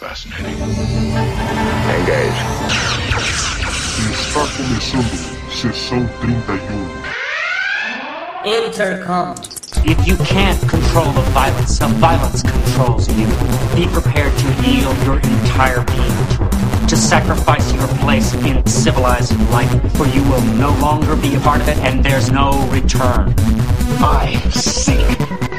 Fascinating. Engage. Está começando Sessão 31. Um. Intercom. If you can't control the violence, the violence controls you. Be prepared to yield your entire being to it. To sacrifice your place in civilized life, for you will no longer be a part of it, and there's no return. I seek no return. Destruction.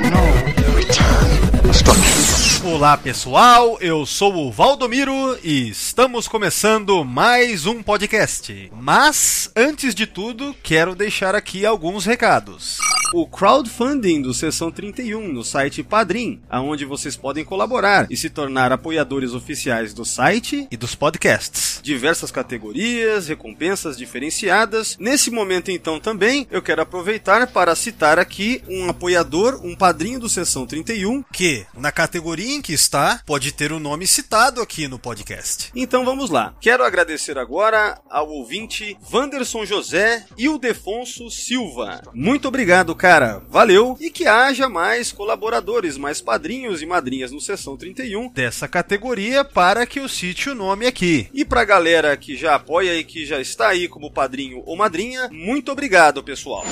Olá pessoal, eu sou o Valdomiro e estamos começando mais um podcast. Mas, antes de tudo, quero deixar aqui alguns recados. O crowdfunding do Sessão 31 no site Padrim, aonde vocês podem colaborar e se tornar apoiadores oficiais do site e dos podcasts. Diversas categorias, recompensas diferenciadas. Nesse momento então também, eu quero aproveitar para citar aqui um apoiador, um padrinho do Sessão 31, que na categoria em que está, pode ter o nome citado aqui no podcast. Então vamos lá. Quero agradecer agora ao ouvinte Wanderson José e o Defonso Silva. Muito obrigado, cara. Valeu. E que haja mais colaboradores, mais padrinhos e madrinhas no Sessão 31 dessa categoria para que eu cite o nome aqui. E pra galera que já apoia e que já está aí como padrinho ou madrinha, muito obrigado, pessoal.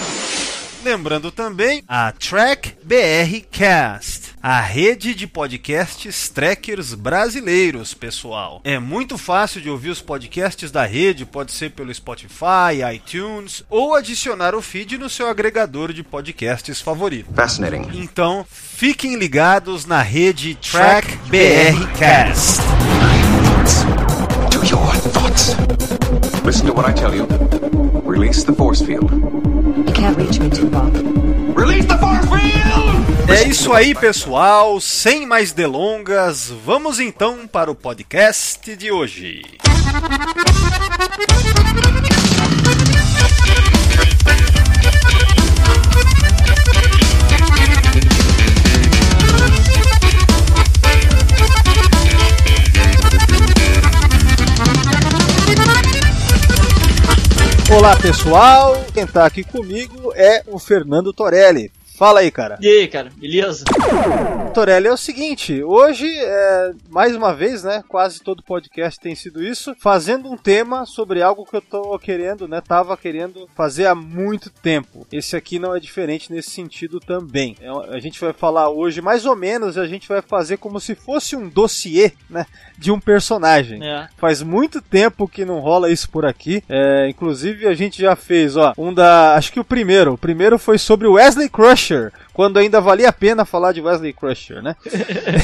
Lembrando também a Track BR Cast, a rede de podcasts trackers brasileiros, pessoal. É muito fácil de ouvir os podcasts da rede, pode ser pelo Spotify, iTunes ou adicionar o feed no seu agregador de podcasts favorito. Fascinating. Então, fiquem ligados na rede Track BR Cast. To your thoughts. Listen to what I tell you. Release the force field. É isso aí, pessoal. Sem mais delongas, vamos então para o podcast de hoje. Olá, pessoal. Quem tá aqui comigo é o Fernando Torelli. Fala aí, cara. E aí, cara, beleza? Torelli, é o seguinte, hoje, é, mais uma vez, né, quase todo podcast tem sido isso, fazendo um tema sobre algo que eu tô querendo, né, tava querendo fazer há muito tempo. Esse aqui não é diferente nesse sentido também. É, a gente vai falar hoje, mais ou menos, a gente vai fazer como se fosse um dossiê, né, de um personagem. É. Faz muito tempo que não rola isso por aqui. É, inclusive a gente já fez, ó, um da, acho que o primeiro, o primeiro foi sobre o Wesley Crusher, quando ainda valia a pena falar de Wesley Crusher, né?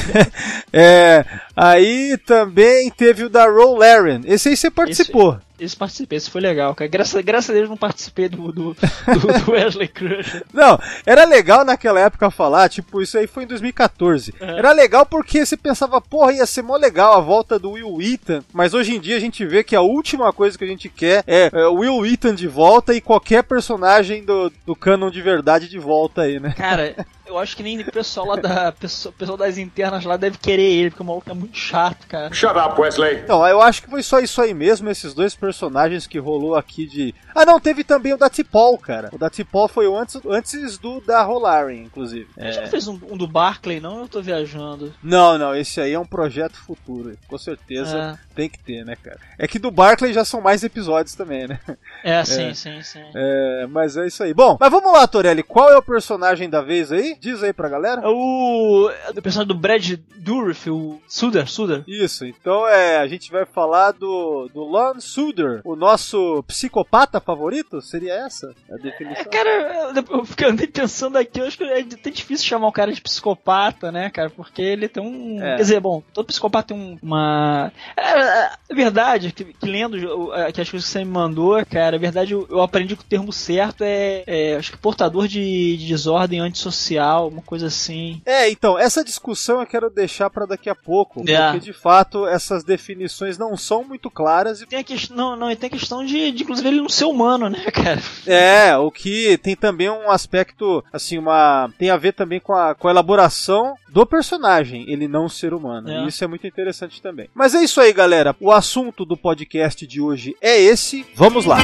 é, aí também teve o da Roll Laren. Esse aí você participou. Esse participei, esse foi legal, cara. Graças, graças a Deus não participei do, do, do, do Wesley Crusher. Não, era legal naquela época falar, tipo, isso aí foi em 2014. Era legal porque você pensava, porra, ia ser mó legal a volta do Will Wheaton, mas hoje em dia a gente vê que a última coisa que a gente quer é, é o Will Wheaton de volta e qualquer personagem do, do canon de verdade de volta aí, né? Cara, eu acho que nem o pessoal lá da. Pessoal, pessoal das internas lá deve querer ele, porque o maluco é muito chato, cara. Shut up, Wesley. Então, eu acho que foi só isso aí mesmo, esses dois personagens que rolou aqui de. Ah, não, teve também o da Tipol, cara. O da Tipol foi o antes, antes do da Rolaren, inclusive. A gente não fez um, um do Barclay, não? Eu tô viajando. Não, não, esse aí é um projeto futuro. Com certeza tem que ter, né, cara? É que do Barclay já são mais episódios também, né? É, sim, sim, sim. É, mas é isso aí. Bom, mas vamos lá, Torelli. Qual é o personagem da vez aí? Diz aí pra galera. É o. O personagem do Brad Dourif, o Suder, Suder. Isso, então é, a gente vai falar do, do Lon Suder, o nosso psicopata favorito? Seria essa a definição? É, cara, eu- eu fiquei pensando aqui, eu acho que é até difícil chamar o cara de psicopata, né, cara? Porque ele tem um. É. Quer dizer, bom, todo psicopata tem um- uma. É, é verdade, que, que lendo é, que as coisas que você me mandou, cara, a verdade eu, eu aprendi que o termo certo é, é, acho que portador de, de desordem antissocial, uma coisa assim. É, então, essa discussão eu quero deixar pra daqui a pouco, É. porque de fato essas definições não são muito claras e Tem a questão, não, não, e tem a questão de, de, inclusive, ele não ser humano, né, cara? É, o que tem também um aspecto, assim, uma. tem a ver também com a, com a elaboração do personagem, ele não ser humano. É. E isso é muito interessante também. Mas é isso aí, galera. O assunto do podcast de hoje é esse. Vamos lá.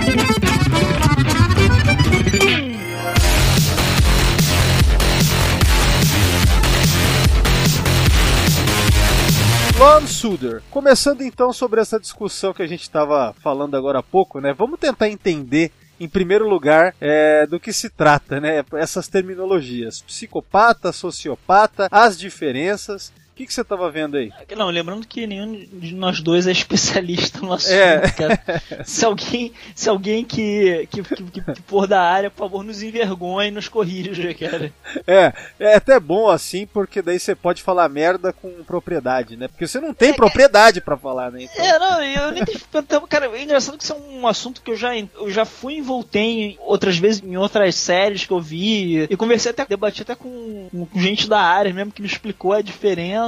Lon Suder. Começando então sobre essa discussão que a gente estava falando agora há pouco, né? Vamos tentar entender em primeiro lugar, é, do que se trata, né? Essas terminologias. Psicopata, sociopata, as diferenças. O que, que você estava vendo aí? Não, lembrando que nenhum de nós dois é especialista no assunto, É. cara. Se alguém, se alguém que, que, que, que, for da área, por favor, nos envergonhe e nos corrija, cara. É, é até bom assim, porque daí você pode falar merda com propriedade, né? Porque você não tem propriedade pra falar, né? Então, É, não, eu nem tenho então, Cara, é engraçado que isso é um assunto que eu já, eu já fui e voltei em outras vezes em outras séries que eu vi. E conversei até, debati até com, com gente da área mesmo que me explicou a diferença.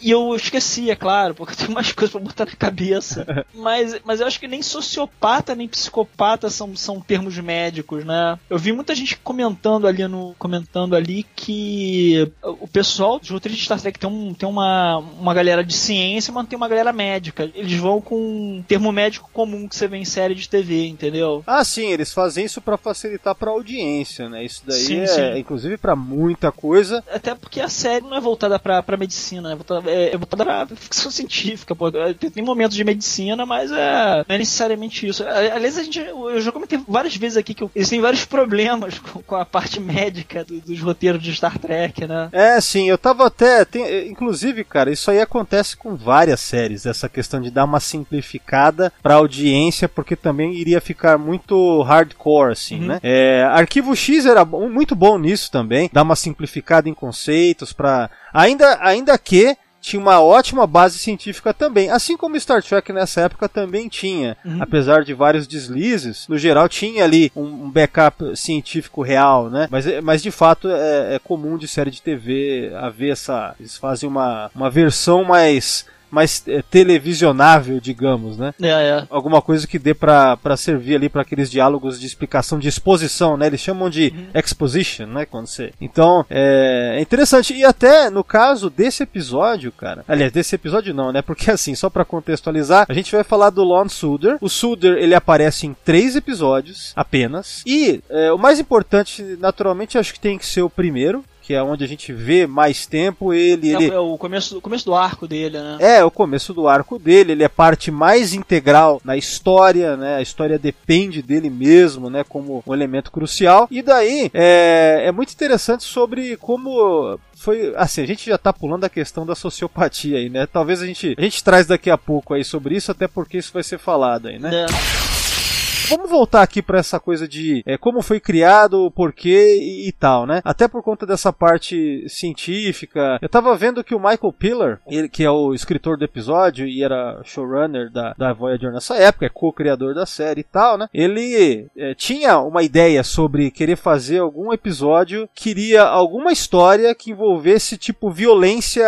E eu esqueci, é claro, porque eu tenho mais coisas pra botar na cabeça. mas, mas eu acho que nem sociopata nem psicopata são, são termos médicos, né? Eu vi muita gente comentando ali no. comentando ali que o pessoal dos roteiristas de Star Trek tem, um, tem uma, uma galera de ciência, mas tem uma galera médica. Eles vão com um termo médico comum que você vê em série de TV, entendeu? Ah, sim, eles fazem isso pra facilitar pra audiência, né? Isso daí Sim, é, sim. inclusive pra muita coisa. Até porque a série não é voltada pra, pra medicina, é voltada, é, é voltada pra ficção científica. Pô. Tem, tem momentos de medicina, mas é, não é necessariamente isso. Aliás, a gente, eu já comentei várias vezes aqui que eu- eles têm vários problemas com, com a parte médica do- dos roteiros de Star Trek, né? É, sim, eu tava até. tem- inclusive, cara, isso aí acontece com várias séries, essa questão de dar uma simplificada pra audiência, porque também iria ficar muito hardcore, assim, né? É, Arquivo X era muito bom nisso também, dar uma simplificada em conceitos pra. Ainda, ainda que. Tinha uma ótima base científica também, assim como Star Trek nessa época também tinha, apesar de vários deslizes, no geral tinha ali um, um backup científico real, né? Mas, é- mas de fato é, é comum de série de TV haver essa. Eles fazem uma, uma versão mais, mais é, televisionável, digamos, né? É, é. Alguma coisa que dê pra pra servir ali pra aqueles diálogos de explicação, de exposição, né? Eles chamam de exposition, né? Quando você. Então, é, é interessante. E até no caso desse episódio, cara. Aliás, desse episódio não, né? Porque assim, só pra contextualizar, a gente vai falar do Lon Suder. O Suder, ele aparece em três episódios apenas. E é, o mais importante, naturalmente, acho que tem que ser o primeiro. Que é onde a gente vê mais tempo ele. ele... É, é o começo, o começo do arco dele, né? É, o começo do arco dele, ele é parte mais integral na história, né? A história depende dele mesmo, né? Como um elemento crucial. E daí é, é muito interessante sobre como foi assim, a gente já tá pulando a questão da sociopatia aí, né? Talvez a gente a gente traz daqui a pouco aí sobre isso, até porque isso vai ser falado aí, né? É. Vamos voltar aqui para essa coisa de é, como foi criado, porquê e, e tal, né? Até por conta dessa parte científica. Eu tava vendo que o Michael Pillar, ele, que é o escritor do episódio e era showrunner da, da Voyager nessa época, é co-criador da série e tal, né? Ele é, tinha uma ideia sobre querer fazer algum episódio, queria alguma história que envolvesse tipo violência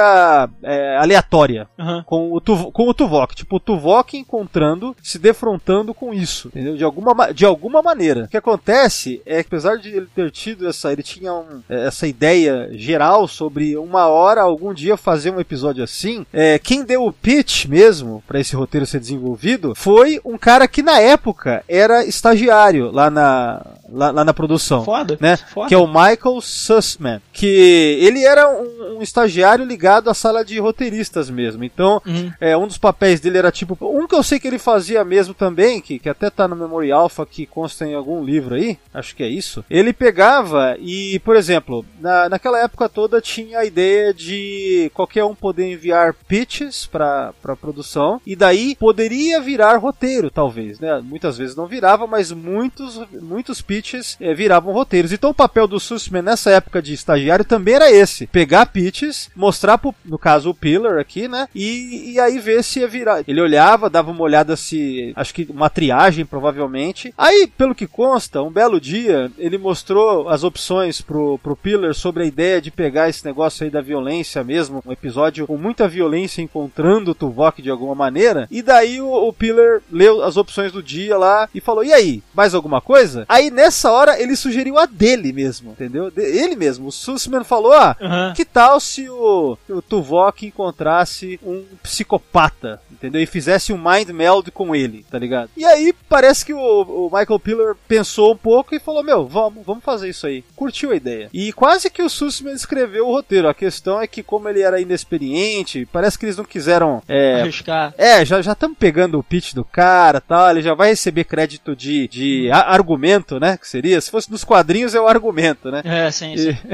é, aleatória Aham. com o, com o Tuvok. Tipo, o Tuvok encontrando, se defrontando com isso, entendeu? De alguma, ma- de alguma maneira. O que acontece é que, apesar de ele ter tido essa, ele tinha um, é, essa ideia geral sobre uma hora, algum dia, fazer um episódio assim. É, quem deu o pitch mesmo para esse roteiro ser desenvolvido foi um cara que na época era estagiário lá na, lá, lá na produção Foda. né? Foda. Que é o Michael Sussman. Que ele era um, um estagiário ligado à sala de roteiristas mesmo. Então, Uhum. é, um dos papéis dele era tipo. Um que eu sei que ele fazia mesmo também, que, que até tá no Memory Alpha, que consta em algum livro aí, acho que é isso. Ele pegava e, por exemplo, na, naquela época toda tinha a ideia de qualquer um poder enviar pitches pra produção, e daí poderia virar roteiro, talvez, né? Muitas vezes não virava, mas muitos, muitos pitches eh, viravam roteiros. Então o papel do Sussman nessa época de estagiário também era esse: pegar pitches, mostrar pro, no caso o Pillar aqui, né? E, e aí ver se ia virar. Ele olhava, dava uma olhada se. Acho que uma triagem, provavelmente. Aí, pelo que consta, um belo dia, ele mostrou as opções pro, pro Pillar sobre a ideia de pegar esse negócio aí da violência mesmo. Um episódio com muita violência encontrando o Tuvok de alguma maneira. E daí o, o Pillar leu as opções do dia lá e falou: E aí, mais alguma coisa? Aí nessa hora ele sugeriu a dele mesmo, entendeu? De- Ele mesmo. O Sussman falou: ah, Aham. que tal se o, o Tuvok encontrasse um psicopata, entendeu? E fizesse um mind meld com ele, tá ligado? E aí parece que o, o Michael Piller pensou um pouco e falou: Meu, vamos, vamos fazer isso aí. Curtiu a ideia. E quase que o Sussman escreveu o roteiro. A questão é que, como ele era inexperiente, parece que eles não quiseram. É, Arriscar. é, já já estamos pegando o pitch do cara tal, ele já vai receber crédito de, de argumento, né? Que seria, se fosse nos quadrinhos é o argumento, né? É, sim, E- sim.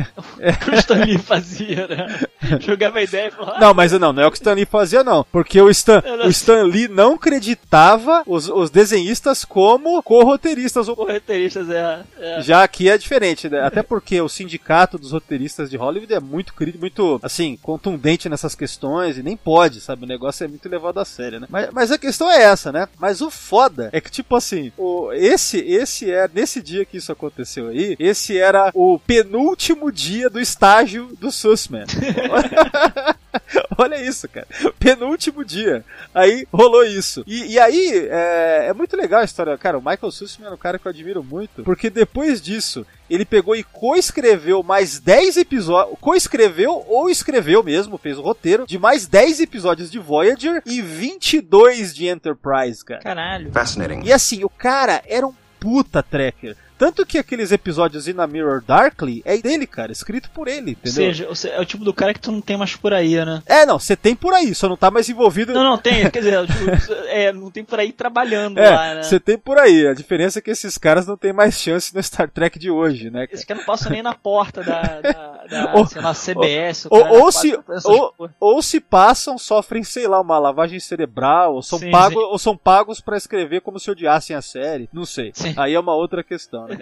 O que o Stan Lee fazia, né? Jogava a ideia e falava. Não, mas não, não é o que o Stan Lee fazia, não. Porque o Stan, o Stan Lee não acreditava os, os desenhistas como co-roteiristas. Os roteiristas é. é. Já aqui é diferente, né? Até porque o sindicato dos roteiristas de Hollywood é muito crítico, muito, assim, contundente nessas questões e nem pode, sabe? O negócio é muito levado a sério, né? Mas, mas a questão é essa, né? Mas o foda é que, tipo assim, o, esse, esse é, nesse dia que isso aconteceu aí, esse era o penúltimo dia do estágio do Sussman. Olha isso, cara. Penúltimo dia. Aí rolou isso. E, e aí, é, é muito legal a história. Cara, o Michael Sussman é um cara que eu admiro muito. Porque depois disso, ele pegou e coescreveu mais 10 episódios. Coescreveu ou escreveu mesmo, fez o roteiro de mais 10 episódios de Voyager e 22 de Enterprise, cara. Caralho. Fascinating. E assim, o cara era um puta tracker. Tanto que aqueles episódios In a Mirror Darkly é dele, cara, escrito por ele, Ou entendeu? seja, você- é o tipo do cara que tu não tem mais por aí, né? É, não, você tem por aí, só não tá mais envolvido. Não, não, tem, quer dizer, tipo, é, não tem por aí trabalhando lá, É, né? você tem por aí. A diferença é que esses caras não têm mais chance no Star Trek de hoje, né? Esse cara não passa nem na porta da, da, da, Ou- sei lá, CBS. Ou, cara ou se, essas ou, ou se passam, sofrem, sei lá, uma lavagem cerebral, ou são, Sim, pagos, sim. ou são pagos para escrever como se odiassem a série. Não sei. Sim. Aí é uma outra questão, né?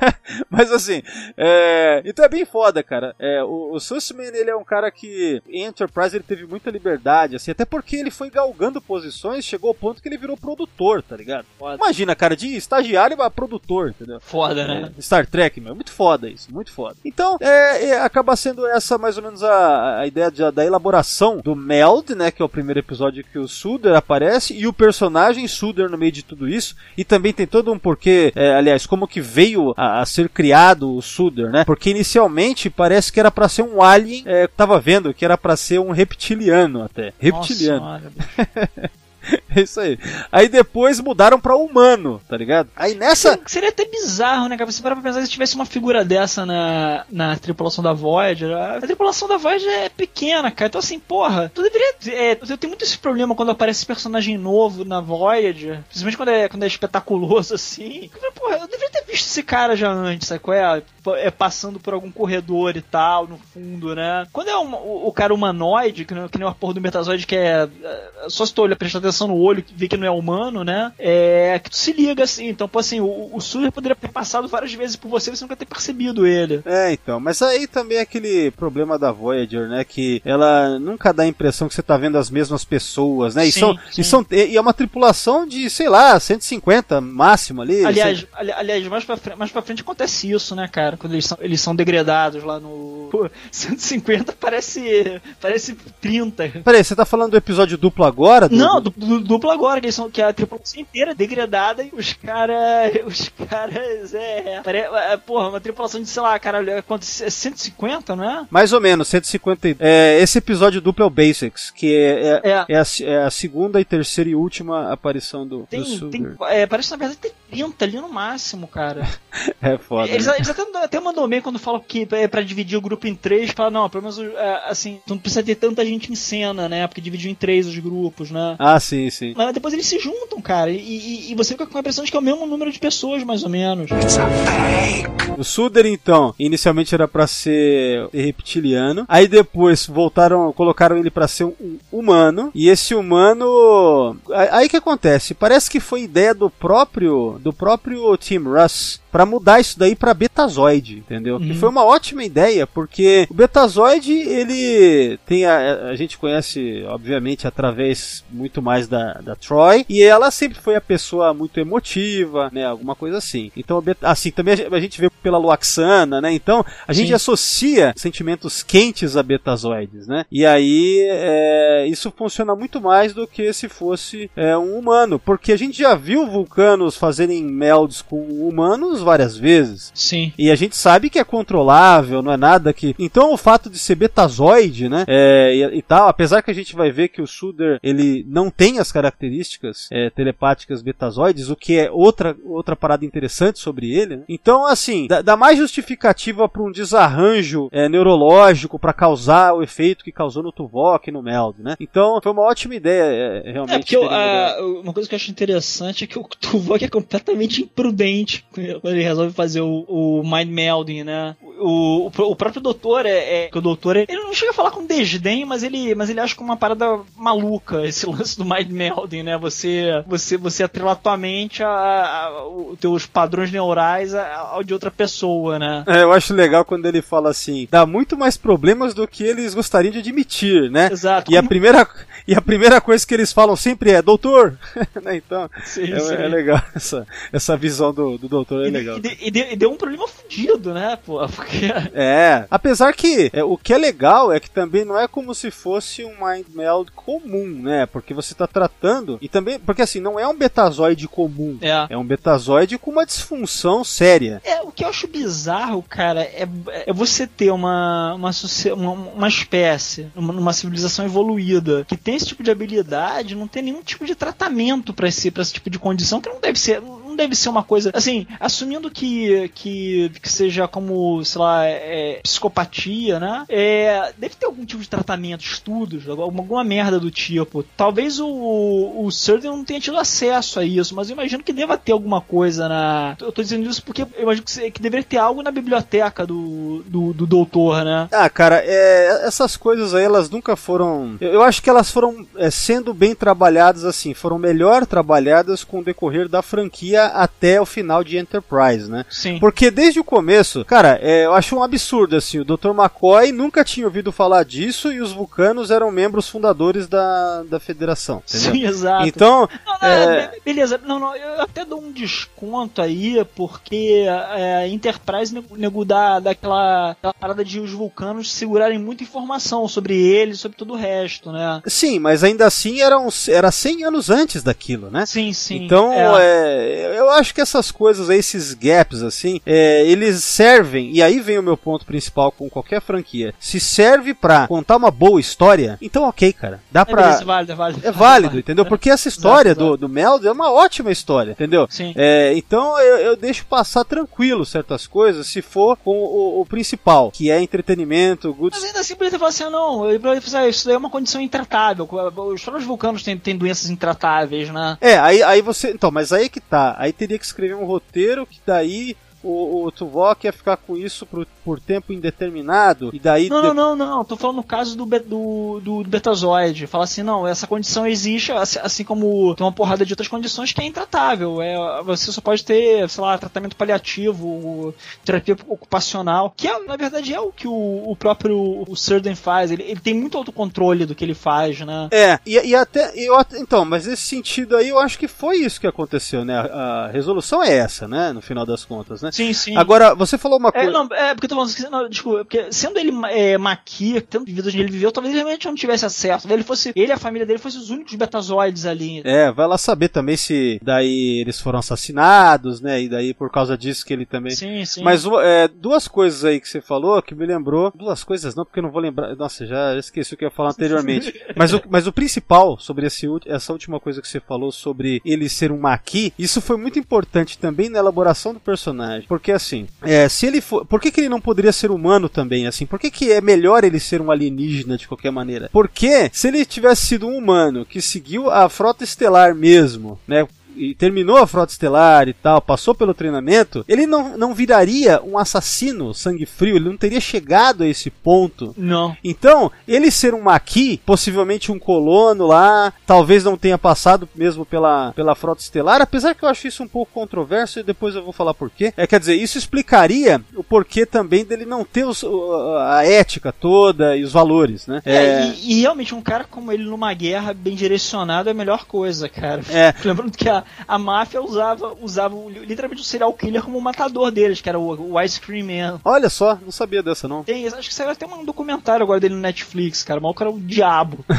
Mas assim, é... então é bem foda, cara. É, o, o Sussman, ele é um cara que em Enterprise ele teve muita liberdade, assim, até porque ele foi galgando posições, chegou ao ponto que ele virou produtor, tá ligado? Foda. Imagina, cara, de estagiário a produtor, entendeu? Foda, né? É, Star Trek, meu. Muito foda isso, muito foda. Então, é, é, acaba sendo essa mais ou menos a, a ideia de- da elaboração do Meld, né? Que é o primeiro episódio que o Suder aparece, e o personagem Suder no meio de tudo isso. E também tem todo um porquê, é, aliás, como que veio a, a ser criado o Suder, né? Porque inicialmente parece que era pra ser um alien, é, tava vendo que era pra ser um reptiliano até. Reptiliano. Nossa, É isso aí. Aí depois mudaram pra humano, tá ligado? Aí nessa. Seria- até bizarro, né, cara? Você parar pra pensar se tivesse uma figura dessa na, na tripulação da Voyager. A, a tripulação da Voyager é pequena, cara. Então, assim, porra, tu deveria. É, eu tenho muito esse problema quando aparece personagem novo na Voyager. Principalmente quando é, quando é espetaculoso, assim. Porra, eu deveria ter visto esse cara já antes, sabe? qual É, é passando por algum corredor e tal, no fundo, né? Quando é o, o cara humanoide, que, não, que nem uma porra do Metazoide, que é. é, Só se tu olha, prestar atenção no olho, vê que não é humano, né? É que tu se liga assim. Então, pô, assim, o, o Suder poderia ter passado várias vezes por você e você nunca ter percebido ele. É, então, mas aí também é aquele problema da Voyager, né? Que ela nunca dá a impressão que você tá vendo as mesmas pessoas, né? E, Sim, são, sim. e, são, e é uma tripulação de, sei lá, 150 máximo ali. Aliás, ali- aliás mais, pra frente, mais pra frente acontece isso, né, cara? Quando eles são, eles são degradados lá no. Pô, 150 parece. parece 30. Peraí, você tá falando do episódio duplo agora? do- Não, du, du, duplo agora, que, eles são, que a tripulação inteira é degradada e os caras. Os caras. É. Pare, é. Porra, uma tripulação de, sei lá, caralho, é quanto? É 150, não é? Mais ou menos, 150. É, esse episódio duplo é o Basics, que é, é, É. é a, é a segunda e terceira e última aparição do, do Tem, Sugar. tem, é, parece na verdade ter 30 ali no máximo, cara. É foda. Eles, né? eles até, até mandou bem quando falam que é pra dividir o grupo em três, fala, não, pelo menos é, assim, tu não precisa ter tanta gente em cena, né? Porque dividiu em três os grupos, né? Ah, sim, sim. Mas depois eles se juntam, cara, e, e, e você fica com a impressão de que é o mesmo número de pessoas, mais ou menos. It's a fake. O Suder, então, inicialmente era pra ser reptiliano. Aí depois voltaram, colocaram ele pra ser um um humano. E esse humano. Aí aí que acontece? Parece que foi ideia do próprio do próprio Tim Russ Yes. Pra mudar isso daí pra Betazoide, entendeu? Que Uhum. foi uma ótima ideia, porque o Betazoide, ele tem a, a gente conhece, obviamente, através muito mais da, da Troy, e ela sempre foi a pessoa muito emotiva, né, alguma coisa assim. Então, assim, também a gente- a gente vê pela Luaxana, né, então a gente Sim. associa sentimentos quentes a Betazoides, né, e aí é, isso funciona muito mais do que se fosse é, um humano, porque a gente já viu vulcanos fazerem melds com humanos várias vezes. Sim. E a gente sabe que é controlável, não é nada que. Então o fato de ser betazoide, né? É, e, e tal, apesar que a gente vai ver que o Suder ele não tem as características é, telepáticas betazoides, o que é outra, outra parada interessante sobre ele. Né? Então, assim, dá, dá mais justificativa para um desarranjo é, neurológico para causar o efeito que causou no Tuvok e no Meld, né? Então foi uma ótima ideia, é, realmente. É, porque eu, a- uma coisa que eu acho interessante é que o Tuvok é completamente imprudente quando ele resolve fazer o, o Mind Melding, né? O, o, o próprio doutor é, é- que o doutor ele não chega a falar com desdém, mas ele, mas ele acha que é uma parada maluca esse lance do Mind Melding, né? Você, você, você atrela tua mente a, a, os teus padrões neurais a- ao de outra pessoa, né? É, eu acho legal quando ele fala assim, dá muito mais problemas do que eles gostariam de admitir, né? Exato. E a Como- primeira e a primeira coisa que eles falam sempre é doutor, né? Então Sim, é, sim. é legal essa, essa visão do, do doutor é E, legal. e, de- e de- e deu um problema fudido, né, pô? Porque. É, apesar que é, o que é legal é que também não é como se fosse um mind meld comum, né? Porque você tá tratando e também porque assim não é um betazoide comum, É. é um betazoide com uma disfunção séria. É, o que eu acho bizarro, cara, é, é você ter uma, uma, uma, uma espécie, uma, uma civilização evoluída que tem esse tipo de habilidade, não tem nenhum tipo de tratamento pra esse, pra esse tipo de condição, que não deve ser, não deve ser uma coisa. Assim, assumindo que, que, que seja como, sei lá, é, psicopatia, né? É, deve ter algum tipo de tratamento, estudos, alguma, alguma merda do tipo. Talvez o, o Surden não tenha tido acesso a isso, mas eu imagino que deva ter alguma coisa na. Eu tô dizendo isso porque eu imagino que, que deveria ter algo na biblioteca do, do, do doutor, né? Ah, cara, é, essas coisas aí, elas nunca foram. Eu, eu acho que elas foram é, sendo bem trabalhadas assim, foram melhor trabalhadas com o decorrer da franquia até o final de Enterprise, né? Sim. Porque desde o começo, cara, é, eu acho um absurdo assim. O Dr. McCoy nunca tinha ouvido falar disso e os vulcanos eram membros fundadores da, da federação. Entendeu? Sim, exato. Então, Não, não, É. be- beleza, não, não, eu até dou um desconto aí, porque é, a Enterprise nego, nego dá daquela aquela parada de os vulcanos segurarem muita informação sobre eles, sobre todo o resto, né? sim, mas ainda assim eram, era 100 anos antes daquilo, né? Sim, sim. Então, é. é, eu acho que essas coisas aí, esses gaps, assim, é, eles servem, e aí vem o meu ponto principal com qualquer franquia. Se serve pra contar uma boa história, então ok, cara. Dá É, pra. beleza, válido, é válido. É válido, entendeu? Porque essa história do, do Meld é uma ótima história, entendeu? Sim. É, então eu, eu deixo passar tranquilo certas coisas se for com o, o principal, que é entretenimento, good Mas ainda assim ter falado assim, ah, não, isso daí é uma condição intratável. Os próprios vulcanos têm, têm doenças intratáveis, né? É, aí, aí você. Então, mas aí que tá. Aí teria que escrever um roteiro que daí o, o Tuvok ia ficar com isso por, por tempo indeterminado. E daí. Não, de- não, não, não. Tô falando no caso do, do, do, do Betazoide. Fala assim, não, essa condição existe, assim, assim como tem uma porrada de outras condições que é intratável. É, você só pode ter, sei lá, tratamento paliativo, terapia ocupacional, que é, na verdade é o que o, o próprio o Surden faz. Ele, ele tem muito autocontrole do que ele faz, né? É, e, e até. Eu, então, mas nesse sentido aí eu acho que foi isso que aconteceu, né? A, a resolução é essa, né? No final das contas, né? Sim, sim. Agora, você falou uma É, coisa. não, é, porque eu tô falando assim, não, desculpa, porque sendo ele é, maqui, tanto de vida onde ele viveu, talvez ele realmente não tivesse acesso. Ele fosse, ele e a família dele fossem os únicos betazoides ali. É, vai lá saber também se daí eles foram assassinados, né? E daí por causa disso que ele também. Sim, sim. Mas é, duas coisas aí que você falou que me lembrou. Duas coisas não, porque eu não vou lembrar. Nossa, já esqueci o que eu ia falar anteriormente. mas, o, mas o principal sobre esse, essa última coisa que você falou sobre ele ser um maqui, isso foi muito importante também na elaboração do personagem. Porque assim, é, se ele for. Por que, que ele não poderia ser humano também? Assim, por que, que é melhor ele ser um alienígena de qualquer maneira? Porque se ele tivesse sido um humano que seguiu a frota estelar mesmo, né? E terminou a frota estelar e tal, passou pelo treinamento, ele não, não viraria um assassino sangue frio, ele não teria chegado a esse ponto. Não. Então, ele ser um maqui, possivelmente um colono lá, talvez não tenha passado mesmo pela, pela frota estelar, apesar que eu acho isso um pouco controverso e depois eu vou falar porquê. É, quer dizer, isso explicaria o porquê também dele não ter os- a ética toda e os valores, né? É, E, e realmente um cara como ele numa guerra bem direcionado é a melhor coisa, cara. É. Lembrando que a, a, a máfia usava, usava o- literalmente o serial killer como matador deles, que era o, o Ice Cream Man. Olha só, não sabia dessa não. Tem, acho que saiu até um documentário agora dele no Netflix, cara. O maluco era o diabo.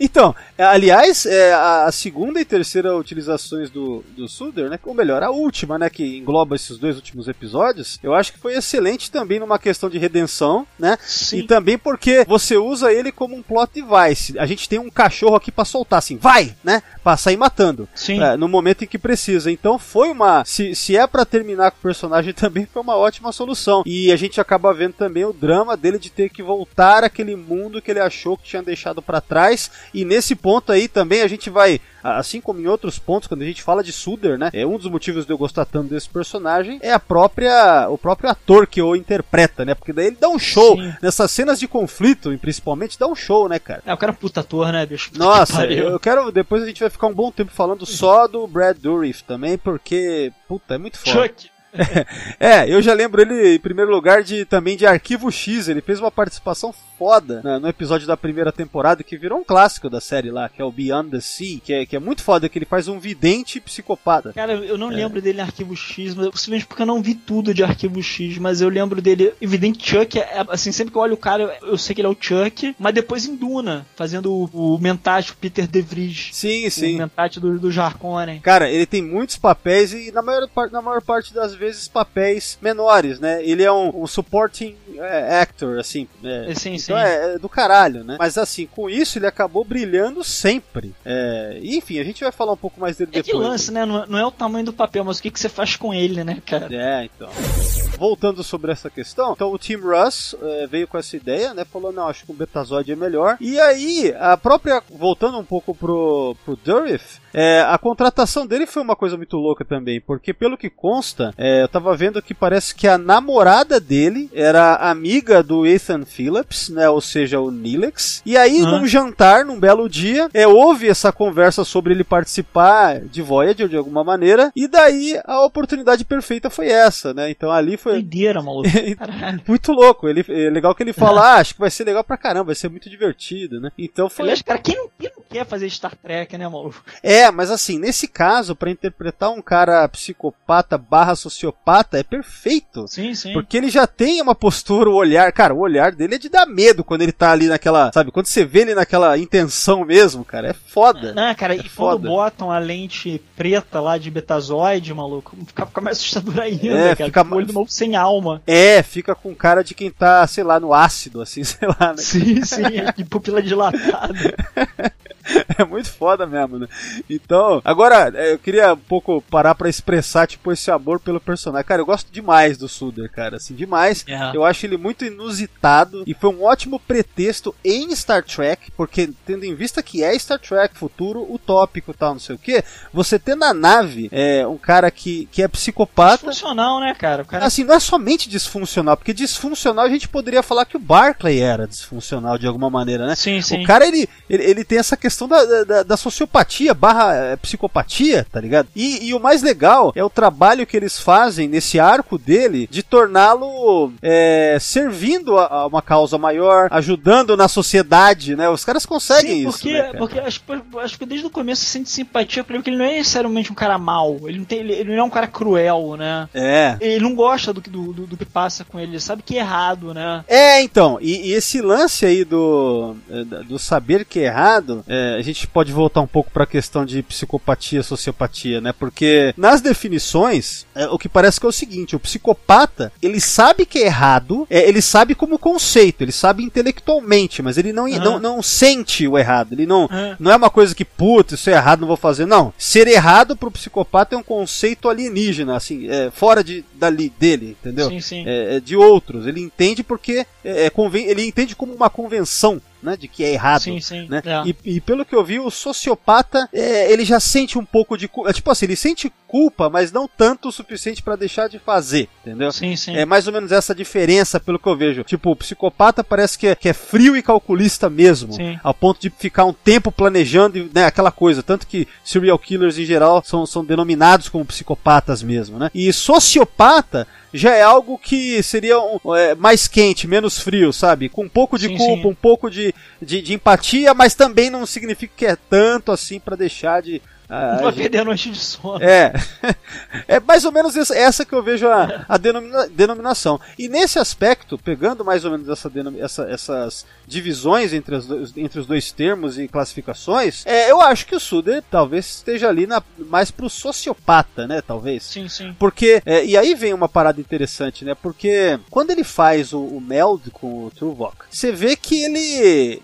Então, é, aliás, é, a, segunda e terceira utilizações do, do Suder, né? Ou melhor, a última, né? Que engloba esses dois últimos episódios, eu acho que foi excelente também numa questão de redenção, né? Sim. E também porque você usa ele como um plot device. A gente tem um cachorro aqui pra soltar, assim, vai, né? Pra sair matando. Sim. É, no momento em que precisa. Então foi uma. Se, se é pra terminar com o personagem também, foi uma ótima solução. E a gente acaba vendo também o drama dele de ter que voltar àquele mundo que ele achou que tinha deixado pra trás. E nesse ponto aí também a gente vai. Assim como em outros pontos, quando a gente fala de Suder, né? É um dos motivos de eu gostar tanto desse personagem é a própria o próprio ator que o interpreta, né? Porque daí ele dá um show Sim. nessas cenas de conflito, e principalmente dá um show, né, cara? É, o cara é puta ator, né, bicho? Nossa, eu quero. Depois a gente vai ficar um bom tempo falando só do Brad Dourif também, porque. Puta, é muito foda. Chuck. É, eu já lembro ele em primeiro lugar de também de Arquivo X. Ele fez uma participação foda né, no episódio da primeira temporada que virou um clássico da série lá, que é o Beyond the Sea, que é, que é muito foda, que ele faz um vidente psicopata. Cara, eu É. não lembro dele em Arquivo X, mas possivelmente porque eu não vi tudo de Arquivo X, mas eu lembro dele, evidente, Chuck, é, assim, sempre que eu olho o cara, eu, sei que ele é o Chuck, mas depois em Duna, fazendo o, o Mentate, o Peter De Vries, Sim, o sim. Mentate do, do Jarkonen. Cara, ele tem muitos papéis e na maior, na maior parte das vezes papéis menores, né? Ele é um, um supporting é, actor, assim. é, É, sim, então. É, é do caralho, né? Mas assim, com isso ele acabou brilhando sempre. É, enfim, a gente vai falar um pouco mais dele É que depois. lance, né? Não, não é o tamanho do papel, mas o que, que você faz com ele, né, cara? É, então. Voltando sobre essa questão, então o Tim Russ eh, veio com essa ideia, né? Falou, não, acho que o Betazoid é melhor. E aí, a própria. Voltando um pouco pro, pro Durif, eh, a contratação dele foi uma coisa muito louca também, porque pelo que consta, eh, eu tava vendo que parece que a namorada dele era amiga do Ethan Phillips, né? Ou seja, o Nilex. E aí, Aham. num jantar, num belo dia, é, houve essa conversa sobre ele participar de Voyager de alguma maneira, e daí a oportunidade perfeita foi essa, né? Então ali foi Doideira, maluco. Caralho. muito louco. Ele, é legal que ele fala, ah, acho que vai ser legal pra caramba, vai ser muito divertido, né? Então foi. Aliás, cara, quem não, quem não quer fazer Star Trek, né, maluco? É, mas assim, nesse caso, pra interpretar um cara psicopata barra sociopata, é perfeito. Sim, sim. Porque ele já tem uma postura, o olhar, cara, o olhar dele é de dar medo quando ele tá ali naquela, sabe, quando você vê ele naquela intenção mesmo, cara, é foda. Não, cara, e É quando foda. botam a lente preta lá de betazoide, maluco, fica, fica mais assustador ainda, É, cara. fica o olho do novo sem alma. É, fica com cara de quem tá, sei lá, no ácido, assim, sei lá, né? Sim, sim, de pupila dilatada. É muito foda mesmo, né? Então, agora, é, eu queria um pouco parar pra expressar, tipo, esse amor pelo personagem. Cara, eu gosto demais do Suder, cara, assim, demais. É. Eu acho ele muito inusitado e foi um ótimo pretexto em Star Trek, porque tendo em vista que é Star Trek, futuro utópico e tal, não sei o que, você ter na nave é, um cara que, que é psicopata. Funcional, né, cara? Cara Assim, não é somente disfuncional, porque disfuncional a gente poderia falar que o Barclay era disfuncional de alguma maneira, né? Sim, sim. O cara, ele, ele, ele tem essa questão da, da, da sociopatia barra eh, psicopatia, tá ligado? E, e o mais legal é o trabalho que eles fazem nesse arco dele de torná-lo eh, servindo a, a uma causa maior, ajudando na sociedade, né? Os caras conseguem Sim, isso, porque, né, cara? porque acho, acho que desde o começo você sente simpatia por ele, porque ele não é necessariamente um cara mau. Ele não, tem, ele, ele não é um cara cruel, né? É. Ele não gosta do, que- do, do, do que passa com ele, ele sabe que é errado, né? É, então, e, e esse lance aí do, eh, do saber que é errado, a gente pode voltar um pouco para a questão de psicopatia, sociopatia, né? Porque nas definições, eh, o que parece que é o seguinte: o psicopata, ele sabe que é errado, eh, ele sabe como conceito, ele sabe intelectualmente, mas ele não, Aham. não, não sente o errado, ele não, É. não é uma coisa que, puta, isso é errado, não vou fazer. Não, ser errado pro psicopata é um conceito alienígena, assim, é, fora de, dali, dele, entendeu? Sim, sim. é, é de outros. Ele entende porque é, é ele entende como uma convenção. Né, de que é errado. Sim, sim. Né? É. E, e pelo que eu vi, o sociopata é, ele já sente um pouco de culpa. Tipo assim, ele sente culpa, mas não tanto o suficiente pra deixar de fazer, entendeu? Sim, sim. É mais ou menos essa diferença, pelo que eu vejo. Tipo, o psicopata parece que é, que é frio e calculista mesmo. Sim. Ao ponto de ficar um tempo planejando, e, né, aquela coisa. Tanto que serial killers em geral são, são denominados como psicopatas mesmo, né? E sociopata já é algo que seria um, é, mais quente, menos frio, sabe? Com um pouco de Sim, culpa, sim. um pouco de, de, de empatia, mas também não significa que é tanto assim pra deixar de, a- Não vai perder a noite de sono. é, é mais ou menos essa, essa que eu vejo a, a denomina- denominação. E nesse aspecto, pegando mais ou menos essa, denom- essa- essas divisões entre, as entre os dois termos e classificações, é, eu acho que o Suder talvez esteja ali na, mais pro sociopata, né? Talvez. Sim, sim. Porque, é, e aí vem uma parada interessante, né? Porque quando ele faz o, o meld com o Tuvok, você vê que ele.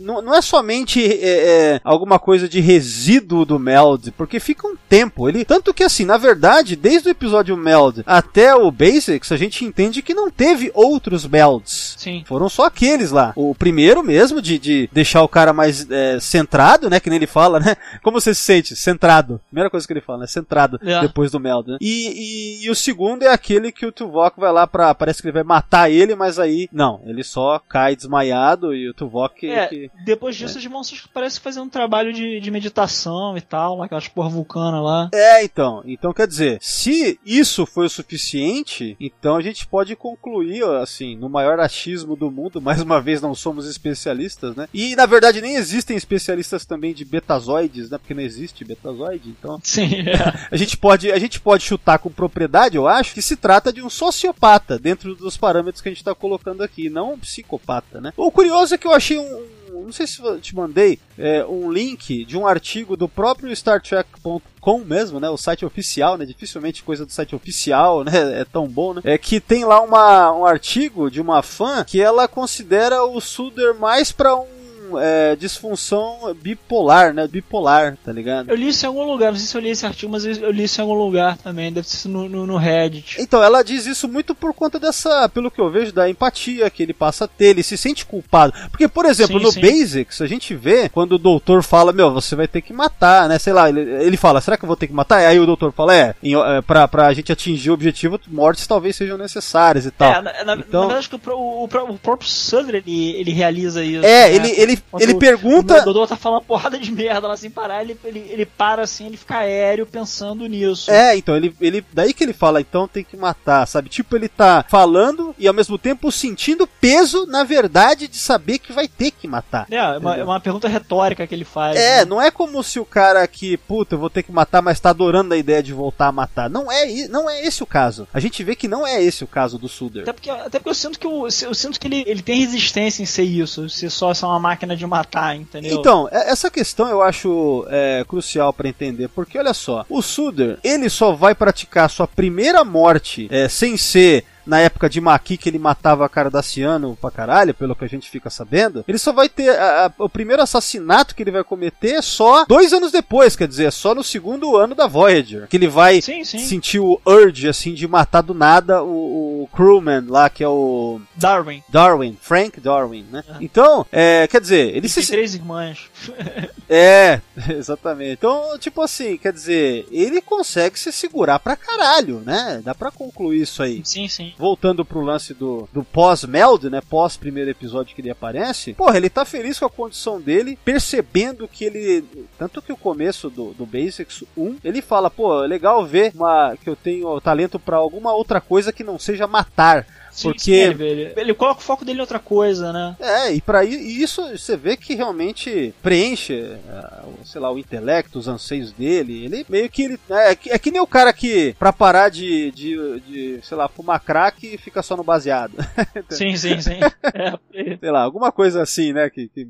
Não, não é somente é, é, alguma coisa de resíduo do Meld, porque fica um tempo. Ele, tanto que assim, na verdade, desde o episódio Meld até o Basics, a gente entende que não teve outros Melds. Sim. Foram só aqueles lá. O primeiro mesmo, de, de deixar o cara mais é, centrado, né? Que nem ele fala, né? Como você se sente? Centrado. Primeira coisa que ele fala, né? Centrado É. depois do Meld, né? E, e, e o segundo é aquele que o Tuvok vai lá pra. Parece que ele vai matar ele, mas aí. Não, ele só cai desmaiado e o Tuvok. É, que- depois disso os monstros parecem fazer um trabalho de, de meditação e tal, aquelas porra vulcana lá. É, então. Então, quer dizer, se isso foi o suficiente, então a gente pode concluir, assim, no maior achismo do mundo, mais uma vez não somos especialistas, né? E, na verdade, nem existem especialistas também de betazoides, né? Porque não existe betazoide, então... Sim, é. A gente pode, a gente pode chutar com propriedade, eu acho, que se trata de um sociopata dentro dos parâmetros que a gente está colocando aqui, não um psicopata, né? O curioso é que eu achei um- não sei se eu te mandei é, um link de um artigo do próprio Star Trek.com mesmo, né? O site oficial, né? Dificilmente coisa do site oficial, né? É tão bom, né? É que tem lá uma, um artigo de uma fã que ela considera o Suder mais pra um é, disfunção bipolar, né? Bipolar, tá ligado? Eu li isso em algum lugar, não sei se eu li esse artigo, mas eu li isso em algum lugar também, deve ser no, no, no Reddit. Então, ela diz isso muito por conta dessa, pelo que eu vejo, da empatia que ele passa a ter, ele se sente culpado. Porque, por exemplo, Sim, no sim. Basics, a gente vê quando o doutor fala, meu, você vai ter que matar, né? Sei lá, ele, ele fala, será que eu vou ter que matar? Aí o doutor fala, é, em, é pra, pra gente atingir o objetivo, mortes talvez sejam necessárias e tal. É, na, na- Então- na verdade, acho que o, o, o- próprio Sutter ele, ele realiza isso. É, né? ele, ele, Quando ele o- pergunta. O Dodô tá falando porrada de merda lá sem parar, ele, ele, ele para assim, ele fica aéreo pensando nisso. É, então, ele, ele. Daí que ele fala, então tem que matar, sabe? Tipo, ele tá falando e ao mesmo tempo sentindo peso, na verdade, de saber que vai ter que matar. É, é uma, uma pergunta retórica que ele faz. É, né? não é como se o cara que, puta, eu vou ter que matar, mas tá adorando a ideia de voltar a matar. Não é, não é esse o caso. A gente vê que não é esse o caso do Suder. Até porque, até porque eu sinto que, o- eu, sinto que ele, ele tem resistência em ser isso, ser só ser uma máquina de matar, entendeu? Então, é- essa questão eu acho é, crucial pra entender, porque olha só, o Suder, ele só vai praticar sua primeira morte é, sem ser na época de Maqui que ele matava Cardassiano pra caralho, pelo que a gente fica sabendo, ele só vai ter a- a- o primeiro assassinato que ele vai cometer só dois anos depois, quer dizer, só no segundo ano da Voyager, que ele vai Sim, sim. sentir o urge, assim, de matar do nada o, o crewman lá, que é o Darwin. Darwin, Frank Darwin, né? Então, é, quer dizer, ele Ele se, tem três irmãs. é, exatamente. Então, tipo assim, quer dizer, ele consegue se segurar pra caralho, né? Dá pra concluir isso aí. Sim, sim. Voltando pro lance do, do pós-meld, né? Pós primeiro episódio que ele aparece. Porra, ele tá feliz com a condição dele, percebendo que ele. Tanto que o começo do, do Basics 1, ele fala, pô, é legal ver uma, que eu tenho talento pra alguma outra coisa que não seja matar. Porque- sim, ele, ele, coloca o foco dele em outra coisa, né? É, e para isso você vê que realmente preenche, o- sei lá, o intelecto, os anseios dele. Ele meio que ele é, que- é que nem o cara que pra parar de, de, de, sei lá, fumar crack fica só no baseado. Sim, sim, sim. É, sei lá, alguma coisa assim, né? Que, que-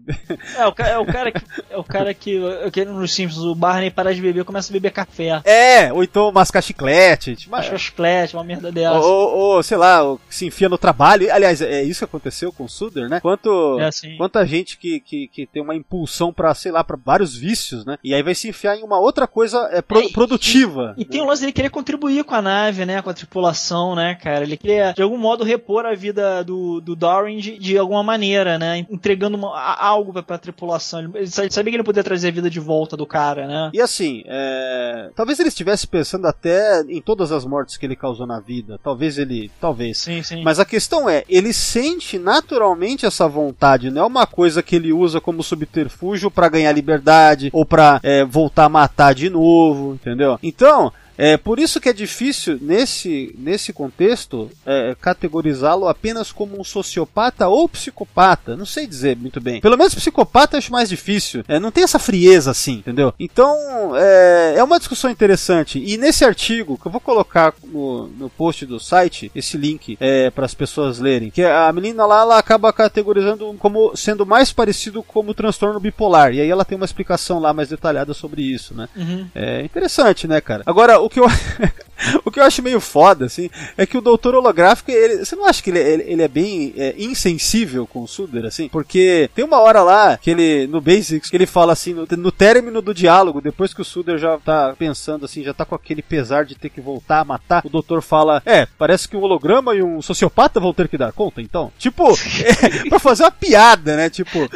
é, o, é o cara que. É o cara que. que nos Simpsons, o Barney para de beber começa a beber café. É, ou então mascar chiclete, tipo, Acho que chiclete, uma merda dessa. ou, ou, ou, sei lá, ou se enfia no trabalho. Aliás, é isso que aconteceu com o Suder, né? Quanto É assim. Quanta gente que, que, que tem uma impulsão pra, sei lá, pra vários vícios, né? E aí vai se enfiar em uma outra coisa é, pro- É, e- produtiva. E tem o lance dele querer contribuir com a nave, né? Com a tripulação, né, cara? Ele queria, de algum modo, repor a vida do, do Darwin de, de alguma maneira, né? Entregando uma- a- algo pra, pra tripulação. Ele, ele sa- sabia que ele podia trazer a vida de volta do cara, né? E assim, é, talvez ele estivesse pensando até em todas as mortes que ele causou na vida. Talvez ele. Talvez. Sim, sim. Mas a questão é, ele sente naturalmente essa vontade, não é uma coisa que ele usa como subterfúgio pra ganhar liberdade ou pra é, voltar a matar de novo, entendeu? Então, É por isso que é difícil, nesse, nesse contexto, é, categorizá-lo apenas como um sociopata ou psicopata. Não sei dizer muito bem. Pelo menos psicopata eu acho mais difícil. É, não tem essa frieza assim, entendeu? Então, é, é uma discussão interessante. E nesse artigo, que eu vou colocar no, no post do site, esse link é, para as pessoas lerem, que a menina lá ela acaba categorizando como sendo mais parecido como transtorno bipolar. E aí ela tem uma explicação lá mais detalhada sobre isso, né? É interessante, né, cara? Agora, o que eu. O que eu acho meio foda, assim, é que o doutor holográfico, ele, você não acha que ele, ele, ele é bem é, insensível com o Suder, assim? Porque tem uma hora lá, que ele, no Basics, que ele fala assim, no, no término do diálogo, depois que o Suder já tá pensando, assim, já tá com aquele pesar de ter que voltar a matar, o doutor fala, é, parece que um holograma e um sociopata vão ter que dar conta, então. Tipo, é, pra fazer uma piada, né? Tipo,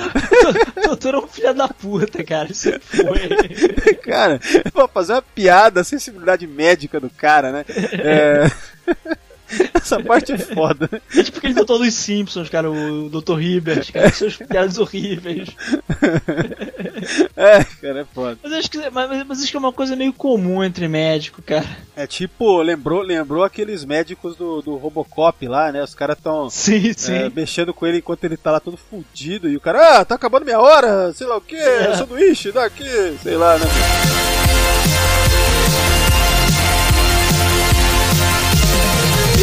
Doutor é um filho da puta, cara. Isso foi. cara, pra fazer uma piada, a sensibilidade médica do cara, né? É... Essa parte é foda. É tipo aquele doutor dos Simpsons, cara, o Dr. Hibbert, cara, com seus piadas horríveis. É, cara, é foda. Mas acho que, mas, mas acho que é uma coisa meio comum entre médicos, cara. É tipo, lembrou, lembrou aqueles médicos do, do Robocop lá, né? Os caras tão Sim, sim. é, mexendo com ele enquanto ele tá lá todo fudido e o cara, ah, tá acabando minha hora, sei lá o que, É. sanduíche daqui, sei lá, né?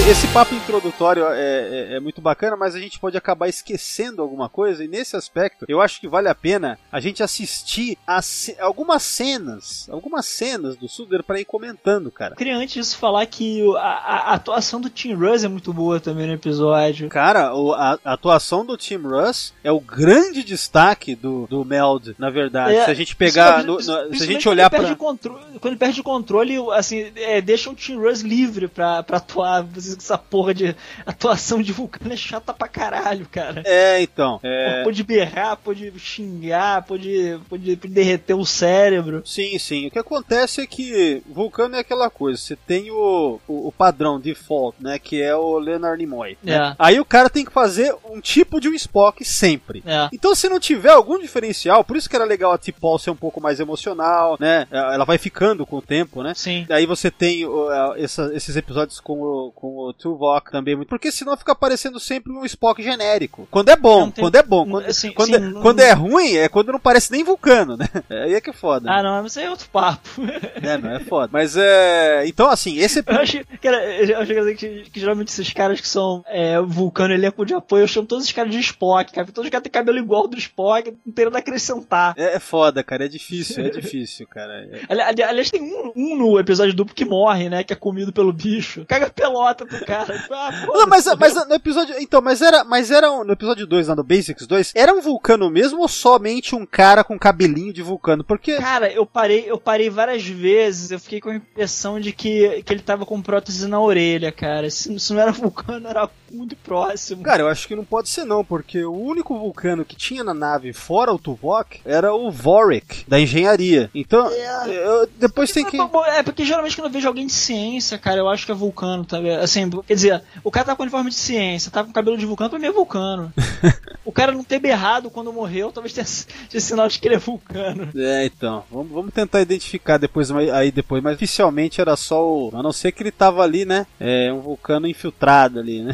Esse papo introdutório é, é- é muito bacana, mas a gente pode acabar esquecendo alguma coisa, e nesse aspecto eu acho que vale a pena a gente assistir a ce- algumas cenas, algumas cenas do Suder pra ir comentando, cara. Eu queria antes disso falar que a, a atuação do Tim Russ é muito boa também no episódio. Cara, a, a atuação do Tim Russ é o grande destaque do, do Meld, na verdade. É, se a gente pegar, no- no- se a gente quando olhar ele perde pra. o controle, quando ele perde o controle, assim, é, deixa o Tim Russ livre pra, atuar. Essa porra de atuação de vulcano é chata pra caralho, cara. É, então. É... Pode berrar, pode xingar, pode, pode, derreter o cérebro. Sim, sim. O que acontece é que Vulcano é aquela coisa. Você tem o, o, o padrão default, né? Que é o Leonard Nimoy. né? É. Aí o cara tem que fazer um tipo de um Spock sempre. É. Então, se não tiver algum diferencial, por isso que era legal a T-Paul ser um pouco mais emocional, né? Ela vai ficando com o tempo, né? Sim. Aí você tem é, essa- esses episódios com o, com o Tuvok também, muito- porque senão fica parecendo sempre um Spock genérico. Quando é bom, tem- quando é bom. Quando, assim, quando, sim, é, não- quando é ruim, é quando não parece nem vulcano, né? Aí é que é foda. Ah, não, mas isso aí é outro papo. É, não, é foda. Mas é. Então, assim, esse Eu acho, cara, eu acho engraçado que, que geralmente esses caras que são é, vulcano elenco de apoio, eu chamo todos os caras de Spock, cara. Todos os caras têm cabelo igual do Spock, não tem nada a acrescentar. É, é foda, cara. É difícil, é difícil, cara. É- Ali- ali- Aliás, tem um, um no episódio duplo que morre, né? Que é comido pelo bicho. Caga a pro cara. Ah, Não, mas, mas no episódio. Então, mas era. Mas era um- no episódio 2, lá no Basics 2, era um vulcano mesmo ou somente um cara com cabelinho de vulcano? Porque. Cara, eu parei, eu parei várias vezes, eu fiquei com a impressão de que, que ele tava com prótese na orelha, cara. Se, se não era vulcano, era muito próximo. Cara, eu acho que não pode ser não, porque o único vulcano que tinha na nave fora o Tuvok era o Vorik, da engenharia. Então, eu- depois tem que. É, porque geralmente quando eu vejo alguém de ciência, cara, eu acho que é vulcano, tá ligado? Assim, quer dizer, o cara tá com uniforme de ciência, tá com cabelo de vulcano, pra mim é vulcano. o cara não ter berrado quando morreu, talvez tenha, tenha sinal de que ele é vulcano. É, então, vamos, vamos tentar identificar depois aí depois, mas oficialmente era só o. A não ser que ele tava ali, né? É um vulcano infiltrado ali, né?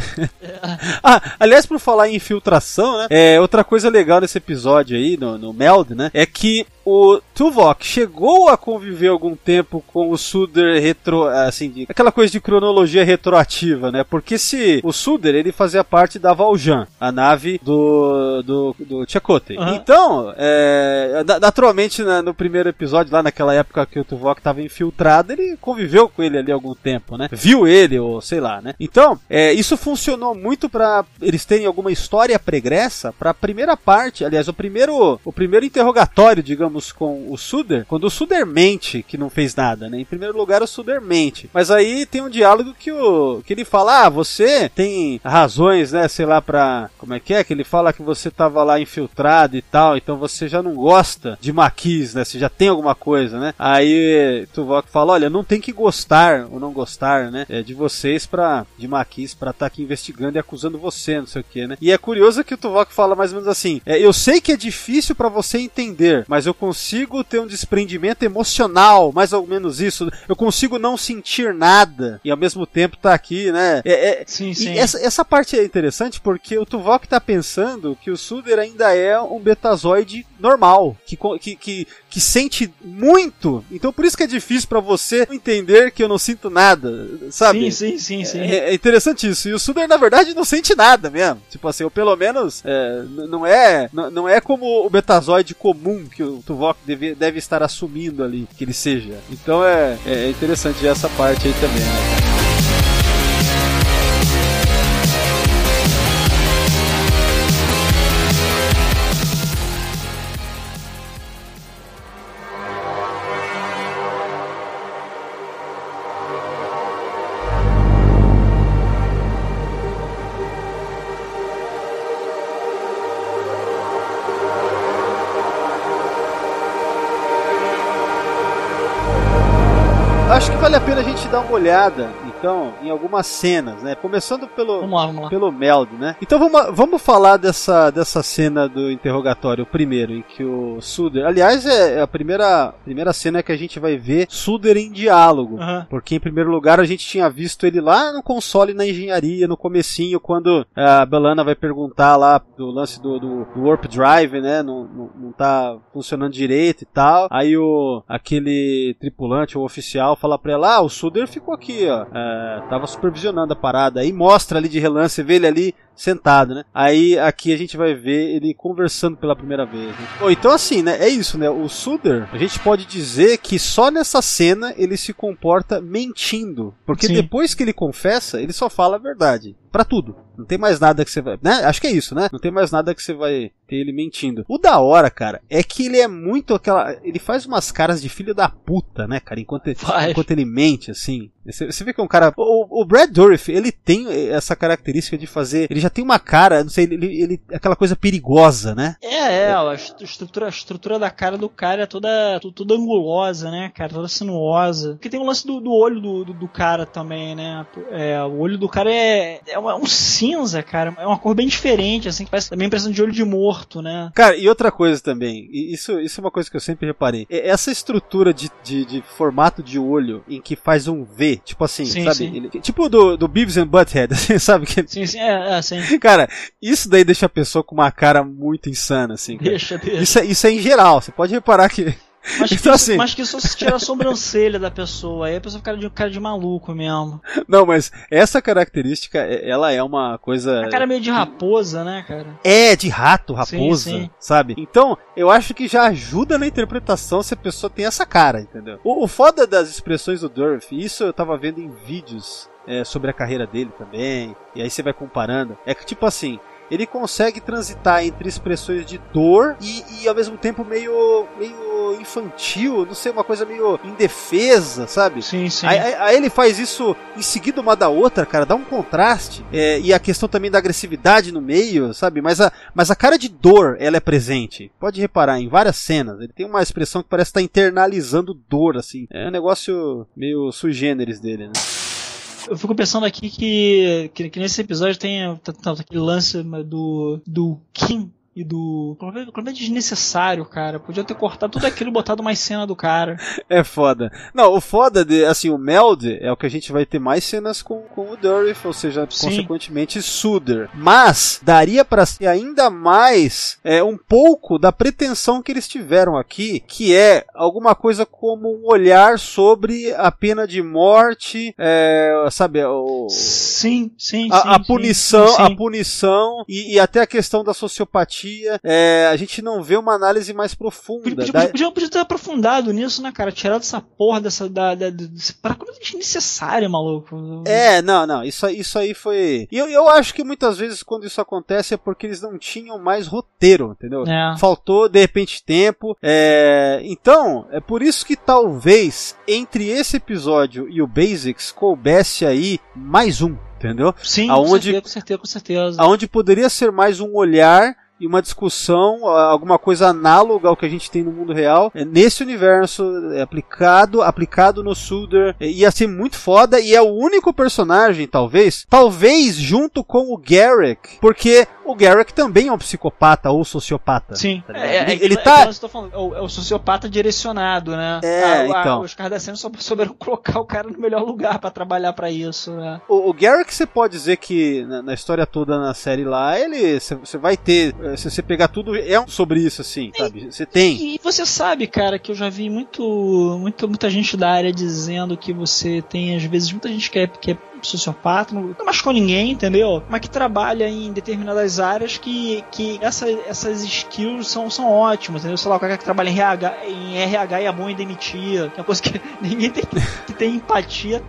ah, aliás, por falar em infiltração, né? É, outra coisa legal nesse episódio aí, no, no Meld, né? É que o Tuvok chegou a conviver algum tempo com o Suder retro, assim, aquela coisa de cronologia retroativa, né? Porque se o Suder ele fazia parte da Valjean, a nave do do, do Chakotay. Aham. Então, é, na- naturalmente na- no primeiro episódio lá naquela época que o Tuvok estava infiltrado, ele conviveu com ele ali algum tempo, né? Viu ele ou sei lá, né? Então, é, isso funcionou muito para eles terem alguma história pregressa para a primeira parte, aliás, o primeiro o primeiro interrogatório, digamos, com o Suder, quando o Suder mente que não fez nada, né? Em primeiro lugar, o Suder mente. Mas aí tem um diálogo que o que ele fala: "Ah, você tem razões, né, sei lá para como é que é que ele fala que você tava lá infiltrado e tal, então você já não gosta de maquis, né? Você já tem alguma coisa, né? Aí Tuvok fala: "Olha, não tem que gostar ou não gostar, né, é, de vocês para de maquis para estar aqui investigando e acusando você, não sei o que, né? E é curioso que o Tuvok fala mais ou menos assim: é, "Eu sei que é difícil para você entender, mas eu consigo ter um desprendimento emocional, mais ou menos isso. Eu consigo não sentir nada e ao mesmo tempo tá aqui, né? É, é- Sim, e sim. essa, essa parte é interessante porque o Tuvok tá pensando que o Suder ainda é um betazoide normal, que, que, que, que sente muito. Então por isso que é difícil pra você entender que eu não sinto nada, sabe? Sim, sim, sim, sim. É, é interessante isso. E o Suder, na verdade, não sente nada mesmo. Tipo assim, ou pelo menos é, não é não é como o betazoide comum que o Tuvok deve, deve estar assumindo ali que ele seja. Então é, é interessante essa parte aí também, né? Olhada, então, em algumas cenas, né? Começando pelo, Vamos lá, vamos lá. pelo Meld, né? Então vamos, vamos falar dessa, dessa cena do interrogatório primeiro, em que o Suder. Aliás, é a primeira, primeira cena que a gente vai ver Suder em diálogo. Aham. Porque em primeiro lugar a gente tinha visto ele lá no console na engenharia, no comecinho, quando a Belana vai perguntar lá do lance do, do, do Warp Drive, né? Não, não, não tá funcionando direito e tal. Aí o aquele tripulante, o oficial, fala pra ela, ah, o Suder ficou aqui, ó. é, tava supervisionando a parada. Aí mostra ali de relance, vê ele ali sentado, né? Aí aqui a gente vai ver ele conversando pela primeira vez. Né? Bom, então assim, né? É isso, né? O Suder, a gente pode dizer que só nessa cena ele se comporta mentindo, porque Sim. depois que ele confessa, ele só fala a verdade Pra tudo. Não tem mais nada que você vai, né? Acho que é isso, né? Não tem mais nada que você vai ter ele mentindo. O da hora, cara, é que ele é muito aquela, ele faz umas caras de filho da puta, né, cara? Enquanto, Faz. enquanto ele mente, assim. Você, você vê que é um cara. O, o Brad Dourif, ele tem essa característica de fazer. Ele já tem uma cara, não sei, ele, ele aquela coisa perigosa, né? É, é, a est- estrutura, a estrutura da cara do cara é toda, toda angulosa, né, cara? Toda sinuosa. Porque tem o lance do, do olho do, do, do cara também, né? É, o olho do cara é, é uma- um cinza, cara. É uma cor bem diferente, assim, que parece também impressão de olho de morto, né? Cara, e outra coisa também, e isso, isso é uma coisa que eu sempre reparei. É Essa estrutura de, de, de formato de olho em que faz um V, tipo assim, Sim, sabe? sim. Ele- tipo do, do Beavis and Butthead, assim, sabe? Que, Sim, sim, é, é, sim. cara, isso daí deixa a pessoa com uma cara muito insana, assim. cara. Deixa, deixa. Isso é, isso é em geral, você pode reparar que. Mas que, Então, isso, assim- mas que só se tira a sobrancelha da pessoa, aí a pessoa fica de cara de maluco mesmo. Não, mas essa característica, é- ela é uma coisa. A cara é meio de raposa, né, cara? É, de rato, raposa, Sim, sim. sabe? Então, eu acho que já ajuda na interpretação se a pessoa tem essa cara, entendeu? O, o foda das expressões do Durf, isso eu tava vendo em vídeos é, sobre a carreira dele também, e aí você vai comparando, é que tipo assim. Ele consegue transitar entre expressões de dor e, e ao mesmo tempo meio, meio infantil, não sei, uma coisa meio indefesa, sabe? Sim, sim. Aí, aí- ele faz isso em seguida uma da outra, cara, dá um contraste. É, e a questão também da agressividade no meio, sabe? Mas a, mas a cara de dor, ela é presente. Pode reparar, em várias cenas. Ele tem uma expressão que parece estar internalizando dor, assim. É um negócio meio sui generis dele, né? Eu fico pensando aqui que, que, que nesse episódio tem tá- tá- aquele lance do, do Kim e do. Completamente desnecessário, cara. Podia ter cortado tudo aquilo e botado mais cena do cara. É foda. Não, o foda de, assim, o Meld é o que a gente vai ter mais cenas com, com o Durif, ou seja, Sim. consequentemente Suder. Mas daria pra ser ainda mais é, um pouco da pretensão que eles tiveram aqui, que é alguma coisa como um olhar sobre a pena de morte, é, sabe, o, Sim, sim, a, sim, a punição, sim, sim. a punição e, e até a questão da sociopatia, é, a gente não vê uma análise mais profunda. Podia, podia, Da- podia, podia- ter aprofundado nisso, né, cara? Tirado essa porra dessa. Da, da, desse completamente desnecessário, maluco. É, não, não, isso, aí- isso aí foi. E eu, eu acho que muitas vezes quando isso acontece é porque eles não tinham mais roteiro, entendeu? É. Faltou de repente tempo. é, Então, é por isso que talvez entre esse episódio e o Basics coubesse aí mais um, entendeu? Sim, Aonde- com certeza, com certeza, com certeza. Aonde poderia ser mais um olhar e uma discussão, alguma coisa análoga ao que a gente tem no mundo real, é, nesse universo, é, aplicado, aplicado no Suder, é, ia ser muito foda e é o único personagem, talvez, talvez junto com o Garrick, porque o Garrick também é um psicopata ou sociopata. Sim. Tá é, é, ele, é, ele é, tá. é, tô falando, é, o, é o sociopata direcionado, né? É, A- a- então. os caras da cena só souberam colocar o cara no melhor lugar pra trabalhar pra isso, né? O, o Garrick, você pode dizer que na, na história toda na série lá, ele. Você vai ter. eh, Se você pegar tudo, é um sobre isso, assim, sabe? Você tem. E você sabe, cara, que eu já vi muito, muito muita gente da área dizendo que você tem, às vezes, muita gente que é, que é sociopata, não, não machucou ninguém, entendeu? Mas que trabalha em determinadas áreas que, que essa, essas skills são, são ótimas, entendeu? Sei lá, o cara que trabalha em RH, em RH e é bom em demitir, que é uma coisa que ninguém tem que tem empatia.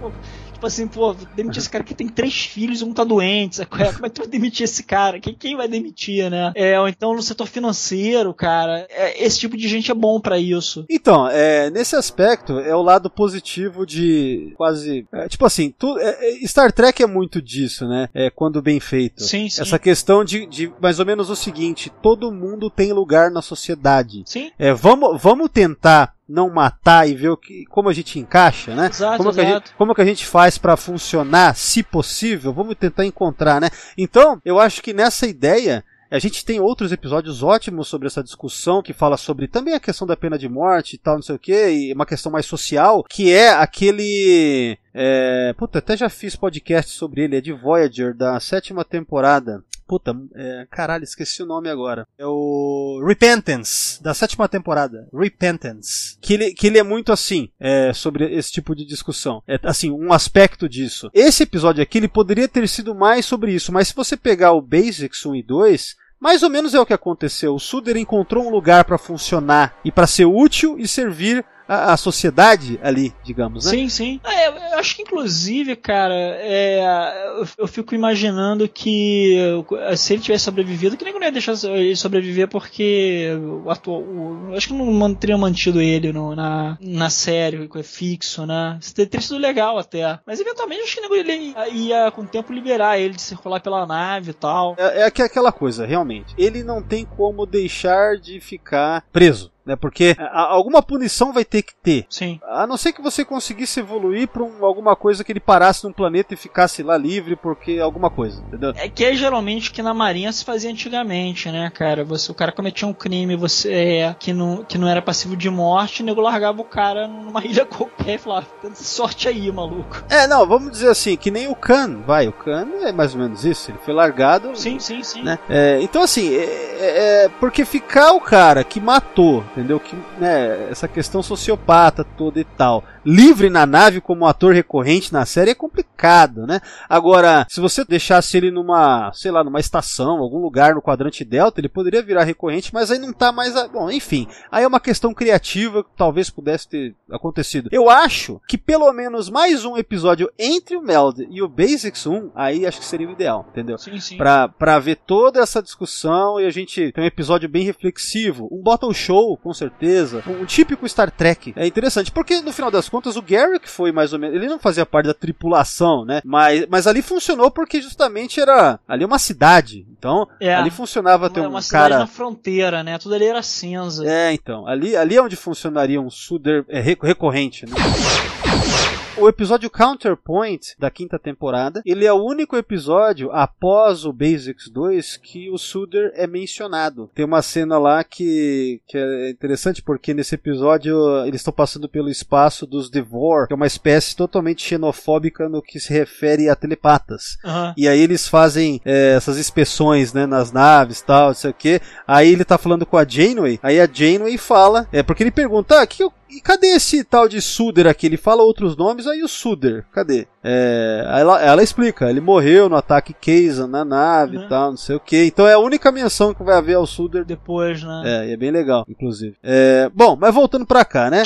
Tipo assim, pô, demitir esse cara que tem três filhos e um tá doente, sabe? Como é que tu vai demitir esse cara? Quem, quem vai demitir, né? É, ou então no setor financeiro, cara. É, esse tipo de gente é bom pra isso. Então, é, nesse aspecto, é o lado positivo de quase. é, tipo assim, tu- é, é, Star Trek é muito disso, né? É, quando bem feito. Sim, sim. Essa questão de, de mais ou menos o seguinte: todo mundo tem lugar na sociedade. Sim, É, vamos, vamos tentar não matar e ver o que, como a gente encaixa, né? exato, Como que, a exato. gente, como que a gente faz pra funcionar, se possível? Vamos tentar encontrar, né? Então, eu acho que nessa ideia. A gente tem outros episódios ótimos sobre essa discussão que fala sobre também a questão da pena de morte e tal, não sei o que, e uma questão mais social, que é aquele. É, puta, até já fiz podcast sobre ele, é de Voyager, da sétima temporada. Puta, é, caralho, esqueci o nome agora. É o Repentance, da sétima temporada. Repentance. Que ele, que ele é muito assim, é, sobre esse tipo de discussão. É, assim, um aspecto disso. Esse episódio aqui, ele poderia ter sido mais sobre isso, mas se você pegar o Basics 1 e 2, mais ou menos é o que aconteceu. O Suder encontrou um lugar para funcionar e para ser útil e servir a, a sociedade ali, digamos, né? Sim, sim. É, eu acho que inclusive, cara, é, eu, eu fico imaginando que eh, se ele tivesse sobrevivido, que nem ia deixar ele sobreviver porque o atual. o- acho que não teria mantido ele no- na, na série, é fixo, né? Isso teria sido legal até. Mas eventualmente acho que nego- ele ia, ia com o tempo liberar ele de circular pela nave e tal. É, é aqu- aquela coisa, realmente. Ele não tem como deixar de ficar preso, né? Porque a- alguma punição vai ter que ter. Sim. A não ser que você conseguisse evoluir pra um- alguma coisa que ele parasse num planeta e ficasse lá livre porque alguma coisa, entendeu? É que é geralmente que na marinha se fazia antigamente, né, cara? Você, o cara cometia um crime você, é, que, não, que não era passivo de morte, o nego largava o cara numa ilha qualquer e falava, "Tenta sorte aí, maluco. É, não, vamos dizer assim, que nem o Khan, vai, o Khan é mais ou menos isso, ele foi largado. Sim, sim, sim. Né? É, então assim, é, é- é porque ficar o cara que matou, entendeu? Que, né, essa questão sociopata toda e tal, livre na nave como ator recorrente na série é complicado, né? Agora, se você deixasse ele numa, sei lá, numa estação, algum lugar no quadrante delta, ele poderia virar recorrente, mas aí não tá mais, a... bom, enfim, aí é uma questão criativa que talvez pudesse ter acontecido. Eu acho que pelo menos mais um episódio entre o Meld e o Basics 1, aí acho que seria o ideal, entendeu? Sim, sim. Pra, pra ver toda essa discussão e a gente tem um episódio bem reflexivo. Um bottle show, com certeza. Um, típico Star Trek. É interessante, porque no final das contas o Garrick foi mais ou menos. Ele não fazia parte da tripulação, né? Mas, mas ali funcionou porque justamente era. Ali é uma cidade. Então, É. ali funcionava ter um uma cidade cara. na fronteira, né? Tudo ali era cinza. É, então. Ali, ali é onde funcionaria um Suder é, re- recorrente, né? O episódio Counterpoint da quinta temporada, ele é o único episódio após o Basics 2 que o Suder é mencionado. Tem uma cena lá que, que é interessante porque nesse episódio eles estão passando pelo espaço dos Devor, que é uma espécie totalmente xenofóbica no que se refere a telepatas. Aham. E aí eles fazem é, essas inspeções, né, nas naves tal, não sei o que. Aí ele tá falando com a Janeway, aí a Janeway fala, é porque ele pergunta, ah, que, eu- e cadê esse tal de Suder aqui? Ele fala outros nomes, aí o Suder, cadê? É, ela, ela explica, ele morreu no ataque Kazan na nave Uhum. e tal, não sei o que. Então é a única menção que vai haver ao Suder Depois, né? é, e é bem legal, inclusive. É, bom, mas voltando pra cá, né?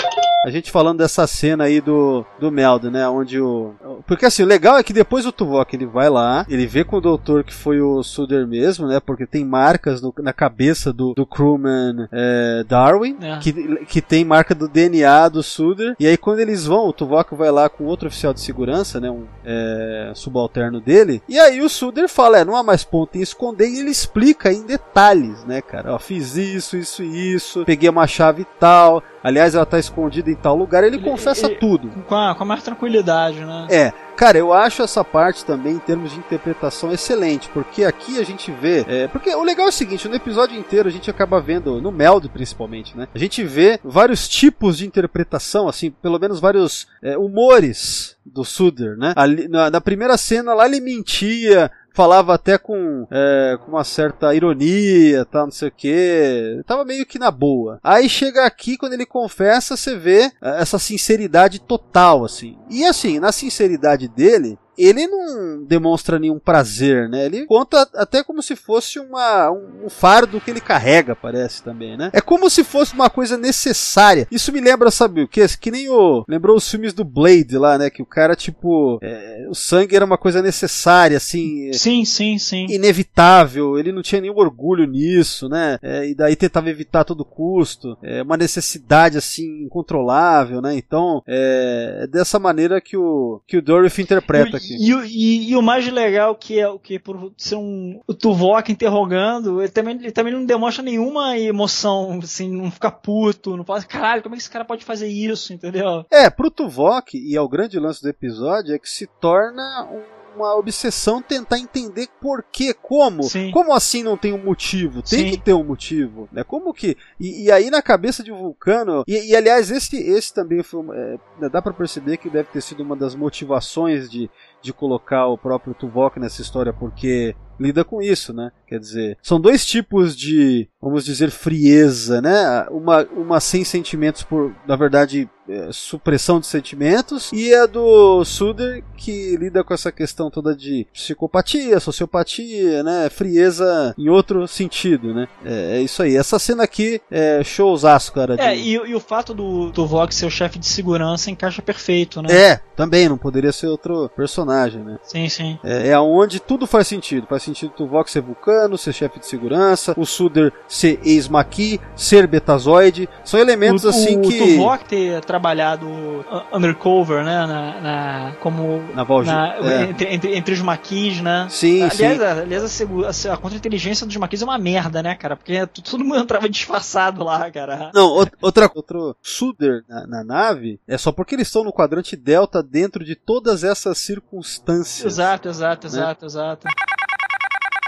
A gente falando dessa cena aí do, do Meldo, né? Onde o. Porque assim, o legal é que depois o Tuvok ele vai lá, ele vê com o doutor que foi o Suder mesmo, né? Porque tem marcas no- na cabeça do, do crewman é, Darwin, É. que, que tem marca do DNA do Suder. E aí quando eles vão, o Tuvok vai lá com outro oficial de segurança, né? Um é, subalterno dele. E aí o Suder fala: é, não há mais ponto em esconder. E ele explica em detalhes, né, cara? Ó, fiz isso, isso e isso, peguei uma chave e tal. Aliás, ela tá escondida em tal lugar. Ele, Ele- confessa ele- tudo. Com, a, com a maior tranquilidade, né? É, Cara, eu acho essa parte também, em termos de interpretação, excelente, porque aqui a gente vê. é, porque o legal é o seguinte: no episódio inteiro a gente acaba vendo, no Meld principalmente, né? A gente vê vários tipos de interpretação, assim, pelo menos vários é, humores do Suder, né? Ali, na, na primeira cena lá ele mentia, falava até com, é, com uma certa ironia, tal, não sei o que. Tava meio que na boa. Aí chega aqui, quando ele confessa, você vê é, essa sinceridade total, assim. E assim, na sinceridade dele, ele não demonstra nenhum prazer, né? Ele conta até como se fosse uma, um, um fardo que ele carrega, parece também, né? É como se fosse uma coisa necessária. Isso me lembra, sabe o que? Que nem o. Lembrou os filmes do Blade lá, né? Que o cara, tipo. é, o sangue era uma coisa necessária, assim. Sim, sim, sim. Inevitável, ele não tinha nenhum orgulho nisso, né? É, e daí tentava evitar a todo custo. É uma necessidade, assim, incontrolável, né? Então, é, é dessa maneira que o, que o Dorothy interpreta E, o- e- e o mais legal que é o que por ser um Tuvok interrogando, ele também, ele também não demonstra nenhuma emoção, assim, não fica puto, não fala, caralho, como é que esse cara pode fazer isso, entendeu? É, pro Tuvok, e é o grande lance do episódio, é que se torna um- uma obsessão tentar entender por quê, como. Sim. Como assim não tem um motivo? Tem Sim. que ter um motivo, né? Como que... E, e aí na cabeça de Vulcano... E, e, aliás, esse, esse também foi... é, dá pra perceber que deve ter sido uma das motivações de, de colocar o próprio Tuvok nessa história, porque lida com isso, né? Quer dizer, são dois tipos de, vamos dizer, frieza, né? Uma, uma sem sentimentos por, na verdade, é, supressão de sentimentos, e a do Suder, que lida com essa questão toda de psicopatia, sociopatia, né? Frieza em outro sentido, né? É, é isso aí. Essa cena aqui é showzaço, cara. de- É, e, e o fato do Tuvok ser o chefe de segurança encaixa perfeito, né? É, também, não poderia ser outro personagem, né? Sim, sim. É, é aonde tudo faz sentido. Faz sentido o Tuvok ser vulcano, ser chefe de segurança, o Suder ser ex-Maqui, ser betazoide. São elementos o, assim o que. Tuvok ter trabalhado undercover, né? Na, na- como. Na na- é. entre, entre, entre os maquis, né? Sim, aliás, sim. a, aliás a, a, a contra-inteligência dos maquis é uma merda, né, cara? Porque t- todo mundo entrava disfarçado lá, cara. Não, out- outra, outro Suder na, na nave é só porque eles estão no quadrante Delta dentro de todas essas circunstâncias. Exato, exato, Né? exato, exato.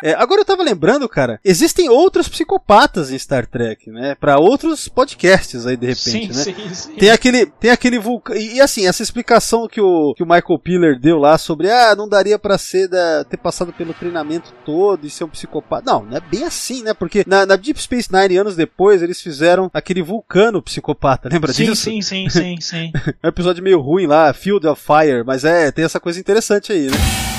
É, agora eu tava lembrando, cara, existem outros psicopatas em Star Trek, né? Pra outros podcasts aí, de repente, sim, né? sim, sim. Tem aquele, tem aquele vulcão. E, e assim, essa explicação que o, que o Michael Piller deu lá sobre, ah, não daria pra ser da, ter passado pelo treinamento todo e ser um psicopata. Não, não é bem assim, né? Porque na, na Deep Space Nine, anos depois, eles fizeram aquele vulcano psicopata, lembra Sim, disso? sim, sim, sim, sim. É um episódio meio ruim lá, Field of Fire, mas é, tem essa coisa interessante aí, né?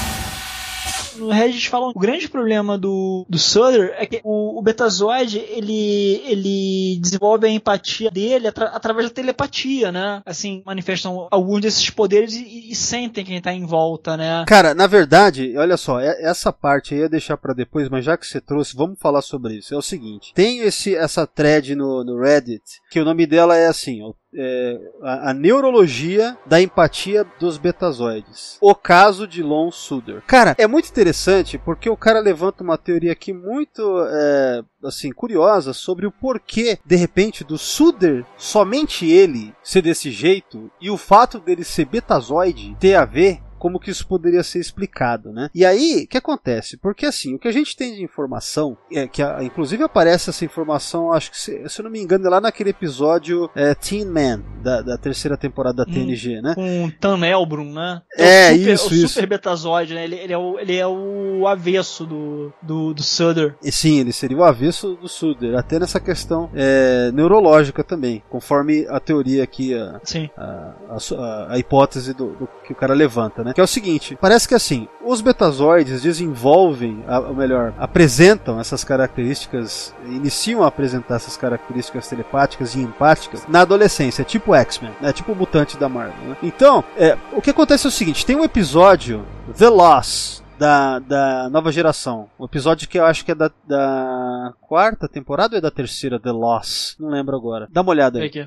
No Regis falam, o grande problema do, do Sutter é que o, o Betazoide, ele, ele desenvolve a empatia dele atra- através da telepatia, né? Assim, manifestam alguns desses poderes e, e sentem quem tá em volta, né? Cara, na verdade, olha só, é- essa parte aí eu ia deixar pra depois, mas já que você trouxe, vamos falar sobre isso. É o seguinte: tem esse, essa thread no, no Reddit, que o nome dela é assim, ó, é, a, a neurologia da empatia dos betazoides. O caso de Lon Suder. Cara, é muito interessante porque o cara levanta uma teoria aqui muito é, assim curiosa sobre o porquê de repente do Suder somente ele ser desse jeito e o fato dele ser betazoide ter a ver como que isso poderia ser explicado, né? E aí, o que acontece? Porque assim, o que a gente tem de informação, é que a- inclusive aparece essa informação, acho que se, se eu não me engano, é lá naquele episódio é, Teen Man, da, da terceira temporada da Hum. TNG, né? Com o Tan Elbrun, né? É, o super, isso, o isso. super Betazoide, né? Ele, ele, é o, ele é o avesso do, do, do Sutter. E sim, ele seria o avesso do Suder, até nessa questão é, neurológica também, conforme a teoria aqui, a, a, a- a hipótese do, do que o cara levanta, né? Que é o seguinte: parece que assim, os betazoides desenvolvem, ou melhor, apresentam essas características, iniciam a apresentar essas características telepáticas e empáticas na adolescência, tipo X-Men, né? Tipo o mutante da Marvel. Né? Então, é, o que acontece é o seguinte: tem um episódio, The Loss. Da, da nova geração. Um episódio que eu acho que é da, da quarta temporada ou é da terceira? The Loss. Não lembro agora. Dá uma olhada aí. Aqui.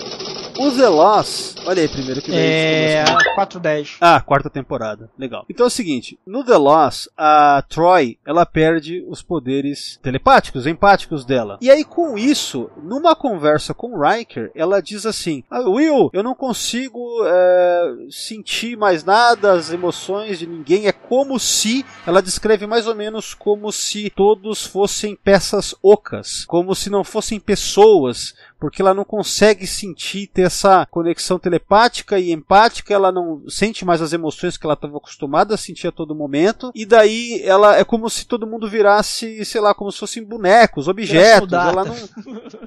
O The Lost, olha aí primeiro que veio É. começo. 410. Ah, quarta temporada. Legal. Então é o seguinte, no The Lost, a Troy, ela perde os poderes telepáticos, empáticos dela. E aí com isso, numa conversa com o Riker, ela diz assim: ah, Will, eu não consigo é, sentir mais nada, as emoções de ninguém. É como se, ela descreve mais ou menos como se todos fossem peças ocas, como se não fossem pessoas, porque ela não consegue sentir, ter essa conexão telepática e empática, ela não sente mais as emoções que ela estava acostumada a sentir a todo momento, e daí ela é como se todo mundo virasse, sei lá, como se fossem bonecos, objetos, ela não...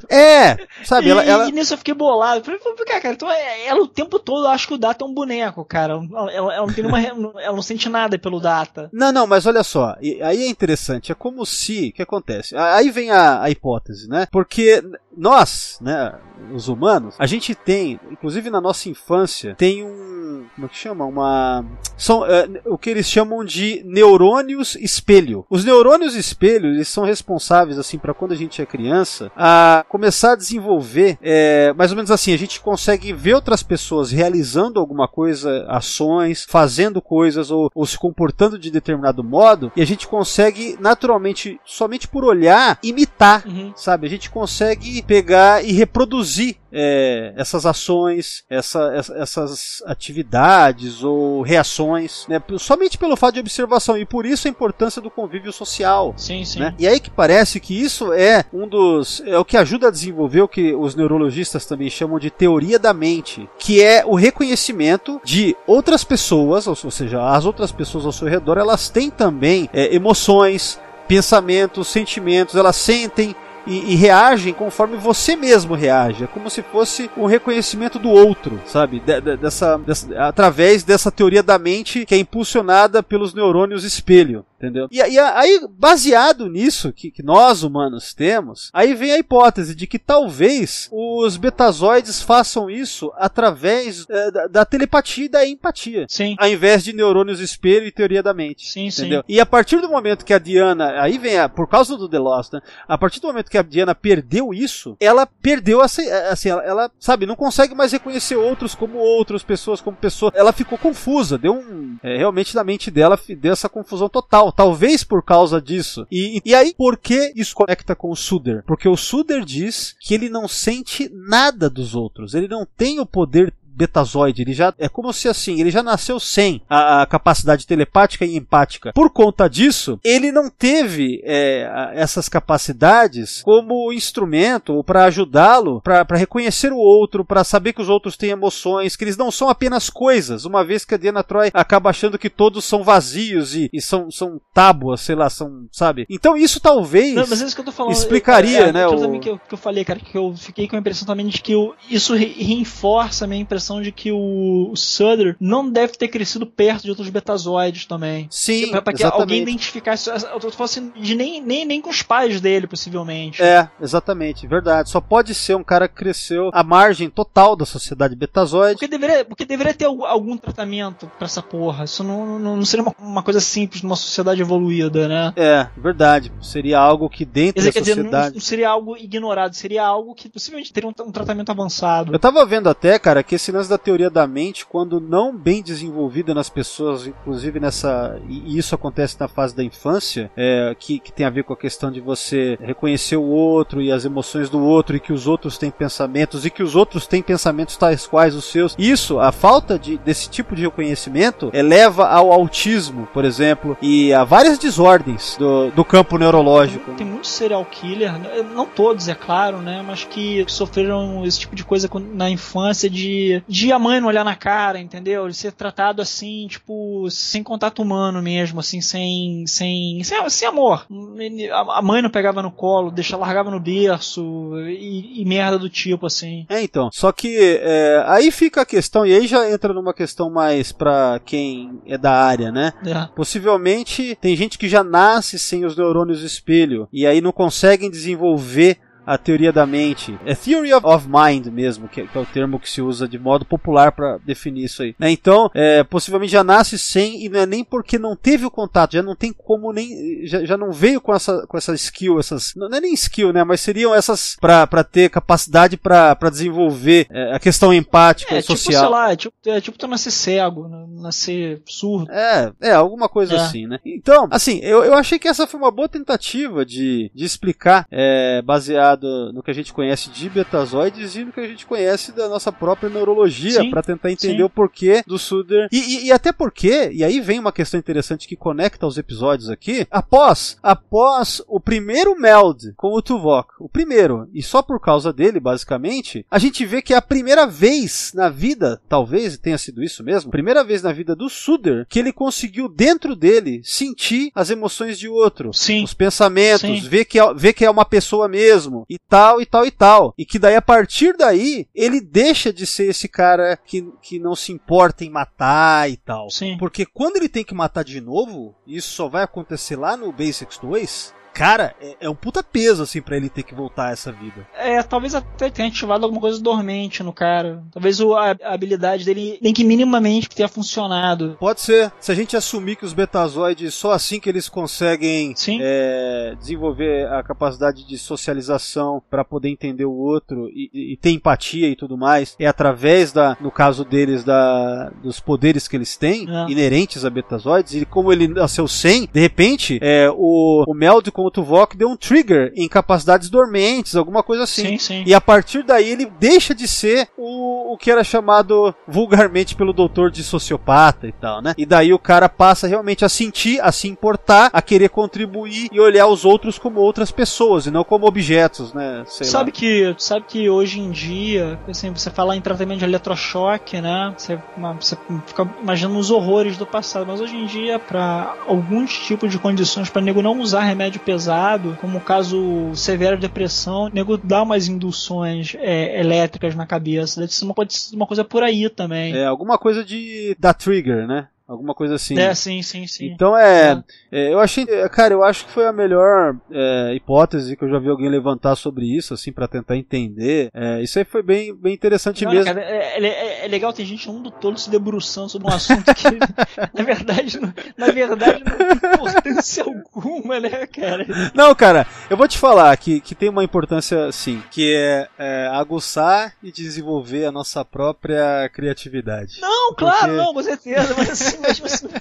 É, sabe, e, ela... ela- e nisso eu fiquei bolado. Falei, pô, cara, então é- ela o tempo todo acha que o Data é um boneco, cara. Ela, ela- ela não tem nenhuma. re- ela não sente nada pelo Data. Não, não, mas olha só, aí é interessante, é como se, o que acontece? Aí vem a, a hipótese, né? Porque nós, né, os humanos, a gente tem, inclusive na nossa infância, tem um, como é que chama? Uma, são é, o que eles chamam de neurônios espelho. Os neurônios espelho, eles são responsáveis, assim, para quando a gente é criança, a começar a desenvolver, é, mais ou menos assim, a gente consegue ver outras pessoas realizando alguma coisa, ações, fazendo coisas ou, ou se comportando de determinado modo, e a gente consegue naturalmente, somente por olhar, imitar Uhum. sabe? A gente consegue pegar e reproduzir é, essas ações, essa- essa- essas atividades ou reações, né? Somente pelo fato de observação e por isso a importância do convívio social. Sim, sim. Né? E aí que parece que isso é um dos é o que ajuda a desenvolver o que os neurologistas também chamam de teoria da mente, que é o reconhecimento de outras pessoas, ou, ou seja, as outras pessoas ao seu redor, elas têm também é, emoções, pensamentos, sentimentos, elas sentem e, e reagem conforme você mesmo reage. É como se fosse um reconhecimento do outro, sabe? De- de- dessa, dessa- através dessa teoria da mente que é impulsionada pelos neurônios espelho. Entendeu? E, e aí, baseado nisso que, que nós humanos temos, aí vem a hipótese de que talvez os betazoides façam isso através eh, da, da telepatia e da empatia, Sim. ao invés de neurônios espelho e teoria da mente. Sim, sim. Entendeu? E a partir do momento que a Diana, aí vem a, por causa do The Lost, né? A partir do momento que a Diana perdeu isso, ela perdeu essa, assim, ela, ela, sabe, não consegue mais reconhecer outros como outros, pessoas como pessoas. Ela ficou confusa, deu um, é, realmente na mente dela deu essa confusão total, talvez por causa disso. E, e aí, por que isso conecta com o Suder? Porque o Suder diz que ele não sente nada dos outros, ele não tem o poder betazoide, ele já é como se assim, ele já nasceu sem a, a capacidade telepática e empática. Por conta disso, ele não teve é, essas capacidades como instrumento ou para ajudá-lo para reconhecer o outro, para saber que os outros têm emoções, que eles não são apenas coisas, uma vez que a Diana Troy acaba achando que todos são vazios e, e são, são tábuas, sei lá, são, sabe? Então isso talvez Não, mas é isso que eu tô falando. explicaria, é, né, o- que eu, que eu falei, cara, que eu fiquei com a impressão também de que o- isso re- reforça a minha impressão de que o, o Sutter não deve ter crescido perto de outros betazoides também. Sim, pra, pra que exatamente. alguém identificasse. Eu tô falando assim, de nem, nem, nem com os pais dele, possivelmente. É, exatamente, verdade. Só pode ser um cara que cresceu à margem total da sociedade betazoide. Porque deveria, porque deveria ter algum, tratamento pra essa porra. Isso não, não, não seria uma, uma coisa simples numa sociedade evoluída, né? É, verdade. Seria algo que dentro dizer, da quer dizer não, sociedade. não seria algo ignorado, seria algo que possivelmente teria um, um tratamento avançado. Eu tava vendo até, cara, que esse lance da teoria da mente, quando não bem desenvolvida nas pessoas, inclusive nessa. E isso acontece na fase da infância, é, que, que tem a ver com a questão de você reconhecer o outro e as emoções do outro, e que os outros têm pensamentos, e que os outros têm pensamentos tais quais os seus. Isso, a falta de, desse tipo de reconhecimento, eleva ao autismo, por exemplo, e a várias desordens do, do campo neurológico. Tem muitos serial killer, né? não todos, é claro, né? Mas que sofreram esse tipo de coisa na infância de, de a mãe não olhar na cara, entendeu? De ser tratado assim, tipo, sem contato humano mesmo, assim, sem. sem. sem, sem amor. A mãe não pegava no colo, deixa, largava no berço e, e merda do tipo, assim. É, então. Só que é, aí fica a questão, e aí já entra numa questão mais pra quem é da área, né? É. Possivelmente tem gente que já nasce sem os neurônios espelho e aí não conseguem desenvolver a teoria da mente, é Theory of, Mind mesmo, que, é- que é o termo que se usa de modo popular para definir isso aí. né? Então, é, possivelmente já nasce sem e não é nem porque não teve o contato, já não tem como nem, já, já não veio com essa, com essa skill, essas, não é nem skill, né, mas seriam essas pra pra ter capacidade pra pra desenvolver é, a questão empática É, tipo, social. sei lá, é tipo, é tipo tu nascer cego, né? nascer surdo. É, é, alguma coisa É. assim, né? Então, assim, eu, eu achei que essa foi uma boa tentativa de, de explicar, é, baseado no que a gente conhece de betazoides e no que a gente conhece da nossa própria neurologia, pra tentar entender sim. o porquê do Suder. E, e- e até porque, e aí vem uma questão interessante que conecta os episódios aqui, após, após o primeiro meld com o Tuvok, o primeiro, e só por causa dele, basicamente, a gente vê que é a primeira vez na vida, talvez tenha sido isso mesmo, primeira vez na vida do Suder, que ele conseguiu dentro dele sentir as emoções de outro. Sim. Os pensamentos, Sim. ver que, é, ver que é uma pessoa mesmo, e tal, e tal, e tal. E que daí, a partir daí, ele deixa de ser esse cara que, que não se importa em matar e tal. Sim. Porque quando ele tem que matar de novo, isso só vai acontecer lá no Basics 2, cara, é, é um puta peso, assim, pra ele ter que voltar a essa vida. É, talvez até tenha ativado alguma coisa dormente no cara. Talvez o- a, a habilidade dele nem que minimamente tenha funcionado. Pode ser. Se a gente assumir que os betazoides, só assim que eles conseguem é, desenvolver a capacidade de socialização para poder entender o outro e, e- e ter empatia e tudo mais, é através da, no caso deles, da, dos poderes que eles têm, É. inerentes a betazoides, e como ele nasceu sem, de repente, é, o, o Meld com o Tuvok deu um trigger em capacidades dormentes, alguma coisa assim. Sim, sim. E a partir daí ele deixa de ser o, o que era chamado vulgarmente pelo doutor de sociopata e tal, né? E daí o cara passa realmente a sentir, a se importar, a querer contribuir e olhar os outros como outras pessoas e não como objetos, né? Sei sabe lá. que sabe que hoje em dia, assim, você falar em tratamento de eletrochoque, né? Você, uma- você fica imaginando os horrores do passado, mas hoje em dia, para alguns tipos de condições, para nego não usar remédio pesado, como o caso severo de depressão, nego dá umas induções é, elétricas na cabeça. Deve ser uma coisa, uma coisa por aí também. É alguma coisa de da trigger, né? Alguma coisa assim. É, sim, sim, sim. Então é, é, eu achei, é, cara, eu acho que foi a melhor é, hipótese que eu já vi alguém levantar sobre isso, assim, pra tentar entender. É, isso aí foi bem, bem interessante Não, mesmo. cara, é, é- é legal, tem gente no mundo todo se debruçando sobre um assunto que, na verdade, não, na verdade, não tem importância alguma, né, cara? Não, cara, eu vou te falar que, que tem uma importância, sim, que é, é aguçar e desenvolver a nossa própria criatividade. Não, claro, Porque- não, com certeza, mas assim, mas você não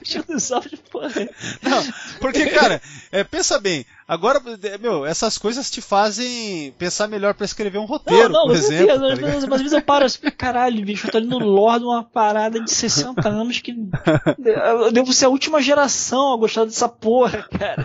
porra. Não, porque, cara, é, pensa bem, agora, é, meu, essas coisas te fazem pensar melhor pra escrever um roteiro, Não, não, por exemplo. certeza, tá mas, às vezes eu paro assim, caralho, bicho, eu tô ali no lore de uma parada de 60 anos que eu devo ser a última geração a gostar dessa porra, cara.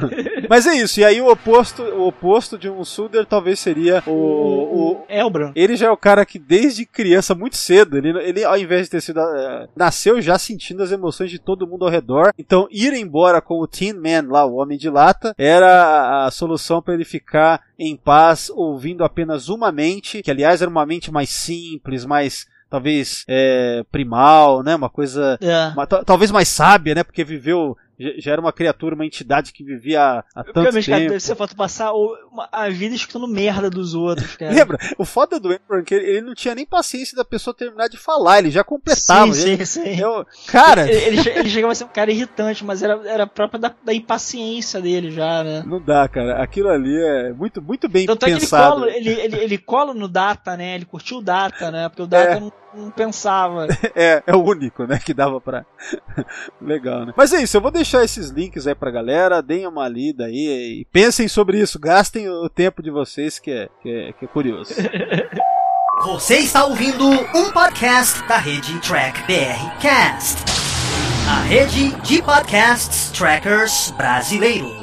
Mas é isso, e aí o oposto, o oposto de um Suder talvez seria o, o, Elbran. Ele já é o cara que desde criança, muito cedo, ele, ele ao invés de ter sido. eh, nasceu já sentindo as emoções de todo mundo ao redor. Então, ir embora com o Tin Man lá, o Homem de Lata, era a, a solução para ele ficar em paz, ouvindo apenas uma mente, que aliás era uma mente mais simples, mais. Talvez é, primal, né? Uma coisa. É. uma- ta- talvez mais sábia, né? Porque viveu. Já era uma criatura, uma entidade que vivia há, há tanto Obviamente, cara, tempo. deve ser foto passar uma- a vida escutando merda dos outros, cara. Lembra? O foda do Emperor é que ele ele não tinha nem paciência da pessoa terminar de falar, ele já completava. Sim, ele- sim, sim. Eu- cara, Ele, ele, ele chegava a ser um cara irritante, mas era, era próprio da, da impaciência dele já, né? não dá, cara. Aquilo ali é muito, muito bem Tanto é que ele pensado. cola, ele, ele, ele cola no Data, né? Ele curtiu o Data, né? Porque o Data É. não, não pensava. É, é o único, né, que dava pra. Legal, né? Mas é isso, eu vou deixar esses links aí pra galera, deem uma lida aí e pensem sobre isso, gastem o tempo de vocês que é, que é, que é curioso. Você está ouvindo um podcast da rede Track BR Cast, a rede de podcasts trackers brasileiros.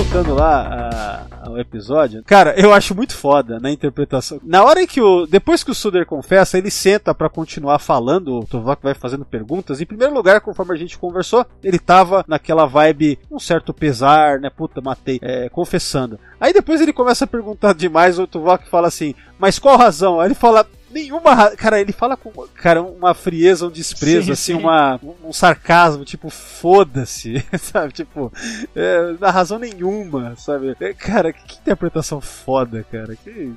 Voltando lá a- ao episódio. Cara, eu acho muito foda na interpretação. Na hora que o. Depois que o Suder confessa, ele senta pra continuar falando, o Tuvok vai fazendo perguntas. Em primeiro lugar, conforme a gente conversou, ele tava naquela vibe, um certo pesar, né? Puta, matei, é, confessando. Aí depois ele começa a perguntar demais, o Tuvok fala assim, mas qual razão? Aí ele fala, nenhuma ra- Cara, ele fala com cara, uma frieza, um desprezo, Sim, assim, sim. uma, um sarcasmo, tipo, foda-se, sabe? Tipo, é, na razão nenhuma, sabe? É, Cara, que interpretação foda, cara. Que...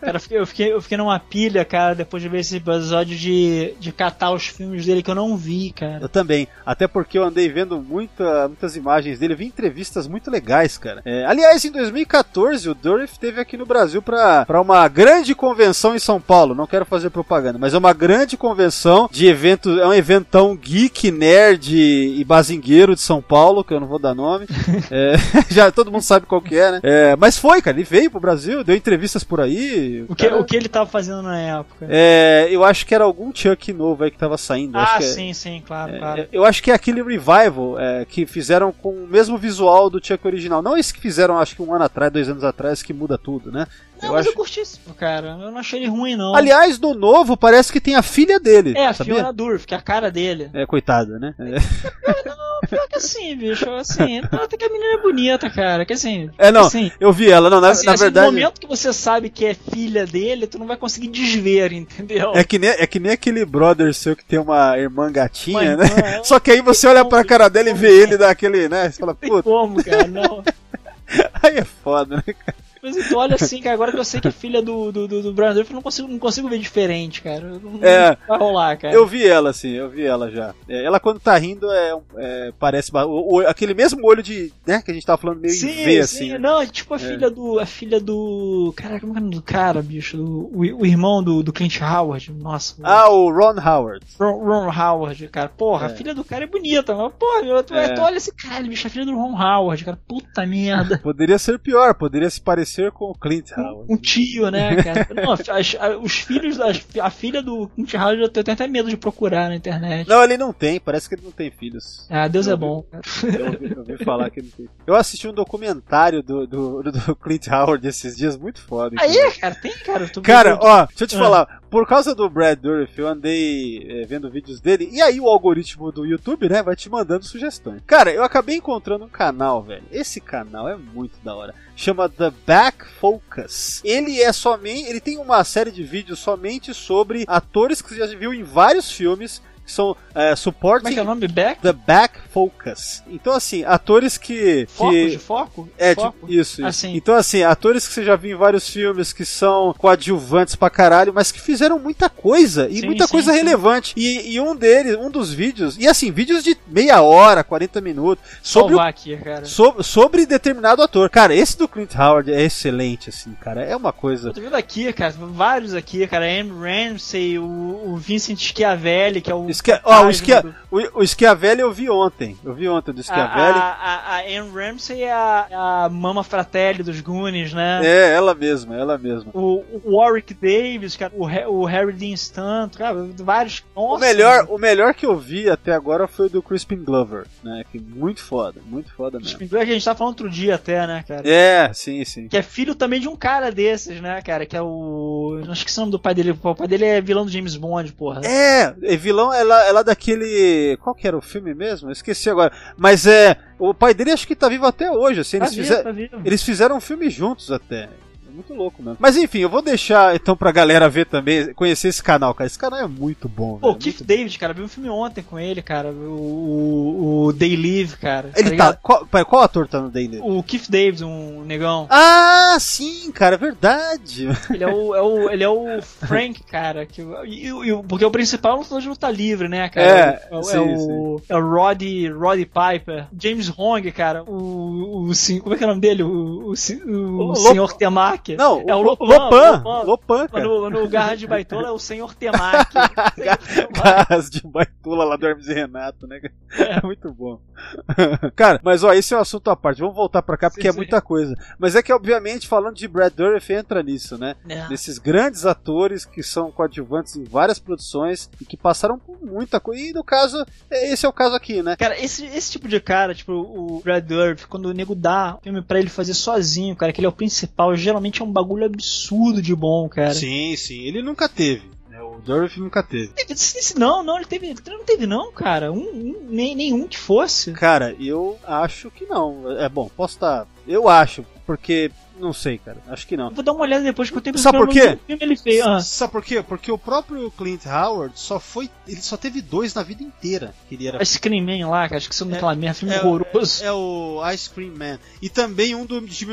Cara, eu fiquei, eu, fiquei, numa pilha, cara, depois de ver esse episódio de, de catar os filmes dele que eu não vi, cara. Eu também. Até porque eu andei vendo muita, muitas imagens dele, eu vi entrevistas muito legais, cara. É, aliás, em 2014, o Dorif esteve aqui no Brasil pra pra uma grande convenção em São Paulo. Não quero fazer propaganda, mas é uma grande convenção de eventos. É um eventão geek, nerd e bazingueiro de São Paulo, que eu não vou dar nome. É, já todo mundo sabe qual que é, né? É, mas foi, cara. Ele veio pro Brasil, deu entrevistas por aí. O que, cara- o que ele tava fazendo na época? É, eu acho que era algum Chuck novo aí que tava saindo. ah, é- sim, sim, claro, claro. é, Eu acho que é aquele revival é, que fizeram com o mesmo visual do Chuck original. Não esse que fizeram, acho que um ano atrás, dois anos atrás, que muda tudo, né? Não, eu mas acho. eu curti isso, cara. Eu não achei ele ruim, não. Aliás, no novo parece que tem a filha dele. é, a sabia? Fiona Durf, que é a cara dele. É, coitada, né? É, Pior que assim, bicho, assim, até que a menina é bonita, cara. Que assim. É, não, assim, eu vi ela. Não, na, assim, na assim, verdade. No momento que você sabe que é filha dele, tu não vai conseguir desver, entendeu? É que, nem, é que nem aquele brother seu que tem uma irmã gatinha, né? é. Só que aí você olha pra cara dela e vê ele daquele, né? Você fala, Tem puta, como, cara, não. aí é foda, né? Mas então, olha assim, cara, agora que eu sei que é filha do, do, do, do Brian Durf, eu não consigo, não consigo ver diferente, cara. Não, É. vai rolar, cara. Eu vi ela, assim, eu vi ela já. É, ela quando tá rindo é, é, parece o- o- aquele mesmo olho de, né, que a gente tava falando meio Sim, sim, assim. né? não, é tipo a filha do. A filha do. Caraca, como é o nome do cara, bicho? Do- o, o irmão do, do Clint Howard. Nossa. Ah, o Ron Howard. Ron, Ron Howard, cara. Porra, É. a filha do cara é bonita, mas, porra, eu, tu, É. tu olha esse cara, bicho, a filha do Ron Howard, cara. Puta merda. Poderia ser pior, poderia se parecer com o Clint Howard. Um tio, né, cara? Não, as- a- os filhos, da a filha do Clint Howard eu tenho até medo de procurar na internet. Não, ele não tem, parece que ele não tem filhos. Ah, Deus Eu é vi- bom. Eu ouvi, eu ouvi falar que ele tem. Eu assisti um documentário do, do, do Clint Howard esses dias, muito foda. inclusive. Aí, cara, tem, cara. Cara, ó, deixa eu te Ah. falar, por causa do Brad Dourif, eu andei é, vendo vídeos dele, e aí o algoritmo do YouTube, né, vai te mandando sugestões. Cara, eu acabei encontrando um canal, velho. Esse canal é muito da hora. Chama The Back Focus. Ele é somente, ele tem uma série de vídeos somente sobre atores que você já viu em vários filmes, que são é, Como supporting é que é o nome? Back? The Back Focus. Então, assim, atores que. Foco? que De foco? é, foco? tipo, isso, Ah, isso. sim. Então, assim, atores que você já viu em vários filmes que são coadjuvantes pra caralho, mas que fizeram muita coisa e Sim, muita sim, coisa sim. relevante. E, e um deles, um dos vídeos, e assim, vídeos de meia hora, 40 minutos, sobre, o- aqui, cara. sobre, sobre determinado ator. Cara, esse do Clint Howard é excelente, assim, cara. É uma coisa. Eu tô vendo aqui, cara, vários aqui, cara. Anne Ramsey, o, o Vincent Schiavelli, que é o. Esqui... Ó, o, fantasma Schia... do- o, o Schiavelli eu vi ontem. Eu vi ontem do Schiavelli. a, a, a Anne Ramsey é a, é a Mama Fratelli dos Goonies, né? É, ela mesma, ela mesma. O, o Warwick Davis, cara, o, o Harry Dean Stanton, cara, vários. Nossa, O melhor, o melhor que eu vi até agora foi o do Crispin Glover, né? Que muito foda, muito foda mesmo. que a gente tava falando outro dia até, né, cara? É, sim, sim. Que é filho também de um cara desses, né, cara? Que é o. Não esqueci o nome do pai dele. O pai dele é vilão do James Bond, porra. É, é vilão, ela, ela daquele. Qual que era o filme mesmo? Eu esqueci agora. Mas é. O pai dele acho que tá vivo até hoje, assim. Tá Eles, vivo, fizeram, tá vivo. eles fizeram um filme juntos até. É muito louco mesmo. Mas enfim, eu vou deixar então pra galera ver também, conhecer esse canal, cara. Esse canal é muito bom, Pô, o velho. Keith David, cara, vi um filme ontem com ele, cara. O, o, o Day Live, cara. Ele tá. ligado? Qual, qual ator tá no Daily? O Keith David, um negão. Ah, sim, cara, é verdade. Ele é o, é o, ele é o Frank, cara. Que, e, e- porque o principal é lutador de luta livre, né, cara? É, é, o- sim, é o, é o Roddy, Roddy Piper. James Hong, cara. O, o, sim- como é que é o nome dele? O, o, si- o O senhor Temaki. Temaki? Não, é o Lopan. Lopan. Lopan, Lopan cara. no, no Garra de Baitola é o Senhor Temaki. Garras de baitula lá do Hermes e Renato, né? É muito bom. Cara, mas ó, esse é um assunto à parte. Vamos voltar pra cá porque Sim, é sim. muita coisa. Mas é que, obviamente, falando de Brad Dourif, entra nisso, né? É. Desses grandes atores que são coadjuvantes em várias produções e que passaram por muita coisa. E no caso, é- esse é o caso aqui, né? Cara, esse, esse tipo de cara, tipo, o Brad Dourif, quando o nego dá filme pra ele fazer sozinho, cara, que ele é o principal, geralmente é um bagulho absurdo de bom, cara. Sim, sim. Ele nunca teve. né? O Dourif nunca teve. Não, não, ele teve. Ele não teve, não, cara. Um, um- nem, nenhum que fosse. Cara, eu acho que não. É bom, posso estar. Eu acho, porque. Não sei, cara. Acho que não. Vou dar uma olhada depois que eu tenho Sabe por quê? filme ele fez. Ah, Sabe por quê? Porque o próprio Clint Howard só foi. Ele só teve dois na vida inteira que ele era. Ice Cream Man lá, cara, acho que isso não É- aquela merda, filme é- horroroso. É o Ice Cream Man. E também um do, de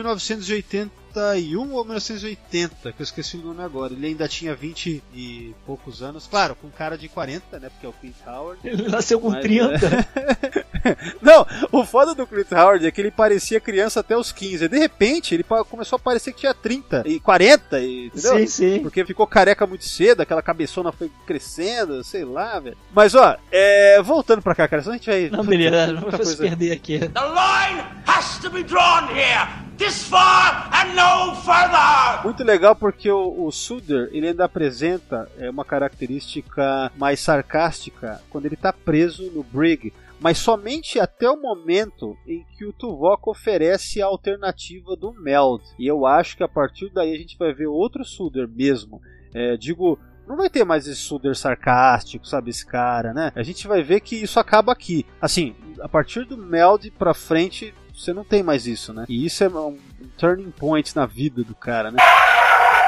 1981 ou 1980, que eu esqueci o nome agora. Ele ainda tinha 20 e poucos anos. Claro, com cara de 40, né? Porque é o Clint Howard. Ele nasceu com Mas, 30. Não, o foda do Clint Howard é que ele parecia criança até os 15. De repente, ele começou a parecer que tinha 30 e 40, e, entendeu? Sim, sim. Porque ficou careca muito cedo, aquela cabeçona foi crescendo, sei lá, velho. Mas ó, é, voltando pra cá, cara, senão a gente vai. Não, beleza, coisa. perder aqui. The line has to be drawn here. This far and no further. Muito legal porque o, o Suder ele ainda apresenta é, uma característica mais sarcástica quando ele tá preso no Brig, mas somente até o momento em que o Tuvok oferece a alternativa do Meld. E eu acho que a partir daí a gente vai ver outro Suder mesmo. É, digo, não vai ter mais esse Suder sarcástico, sabe, esse cara, né? A gente vai ver que isso acaba aqui. Assim, a partir do Meld pra frente, você não tem mais isso, né? E isso é um turning point na vida do cara, né?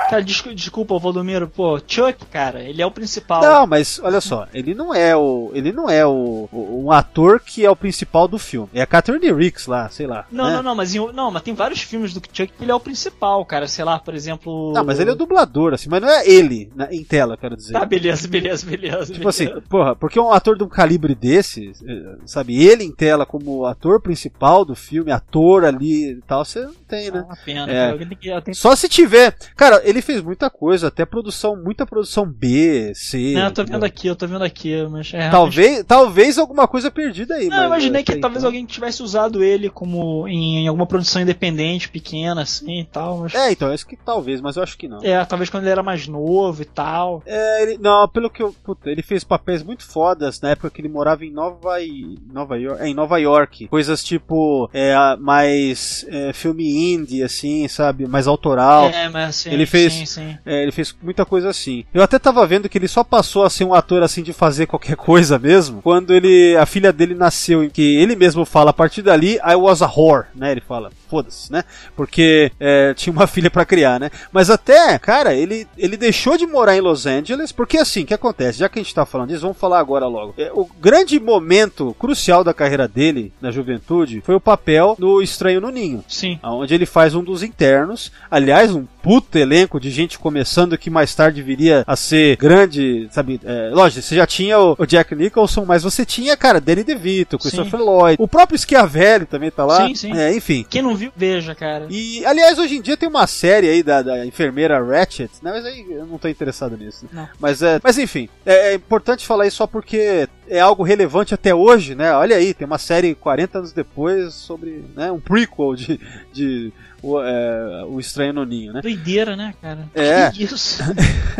Cara, desculpa, desculpa, Valdomiro, pô, Chuck, cara, ele é o principal. Não, mas olha só, ele não é o. Ele não é o, o- um ator que é o principal do filme. É a Catherine Ricks lá, sei lá. Não, né? não, não, mas, em- não, mas tem vários filmes do Chuck que ele é o principal, cara. Sei lá, por exemplo. Não, mas ele é o dublador, assim, mas não é ele na- em tela, quero dizer. Tá, beleza, beleza, beleza. Tipo assim, beleza. porra, porque um ator de um calibre desse, eh, sabe, ele em tela como ator principal do filme, ator ali e tal, você não tem, né? uma pena, É. eu tenho- Só se tiver. Cara, ele fez muita coisa, até produção, muita produção B, C. Não, eu tô vendo aqui, eu tô vendo aqui, mas é Talvez, talvez alguma coisa perdida aí. Não, mas, eu imaginei é, que então. talvez alguém tivesse usado ele como em, em alguma produção independente, pequena, assim e tal. Mas... É, então, acho que talvez, mas eu acho que não. É, talvez quando ele era mais novo e tal. É, ele- não, pelo que eu. Puta, ele fez papéis muito fodas na época que ele morava em Nova, Nova York. É, em Nova York. Coisas tipo. É, mais. é, filme indie, assim, sabe? Mais autoral. É, mas sim, Ele fez- sim, sim. É, ele fez muita coisa assim. Eu até tava vendo que ele só passou a ser um ator assim de fazer qualquer coisa mesmo quando ele a filha dele nasceu, em que ele mesmo fala a partir dali I was a whore, né? Ele fala, foda-se, né? Porque é, tinha uma filha pra criar, né? Mas até, cara, ele ele deixou de morar em Los Angeles porque assim, o que acontece? Já que a gente tá falando disso, vamos falar agora logo. É, o grande momento crucial da carreira dele na juventude foi o papel no Estranho no Ninho Sim. onde ele faz um dos internos. Aliás, um puto elenco de gente começando que mais tarde viria a ser grande, sabe? É, lógico, você já tinha o, o Jack Nicholson, mas você tinha, cara, Danny DeVito, Christopher Lloyd, o próprio Schiavelli também tá lá. Sim, sim. É, enfim. Quem não viu, veja, cara. E, aliás, hoje em dia tem uma série aí da, da enfermeira Ratchet, né? Mas aí eu não tô interessado nisso. né? Não. Mas, é, mas enfim, é, é importante falar isso só porque é algo relevante até hoje, né? Olha aí, tem uma série 40 anos depois sobre né, um prequel de, de o, é, o Estranho no Ninho, né? Doideira, né, cara? É. Que isso?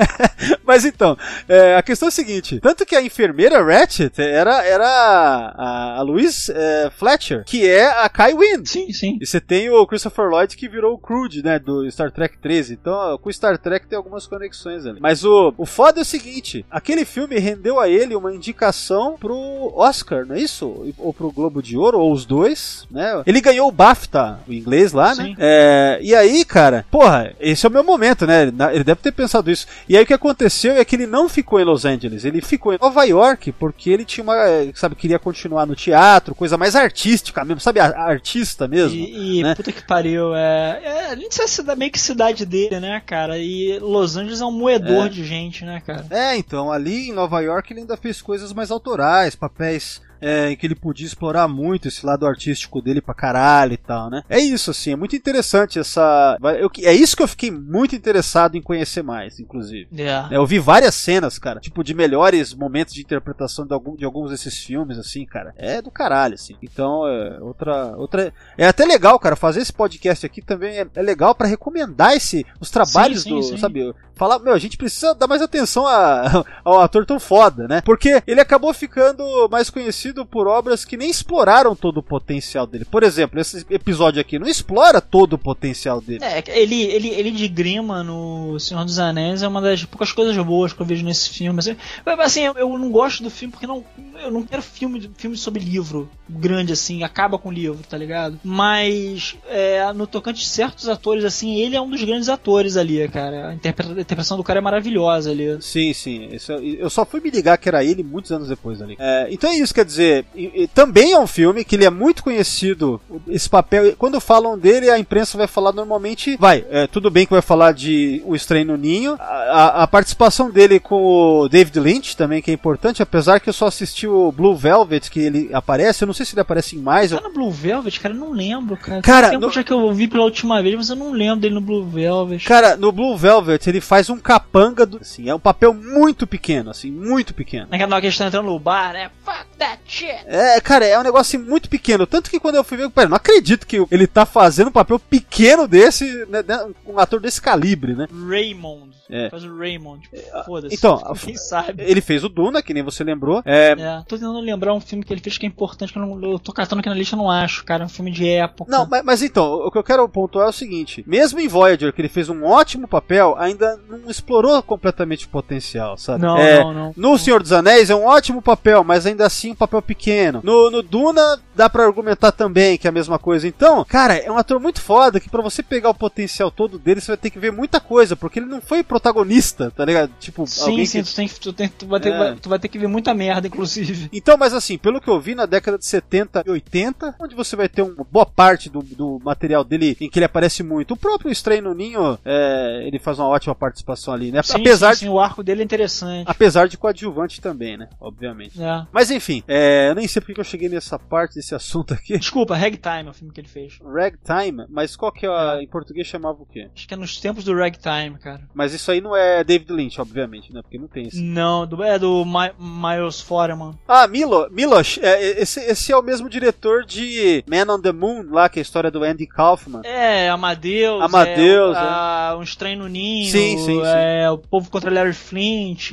Mas então, é, a questão é a seguinte: tanto que a enfermeira Ratchet era, era a, a Louise é, Fletcher, que é a Kai Wynn. sim, sim. E você tem o Christopher Lloyd que virou o Crude, né, do Star Trek 13. Então, com Star Trek tem algumas conexões ali. Mas o, o foda é o seguinte: aquele filme rendeu a ele uma indicação pro Oscar, não é isso? Ou pro Globo de Ouro, ou os dois, né? Ele ganhou o BAFTA, o inglês lá, né? Sim. É, e aí, cara, porra, esse é o meu momento, né? Ele deve ter pensado isso. E aí o que aconteceu é que ele não ficou em Los Angeles, ele ficou em Nova York porque ele tinha uma, eh, sabe, queria continuar no teatro, coisa mais artística mesmo, sabe, artista mesmo. E, e né? puta que pariu, é. é a gente é cida- meio que cidade dele, né, cara? E Los Angeles é um moedor É. de gente, né, cara? É, então, ali em Nova York ele ainda fez coisas mais autorais, papéis É, em que ele podia explorar muito esse lado artístico dele pra caralho e tal, né? É isso, assim, é muito interessante essa. Eu, é isso que eu fiquei muito interessado em conhecer mais, inclusive. Yeah. Eu vi várias cenas, cara, tipo, de melhores momentos de interpretação de, algum, de alguns desses filmes, assim, cara. É do caralho, assim. Então, é outra. outra É até legal, cara, fazer esse podcast aqui também é, é legal para recomendar esse, os trabalhos Sim, sim, do. sim. Sabe? Falar, meu, a gente precisa dar mais atenção a, ao ator tão foda, né? Porque ele acabou ficando mais conhecido por obras que nem exploraram todo o potencial dele. Por exemplo, esse episódio aqui não explora todo o potencial dele. É, ele, ele, ele de grima no Senhor dos Anéis é uma das poucas coisas boas que eu vejo nesse filme. Assim, assim, eu, eu não gosto do filme porque não, eu não quero filme, filme sobre livro grande, assim, acaba com o livro, tá ligado? Mas é, no tocante de certos atores, assim, ele é um dos grandes atores ali, cara. A, interpreta- a interpretação do cara é maravilhosa ali. Sim, sim. Isso, eu só fui me ligar que era ele muitos anos depois ali. É, então é isso, quer dizer, e- e também é um filme que ele é muito conhecido. Esse papel, quando falam dele, a imprensa vai falar normalmente. Vai, é, tudo bem que vai falar de O Estranho no Ninho. A, a- a participação dele com o David Lynch também, que é importante, apesar que eu só assisti o Blue Velvet, que ele aparece. Eu não sei se ele aparece em mais. Tá no Blue Velvet, cara, eu não lembro, cara. Cara, Tem tempo no- já que eu ouvi pela última vez, mas eu não lembro dele no Blue Velvet. Cara, no Blue Velvet ele faz um capanga do. Assim, é um papel muito pequeno, assim, muito pequeno. Naquela hora que eles estão entrando no bar, né? Fuck that shit! É, cara, é um negócio assim, muito pequeno. Tanto que quando eu fui ver, pera, não acredito que ele tá fazendo um papel pequeno desse, né, né, um ator desse calibre, né? Raymond. É. Faz o Raymond. Foda-se. então, quem sabe? Ele fez o Duna, que nem você lembrou. É, É, tô tentando lembrar um filme que ele fez que é importante, que eu, não, eu tô catando aqui na lista, eu não acho, cara. É um filme de época. Não, mas, mas então, o que eu quero pontuar é o seguinte: mesmo em Voyager, que ele fez um ótimo papel, ainda não explorou completamente o potencial, sabe? Não, É, não, não. No Senhor dos Anéis é um ótimo papel, mas ainda assim um papel pequeno. No, no Duna dá pra argumentar também que é a mesma coisa. Então, cara, é um ator muito foda que pra você pegar o potencial todo dele, você vai ter que ver muita coisa, porque ele não foi protagonista, tá ligado? Tipo, Sim, alguém sim, que... tu, tem, que- tu, tem, tu, vai ter, É. tu vai ter que ver muita merda, inclusive. Então, mas assim, pelo que eu vi na década de 70 e 80, onde você vai ter uma boa parte do, do material dele em que ele aparece muito. O próprio Estranho no Ninho, é, ele faz uma ótima participação ali, né? Sim, apesar, sim, de, sim, o arco dele é interessante. apesar de coadjuvante também, né? Obviamente. É. Mas enfim, é, eu nem sei porque que eu cheguei nessa parte desse assunto aqui. Desculpa, Ragtime é o filme que ele fez. Ragtime, mas qual que é, a, em português chamava o quê? Acho que é nos tempos do Ragtime, cara. Mas isso aí não é David Lynch, obviamente, né? Porque não tem esse. Não, do, é do Mi- Miles Foreman. Ah, Milo, Milos, é, esse, esse é o mesmo diretor de Man on the Moon, lá, que é a história do Andy Kaufman. É, Amadeus. Amadeus, é, o- a- Um Estranho no Ninho. Sim, sim, sim. É, o Povo contra Larry Flint.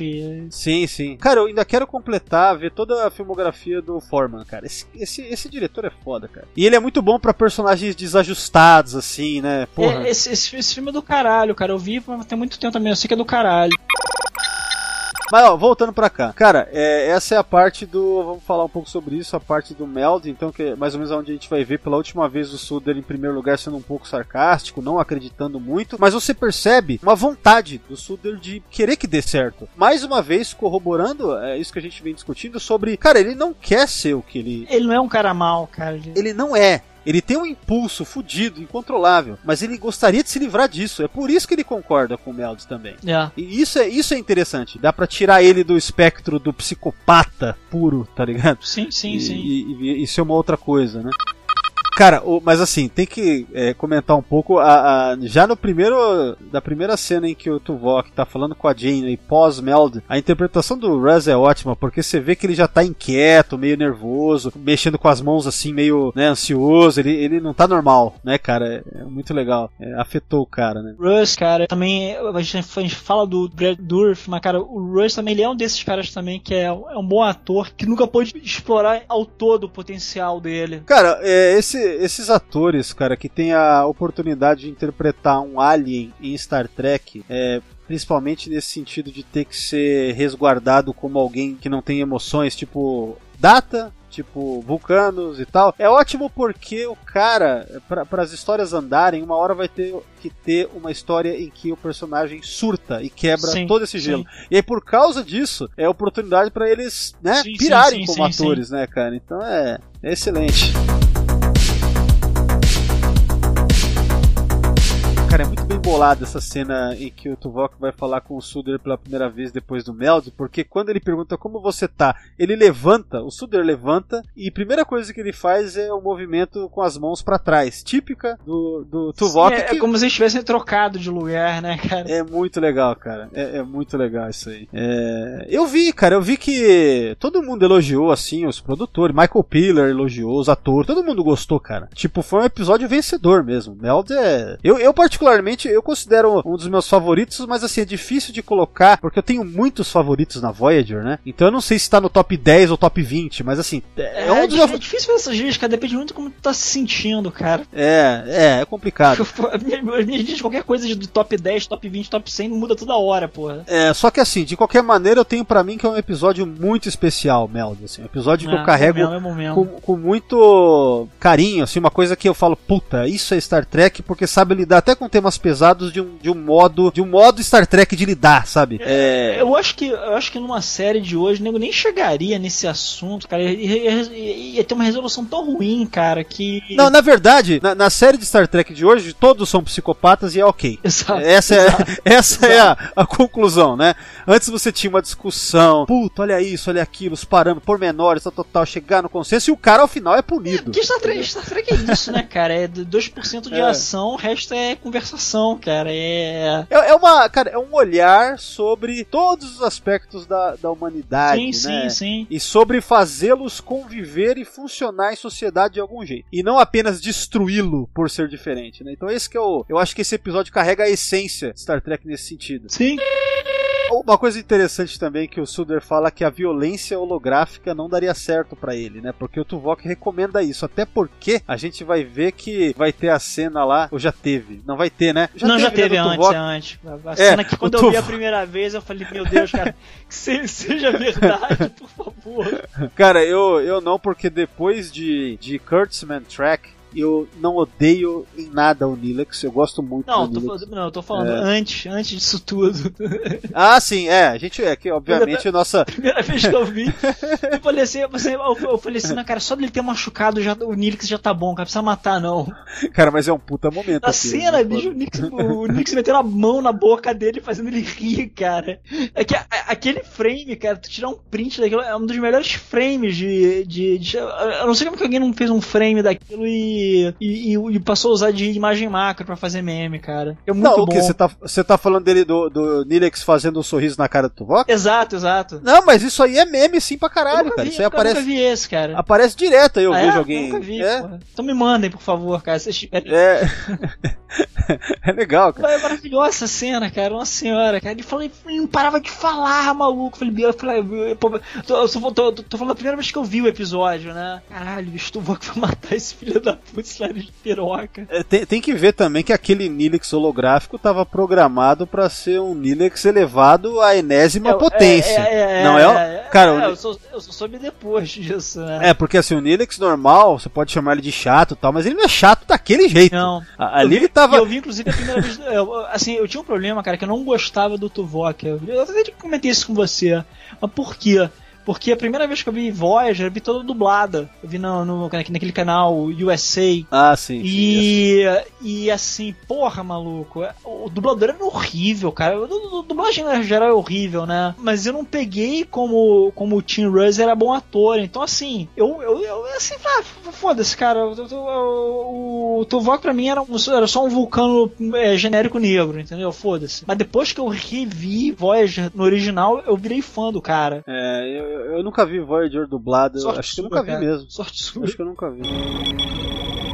Sim, sim. Cara, eu ainda quero completar, ver toda filmografia do Foreman, cara. Esse, esse, esse diretor é foda, cara. E ele é muito bom pra personagens desajustados, assim, né? Porra. É, esse, esse, esse filme é do caralho, cara. Eu vi tem muito tempo também. Eu sei que é do caralho. Mas ó, voltando pra cá. Cara, é, essa é a parte do. Vamos falar um pouco sobre isso, a parte do Meld, então, que é mais ou menos onde a gente vai ver pela última vez o Suder em primeiro lugar sendo um pouco sarcástico, não acreditando muito. Mas você percebe uma vontade do Suder de querer que dê certo. Mais uma vez, corroborando é isso que a gente vem discutindo sobre. Cara, ele não quer ser o que ele. Ele não é um cara mal, cara. Ele- Ele não é. Ele tem um impulso fudido, incontrolável, mas ele gostaria de se livrar disso. É por isso que ele concorda com o Meld também. É. E isso é, isso é interessante. Dá pra tirar ele do espectro do psicopata puro, tá ligado? Sim, sim, e, sim. E, e isso é uma outra coisa, né? Cara, mas assim, tem que é, comentar um pouco. A, a- já no primeiro. Da primeira cena em que o Tuvok tá falando com a Jane e pós-Meld, a interpretação do Rez é ótima, porque você vê que ele já tá inquieto, meio nervoso, mexendo com as mãos assim, meio né, ansioso. Ele, ele não tá normal, né, cara? É, é muito legal. É, afetou o cara, né? Russ, cara, também a gente, a gente fala do Brad Dourif, mas cara, o Russ também ele é um desses caras também que é, é um bom ator que nunca pôde explorar ao todo o potencial dele. Cara, é, esse- esses atores, cara, que tem a oportunidade de interpretar um alien em Star Trek, é, principalmente nesse sentido de ter que ser resguardado como alguém que não tem emoções, tipo Data, tipo Vulcanos e tal, é ótimo porque o cara, para as histórias andarem, uma hora vai ter que ter uma história em que o personagem surta e quebra Sim, todo esse sim. gelo. E aí, por causa disso, é oportunidade para eles, né, Sim, sim, pirarem sim, como sim, atores, né, cara? Então é, é excelente. Cara, é muito bem bolada essa cena em que o Tuvok vai falar com o Suder pela primeira vez depois do Meld, porque quando ele pergunta como você tá, ele levanta, o Suder levanta, e a primeira coisa que ele faz é o movimento com as mãos pra trás, típica do, do Tuvok. é, é que- como se eles tivessem trocado de lugar, né, cara? é muito legal, cara. É, é muito legal isso aí. É, Eu vi, cara, eu vi que todo mundo elogiou, assim, os produtores. Michael Piller elogiou, os atores, todo mundo gostou, cara. Tipo, foi um episódio vencedor mesmo. Meld é. Eu, eu, particularmente, eu considero um dos meus favoritos, mas assim, é difícil de colocar, porque eu tenho muitos favoritos na Voyager, né? Então eu não sei se tá no top 10 ou top 20, mas assim, é, É, um dos é difícil ver essas listas, cara. Depende muito de como tu tá se sentindo, cara. É, é, é complicado. As minhas as minhas listas, qualquer coisa de top 10, top 20, top 100 muda toda hora, porra. É, só que assim, de qualquer maneira, eu tenho pra mim que é um episódio muito especial, Meld. Assim, um episódio que eu carrego é momento. com, com muito carinho, assim, uma coisa que eu falo, puta, isso é Star Trek, porque sabe lidar até com temas pesados de um, de um modo, de um modo Star Trek de lidar, sabe? É, Eu acho que eu acho que numa série de hoje, o nego nem chegaria nesse assunto, cara. Ia, ia- ia ter uma resolução tão ruim, cara, que. não, na verdade, na, na série de Star Trek de hoje, todos são psicopatas e é ok. Exato, Essa é, exato. essa é a, a conclusão, né? Antes você tinha uma discussão, puta, olha isso, olha aquilo, os parâmetros, pormenores, tal, total, chegar no consenso e o cara ao final é punido. Porque Star Trek, Star Trek é isso, né, cara? É 2% de É. ação, o resto é conversação, cara. É. É, é uma, cara, é um olhar sobre todos os aspectos da, da humanidade, Sim, né? sim, sim. E sobre fazê-los conviver e funcionar em sociedade de algum jeito. E não apenas destruí-lo por ser diferente, né? Então esse que é o... Eu acho que esse episódio carrega a essência de Star Trek nesse sentido. Sim. Uma coisa interessante também que o Suder fala que a violência holográfica não daria certo pra ele, né? Porque o Tuvok recomenda isso. Até porque a gente vai ver que vai ter a cena lá, ou já teve. Não vai ter, né? não, já né, teve do antes, Tuvok. é antes. A É, cena que quando eu vi a primeira vez, eu falei, meu Deus, cara, que se- seja verdade, por favor. Cara, eu, eu não, porque depois de, de Kurtzman Track, eu não odeio em nada o Nilex. Eu gosto muito Não, do tô, Nilex. falando- não, eu tô falando É. antes, antes disso tudo. Ah, sim, é. A gente é que, obviamente, a nossa. Primeira vez que eu vi, eu falei assim, eu falei, eu falei assim, não, cara, só dele ter machucado já, o Nilix já tá bom, cara, precisa matar não. Cara, mas é um puta momento. Na aquilo, cena, né? bicho, o Nix, o Nix metendo a mão na boca dele, fazendo ele rir, cara. É que aquele frame, cara, tu tirar um print daquilo, é um dos melhores frames de. de, de- eu não sei como que alguém não fez um frame daquilo e, e, e- e passou a usar de imagem macro pra fazer meme, cara. É muito Não, bom. o que? Você tá, você tá falando dele do, do Nilex fazendo um sorriso na cara do Tuvok? Exato, exato. Não, mas isso aí é meme sim pra caralho, cara. vi, Isso aí eu aparece, nunca vi esse, cara. aparece direto aí, eu Ah, vejo é? alguém. Nunca vi, é, porra. Então me mandem, por favor, cara. Vocês é. é legal, cara. É maravilhosa essa cena, cara. Uma senhora, cara. Ele, falou, não parava de falar, maluco. Eu falei, eu falei, eu- tô, tô, tô, tô falando a primeira vez que eu vi o episódio, né? Caralho, bicho, tu vai matar esse filho da nariz de piroca. É, tem, tem que ver também que aquele Nilex holográfico estava programado pra ser um Nilex elevado à enésima potência. não é, o- cara, o- é, eu, sou, eu soube depois disso, né? É, porque assim, o Nilex normal, você pode chamar ele de chato e tal, mas ele não é chato daquele jeito. Não. Ali vi, ele tava. Eu vi, inclusive, a primeira vez. eu- assim, eu tinha um problema, cara, que eu não gostava do Tuvok. Eu, eu até comentei isso com você. Mas por quê? Porque a primeira vez que eu vi Voyager, eu vi toda dublada. Eu vi no, no- naquele canal USA. Ah, sim. sim, E, e assim, porra, maluco, o dublador era horrível, cara. Du- dublagem em geral é horrível, né? Mas eu não peguei como, como o Tim Russ era bom ator. Então, assim, eu, eu, eu assim, ah, foda-se, cara. O, o, o Tuvok pra mim era, um- era só um vulcano é, genérico negro, entendeu? Foda-se. Mas depois que eu revi Voyager no original, eu virei fã do cara. É, eu, eu- nunca vi Voyager dublado, eu Sorte acho que eu nunca vi cara. mesmo. Sorte sua. Acho que eu nunca vi.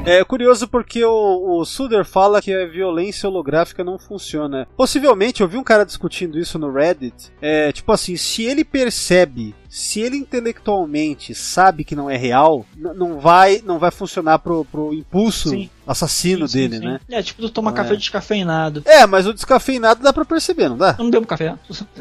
É curioso porque o, o Suder fala que a violência holográfica não funciona. Possivelmente, eu vi um cara discutindo isso no Reddit. É, tipo assim, se ele percebe, se ele intelectualmente sabe que não é real, não vai, não vai funcionar pro, pro impulso Sim. Assassino Sim, dele, sim. né? É, tipo, tu toma É. café descafeinado. É, mas o descafeinado dá pra perceber, não dá? Eu não bebo café.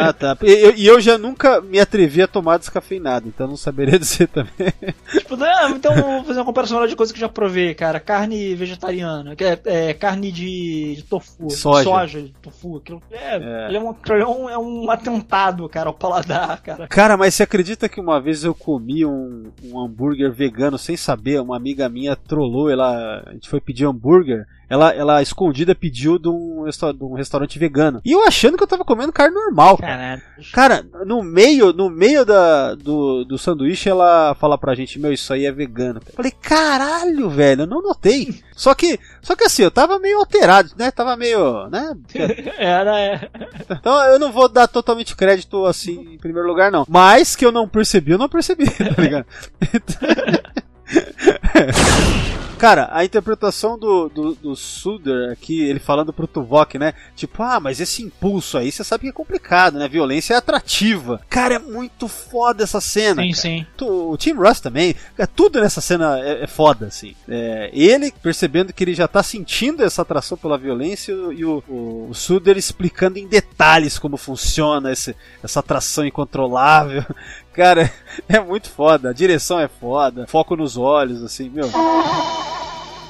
Ah, tá. E eu, eu já nunca me atrevi a tomar descafeinado, então não saberia dizer também. Tipo, ah, então vou fazer uma comparação de coisa que eu já provei, cara. Carne vegetariana, que é, é, carne de, de tofu. Soja. de tofu. Aquilo, é, É. ele é um, é, um, é um atentado, cara, ao paladar, cara. Cara, mas você acredita que uma vez eu comi um, um hambúrguer vegano sem saber? Uma amiga minha trollou, ela, ela, a gente foi pedir hambúrguer, ela, ela escondida pediu de um, de um restaurante vegano. E eu achando que eu tava comendo carne normal, cara. Cara, no meio, no meio da, do, do sanduíche, ela fala pra gente, meu, isso aí é vegano. cara. Falei, caralho, velho, eu não notei. Só que, só que assim, eu tava meio alterado, né? Tava meio, né? Era, é. Então eu não vou dar totalmente crédito assim em primeiro lugar, não. Mas que eu não percebi, eu não percebi, tá ligado? Cara, a interpretação do, do, do Suder aqui, ele falando pro Tuvok, né? Tipo, ah, mas esse impulso aí, você sabe que é complicado, né? Violência é atrativa. Cara, é muito foda essa cena. Sim, cara. sim. O Tim Russ também, é, tudo nessa cena é, é foda, assim. É, ele percebendo que ele já tá sentindo essa atração pela violência e o, o, o Suder explicando em detalhes como funciona esse, essa atração incontrolável. Cara, é muito foda. A direção é foda, foco nos olhos, assim, meu.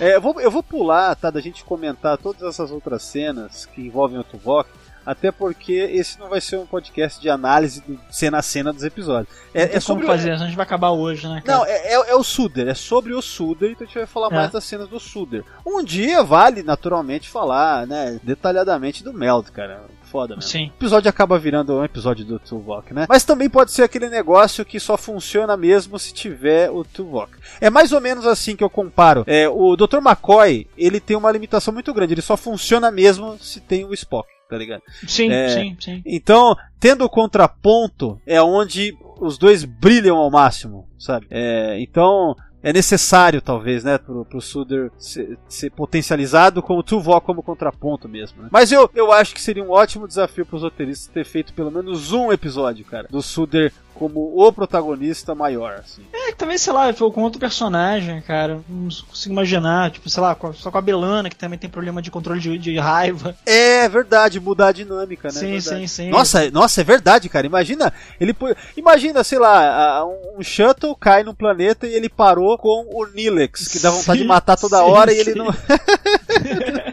É, eu, vou, eu vou pular, tá, da gente comentar todas essas outras cenas que envolvem o Tuvok, até porque esse não vai ser um podcast de análise do cena a cena dos episódios. É, Não é sobre como fazer, a gente vai acabar hoje, né, cara? não, é, é, é o Suder, é sobre o Suder, então a gente vai falar É. mais das cenas do Suder. Um dia vale, naturalmente, falar, né, detalhadamente do Meld, cara. Foda mesmo. Sim. O episódio acaba virando um episódio do Tuvok, né? Mas também pode ser aquele negócio que só funciona mesmo se tiver o Tuvok. É mais ou menos assim que eu comparo. É, o Dr. McCoy, ele tem uma limitação muito grande, ele só funciona mesmo se tem o Spock, tá ligado? Sim, É. sim, sim. Então, tendo o contraponto, é onde os dois brilham ao máximo, sabe? É, então, é necessário, talvez, né, pro, pro Suder ser, ser potencializado com o Tuvok como contraponto mesmo. né? Mas eu, eu acho que seria um ótimo desafio pros roteiristas ter feito pelo menos um episódio, cara, do Suder como o protagonista maior, assim. É que também, sei lá, tipo, com outro personagem, cara. Não consigo imaginar, tipo, sei lá, só com a Belana, que também tem problema de controle de, de raiva. É verdade, mudar a dinâmica, né? Sim, Verdade. sim, sim. Nossa, nossa, é verdade, cara. Imagina, ele imagina, sei lá, um shuttle cai num planeta e ele parou com o Nilex, que dá vontade Sim, de matar toda sim, hora e ele sim. não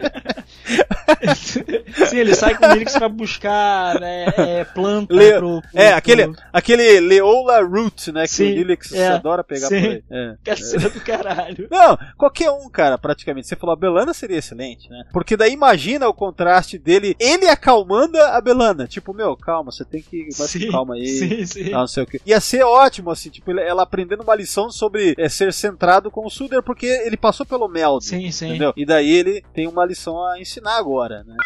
Sim, ele sai com o Nilix pra buscar né, é, planta Le- pro, pro- É, pro- aquele, aquele Leola Root, né, que Sim, o Nilex é, adora pegar sim. por aí. É. Que é do caralho. Não, qualquer um, cara, praticamente. Você falou a Belana seria excelente, né? Porque daí imagina o contraste dele, ele acalmando a Belana. Tipo, meu, calma, você tem que. Vai Sim, calma aí. sim, sim. Não sei o que. Ia ser ótimo, assim, tipo, ela aprendendo uma lição sobre é, ser centrado com o Suder, porque ele passou pelo Meld. Sim, sim. Entendeu? E daí ele tem uma lição a ensinar agora, né?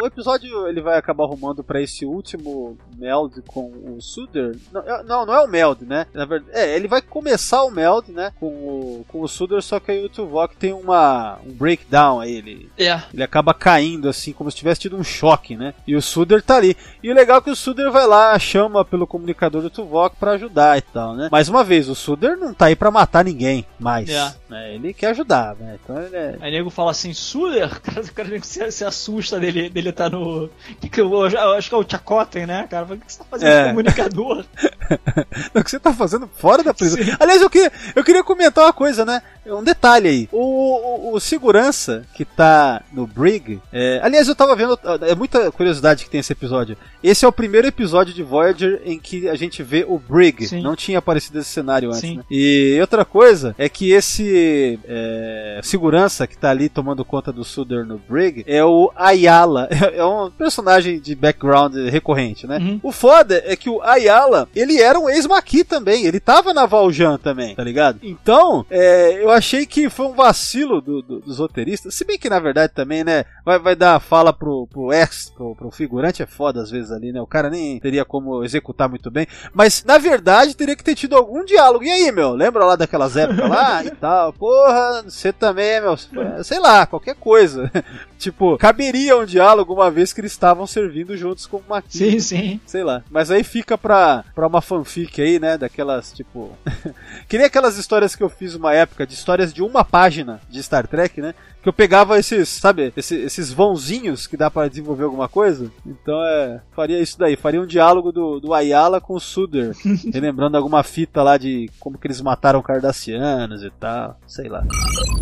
O episódio ele vai acabar arrumando pra esse último meld com o Suder. Não, é- não, não é o meld, né? Na verdade, é, ele vai começar o meld, né? Com o, com o Suder, só que aí o Tuvok tem uma, um breakdown aí. Ele, É. ele acaba caindo, assim, como se tivesse tido um choque, né? E o Suder tá ali. E o legal é que o Suder vai lá, chama pelo comunicador do Tuvok pra ajudar e tal, né? Mais uma vez, o Suder não tá aí pra matar ninguém mais. É. né? Ele quer ajudar, né? Então ele é. Aí o nego fala assim, Suder, o cara, o cara se, se assusta dele, dele tá no. Que que eu, eu acho que é o Chacoten, né, cara? O que você tá fazendo É. comunicador? o que você tá fazendo fora da prisão. Aliás, eu queria, eu queria comentar uma coisa, né? Um detalhe aí. O, o, o segurança que tá no Brig. é, aliás, eu tava vendo. É muita curiosidade que tem esse episódio. Esse é o primeiro episódio de Voyager em que a gente vê o Brig. Sim. Não tinha aparecido esse cenário antes, Sim. né? E outra coisa é que esse é, segurança que tá ali tomando conta do Suder no Brig é o Ayala. É um personagem de background recorrente, né? Uhum. O foda é que o Ayala, ele era um ex-Maqui também. Ele tava na Valjean também, tá ligado? Então, é, eu achei que foi um vacilo do- do- dos roteiristas. Se bem que na verdade também, né? Vai, vai dar fala pro, pro ex, pro, pro figurante, é foda às vezes ali, né? O cara nem teria como executar muito bem. Mas na verdade teria que ter tido algum diálogo. E aí, meu? Lembra lá daquelas épocas lá e tal? Porra, você também, meu. Sei lá, qualquer coisa. tipo, caberia um diálogo uma vez que eles estavam servindo juntos como Maqui. Sim, sim. Sei lá. Mas aí fica pra, pra uma fanfic aí, né? Daquelas, tipo. que nem aquelas histórias que eu fiz uma época, de histórias de uma página de Star Trek, né? Que eu pegava esses, sabe, esse- esses vãozinhos que dá pra desenvolver alguma coisa. Então é. Faria isso daí. Faria um diálogo do, do Ayala com o Suder. relembrando alguma fita lá de como que eles mataram Cardassianos e tal. Sei lá.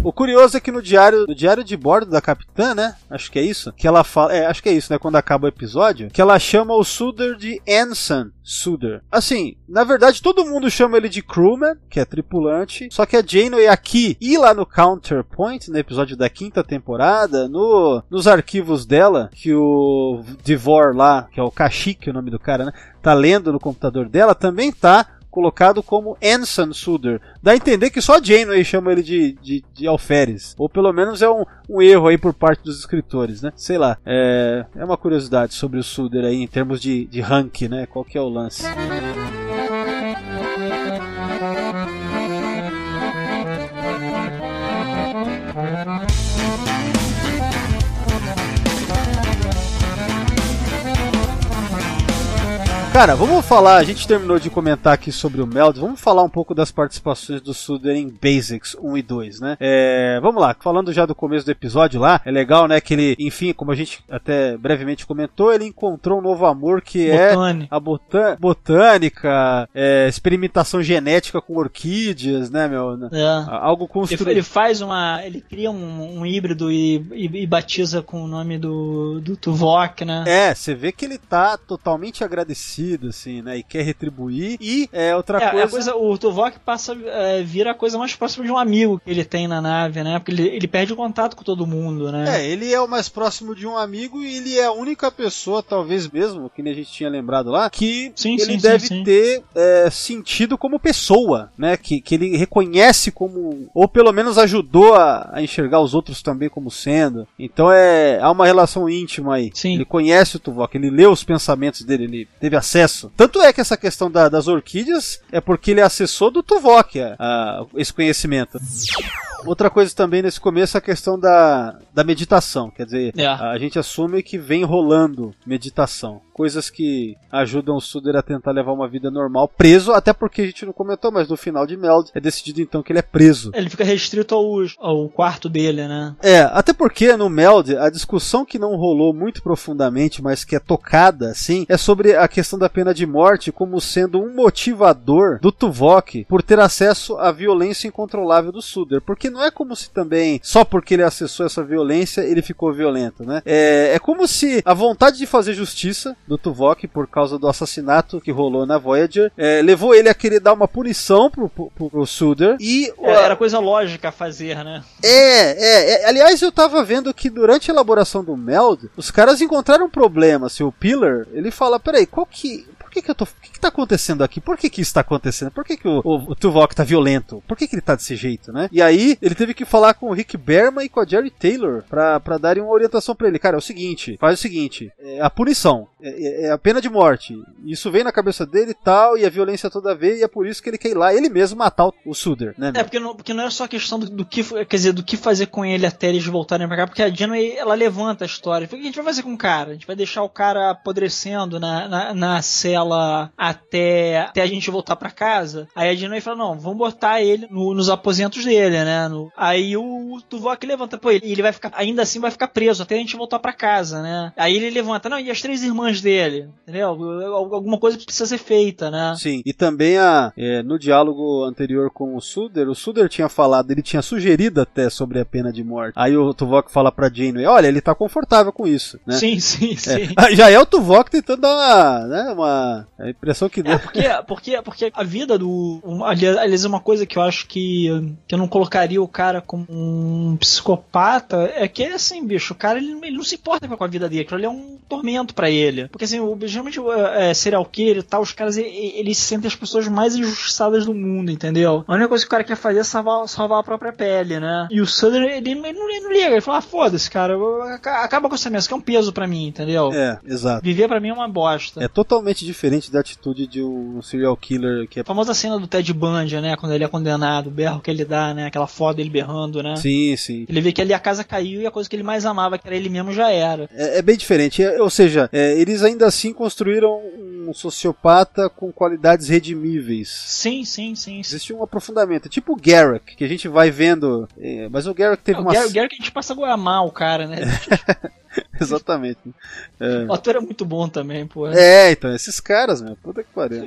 O curioso é que no diário, no diário de bordo da capitã, né? Acho que é isso. Que ela fala. É, acho que é isso, né? Quando acaba o episódio. Que ela chama o Suder de Ensign Suder. Assim, na verdade, todo mundo chama ele de crewman, que é tripulante. Só que a Janeway aqui aqui e lá no Counterpoint, no episódio da quinta temporada, no, nos arquivos dela, que o Devor lá, que é o Kashyyyk, o nome do cara, né? Tá lendo no computador dela, também tá colocado como Anson Suder. Dá a entender que só a Janeway chama ele de, de, de alferes. Ou pelo menos é um, um erro aí por parte dos escritores, né? Sei lá. É, é uma curiosidade sobre o Suder aí em termos de, de rank, né? Qual que é o lance. Cara, vamos falar, a gente terminou de comentar aqui sobre o Meld, vamos falar um pouco das participações do Suder em Basics 1 e 2, né? É, vamos lá, falando já do começo do episódio lá, é legal, né, que ele, enfim, como a gente até brevemente comentou, ele encontrou um novo amor que Botânica. é a botã- botânica, é, experimentação genética com orquídeas, né, meu? É. Algo construído. ele faz uma. Ele cria um, um híbrido e, e- e batiza com o nome do, do Tuvok, né? É, você vê que ele tá totalmente agradecido, assim, né? E quer retribuir. E é outra É, coisa. a coisa, o Tuvok passa, é, vira a coisa mais próxima de um amigo que ele tem na nave, né? Porque ele, ele perde o contato com todo mundo, né? É, ele é o mais próximo de um amigo e ele é a única pessoa, talvez mesmo, que nem a gente tinha lembrado lá, que Sim, ele sim, deve sim, ter é, sentido como pessoa, né? Que, que ele reconhece como, ou pelo menos ajudou a, a enxergar os outros também como sendo. Então é há uma relação íntima aí. Sim. Ele conhece o Tuvok, ele leu os pensamentos dele, ele teve acesso. Tanto é que essa questão da- das orquídeas é porque ele acessou do Tuvok a- a- esse conhecimento. Outra coisa também nesse começo é a questão da, da meditação. Quer dizer, É. a gente assume que vem rolando meditação. Coisas que ajudam o Suder a tentar levar uma vida normal, preso, até porque a gente não comentou, mas no final de Meld é decidido então que ele é preso. Ele fica restrito ao, ao quarto dele, né? É, até porque no Meld, a discussão que não rolou muito profundamente, mas que é tocada, assim, é sobre a questão da pena de morte como sendo um motivador do Tuvok por ter acesso à violência incontrolável do Suder. Porque não é como se também, só porque ele acessou essa violência, ele ficou violento, né? É, é como se a vontade de fazer justiça do Tuvok por causa do assassinato que rolou na Voyager é, levou ele a querer dar uma punição pro, pro, pro Suder e É, Era coisa lógica a fazer, né? é, é, é. Aliás, eu tava vendo que durante a elaboração do Meld, os caras encontraram um problema. Assim, o Pillar, ele fala, peraí, qual que. Por que, que eu tô. O que, que tá acontecendo aqui? Por que, que isso tá acontecendo? Por que, que o, o, o Tuvok tá violento? Por que, que ele tá desse jeito, né? E aí, ele teve que falar com o Rick Berman e com a Jerry Taylor pra, pra darem uma orientação pra ele. Cara, é o seguinte: faz o seguinte, é a punição, é, é a pena de morte. Isso vem na cabeça dele e tal, e a violência toda vez, e é por isso que ele quer ir lá, ele mesmo matar o, o Suder, né? É, porque não, porque não era só questão do, do que, quer dizer, do que fazer com ele até eles voltarem pra cá, porque a Janeway, ela levanta a história. O que a gente vai fazer com o cara? A gente vai deixar o cara apodrecendo na, na, na cela até, até a gente voltar pra casa? Aí a Janeway fala, não, vamos botar ele no- nos aposentos dele, né? No- aí o Tuvok levanta, pô, ele, ele vai ficar, ainda assim vai ficar preso até a gente voltar pra casa, né? Aí ele levanta, não, e as três irmãs dele? Entendeu? Alguma coisa precisa ser feita, né? Sim, e também a, é, no diálogo anterior com o Suder, o Suder tinha falado, ele tinha sugerido até sobre a pena de morte. Aí o Tuvok fala pra Janeway, olha, ele tá confortável com isso, né? Sim, sim, sim. É, já é o Tuvok tentando dar uma, né, uma a impressão que deu. É, porque, porque, porque a vida do. aliás, uma coisa que eu acho que, que eu não colocaria o cara como um psicopata é que, assim, bicho, o cara ele, ele não se importa com a vida dele, aquilo ali é um tormento pra ele. Porque, assim, o, geralmente o, é, serial killer e tal, os caras eles se sentem as pessoas mais injustiçadas do mundo, entendeu? A única coisa que o cara quer fazer é salvar, salvar a própria pele, né? E o Sutter, ele, ele, não, ele não liga, ele fala, ah, foda-se, cara, eu- acaba com essa mesa, que é um peso pra mim, entendeu? É, exato. Viver pra mim é uma bosta. É totalmente diferente da atitude de um serial killer que é A famosa cena do Ted Bundy, né? Quando ele é condenado, o berro que ele dá, né? Aquela foto dele berrando, né? Sim, sim. Ele vê que ali a casa caiu e a coisa que ele mais amava, que era ele mesmo, já era. É, é bem diferente. É, ou seja, é, eles ainda assim construíram um sociopata com qualidades redimíveis. Sim, sim, sim. sim. Existe um aprofundamento. É Tipo o Garrick, que a gente vai vendo. é, mas o Garrick teve É, uma. O que a gente passa a amar o cara, né? Exatamente. É. O ator é muito bom também, pô. É, então, esses caras, meu, puta que pariu.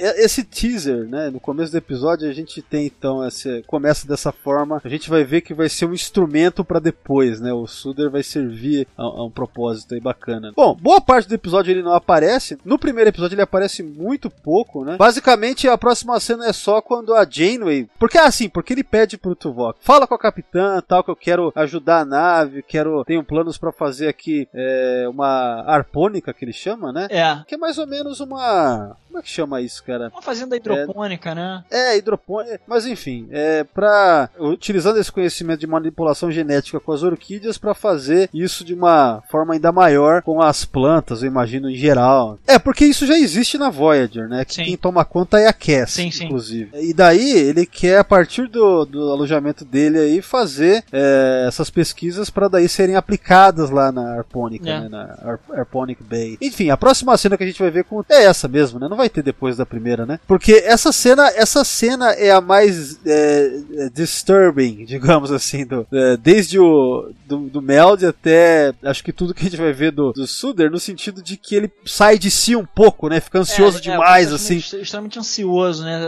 esse teaser, né? No começo do episódio a gente tem então esse começa dessa forma. A gente vai ver que vai ser um instrumento pra depois, né? O Suder vai servir a, a um propósito aí bacana. Bom, boa parte do episódio ele não aparece. No primeiro episódio ele aparece muito pouco, né? Basicamente a próxima cena é só quando a Janeway, porque assim, porque ele pede pro Tuvok, fala com a capitã, tal que eu quero ajudar a nave, quero tenho planos pra fazer aqui é, uma arpônica que ele chama, né? É. Que é mais ou menos uma. Como é que chama isso, cara? Uma fazenda hidropônica, né? É, hidropônica. Mas enfim, é pra. Utilizando esse conhecimento de manipulação genética com as orquídeas pra fazer isso de uma forma ainda maior com as plantas, eu imagino, em geral. É, porque isso já existe na Voyager, né? Que Sim. quem toma conta é a Cass, Sim, sim. inclusive. E daí ele quer, a partir do, do alojamento dele aí, fazer é, essas pesquisas pra daí serem aplicadas lá na Arpônica, É. né? Na Ar Arponic Bay. Enfim, a próxima cena que a gente vai ver com é essa mesmo, né? Não vai ter depois da primeira, né? Porque essa cena, essa cena é a mais é, é, disturbing, digamos assim, do, é, desde o do, do Meld até acho que tudo que a gente vai ver do, do Suder, no sentido de que ele sai de si um pouco, né? Fica ansioso É, é, demais, assim. extremamente- ansioso, né?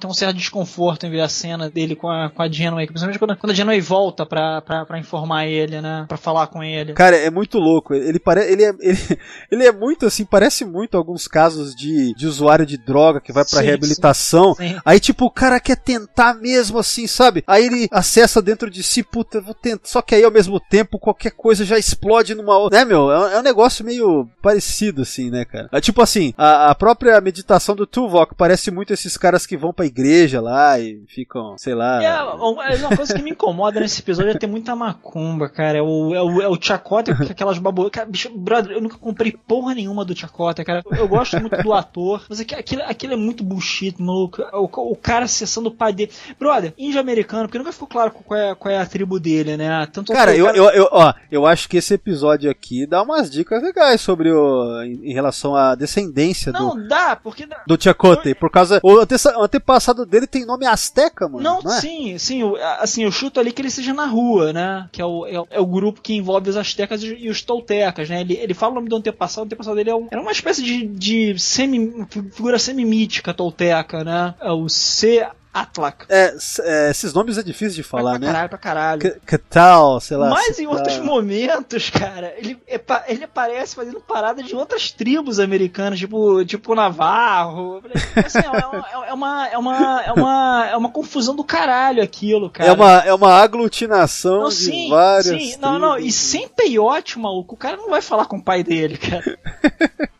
Tem um certo desconforto em ver a cena dele com a, com a Janeway, principalmente quando, quando a Janeway volta pra, pra, pra informar ele, né? Pra falar com ele. Cara, é muito louco. Ele parece, ele é, ele, ele é muito assim, parece muito alguns casos de, de usuário de droga que vai pra Sim, reabilitação. sim, sim. Aí tipo, o cara quer tentar mesmo assim, sabe? Aí ele acessa dentro de si, puta, eu vou tentar. Só que aí ao mesmo tempo qualquer coisa já explode numa outra, né, meu? É, um- é um negócio meio parecido assim, né, cara? É tipo assim, a, a própria meditação do Tuvok parece muito esses caras que vão pra igreja lá e ficam, sei lá. É, uma é uma coisa que me incomoda nesse episódio é ter muita macumba, cara. É o, é o, é o Chacota com aquelas babolas. Cara, bicho, brother, eu nunca comprei porra nenhuma do Chacota, cara. Eu gosto muito do ator, mas aqui- aquilo, aquilo é muito bullshit, maluco. O, o cara acessando o pai dele. Brother, índio americano, porque nunca ficou claro qual é, qual é a tribo dele, né? Tanto Cara, que o eu, eu, eu, ó, eu acho que esse episódio aqui dá umas dicas legais sobre o. em, em relação à descendência do, Não, dá, porque. dá- do. Por causa. O, ante- o antepassado dele tem nome Azteca, mano. Não, é? sim, sim, eu- assim, eu chuto ali que ele seja na rua, né? Que é o, é, é o grupo que envolve os astecas e, e os toltecas, né? Ele, ele fala o nome do antepassado, o antepassado dele é um, era uma espécie de, de semi, figura semi-mítica tolteca, né? É o C. Atlak. É, s- é, esses nomes é difícil de falar, pra né? caralho, pra caralho. Que, que tal, sei lá. Mas em tal. outros momentos, cara, ele, é ele aparece fazendo parada de outras tribos americanas, tipo, tipo Navarro. Assim, é, uma, é, uma, é, uma, é, uma, é uma confusão do caralho aquilo, cara. É uma, é uma aglutinação Não, de sim, várias. sim, não, não, e sem peiote, maluco, o cara não vai falar com o pai dele, cara.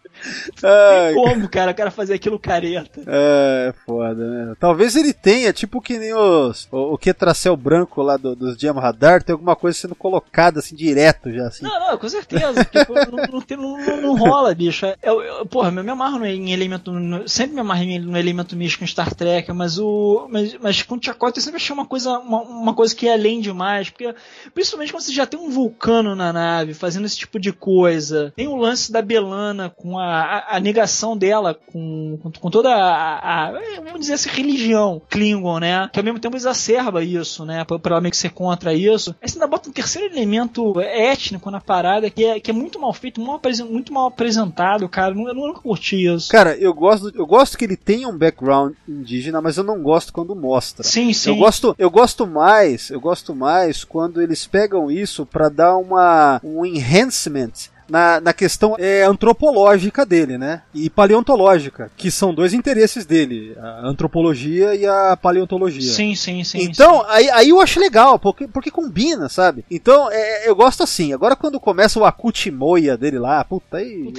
Ai, Como, cara, o cara fazer aquilo careta? É, foda, né? Talvez ele tenha, tipo que nem os. O, o Quetracel branco lá do, dos Jam Radar, tem alguma coisa sendo colocada assim direto já, assim. Não, não, com certeza. Tipo, não, não, não- não- não rola, bicho. Eu, eu, porra, eu me amarro em elemento. no- sempre me amarro em- no elemento místico em Star Trek, mas o. Mas, mas com o Chakotay eu sempre achei uma coisa, uma, uma coisa que é além demais. Porque, principalmente quando você já tem um vulcano na nave fazendo esse tipo de coisa. Tem o lance da Belana com a, a, a negação dela com, com, com toda a, a- Vamos dizer assim, religião Klingon, né? Que ao mesmo tempo exacerba isso, né? Pra, pra ela meio que ser contra isso. Aí você ainda bota um terceiro elemento étnico na parada que é, que é muito mal feito, mal apresen- muito mal apresentado, cara. Eu, eu nunca curti isso. Cara, eu gosto, eu gosto que ele tenha um background indígena, mas eu não gosto quando mostra. Sim, sim. Eu gosto, eu gosto mais, eu gosto mais quando eles pegam isso pra dar uma um enhancement na, na questão é, antropológica dele, né? E paleontológica, que são dois interesses dele, a antropologia e a paleontologia. Sim, sim, sim. Então, aí, aí eu acho legal, porque, porque combina, sabe? Então, é, eu gosto assim. Agora, quando começa o Akutimoia dele lá, puta aí.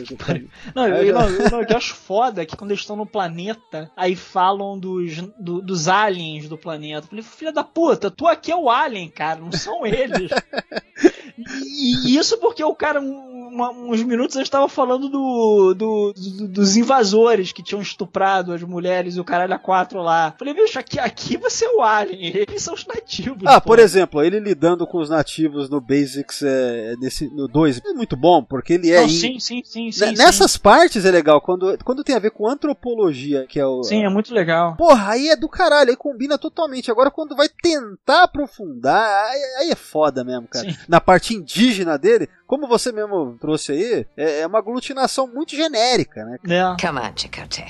Não, Aí eu, já- não, eu- não, o que eu acho foda é que quando eles estão no planeta, aí falam dos, do- dos aliens do planeta. Eu falei, filha da puta, tu aqui é o alien, cara, não são eles. e, e isso porque o cara, uma- uns minutos antes, estava falando do, do- do- dos invasores que tinham estuprado as mulheres e o caralho a quatro lá. Eu falei, bicho, aqui, aqui você é o alien, eles são os nativos. Ah, pô. por exemplo, ele lidando com os nativos no Basics é, nesse, no 2 é muito bom, porque ele é. Não, sim, sim, sim, N- sim. Nessas partes é legal, quando, quando tem a ver com antropologia, que é o. Sim, é muito legal. Porra, aí é do caralho, aí combina totalmente. Agora, quando vai tentar aprofundar, aí, aí é foda mesmo, cara. Sim. Na parte indígena dele, como você mesmo trouxe aí, é, é uma aglutinação muito genérica, né? Né? Come on.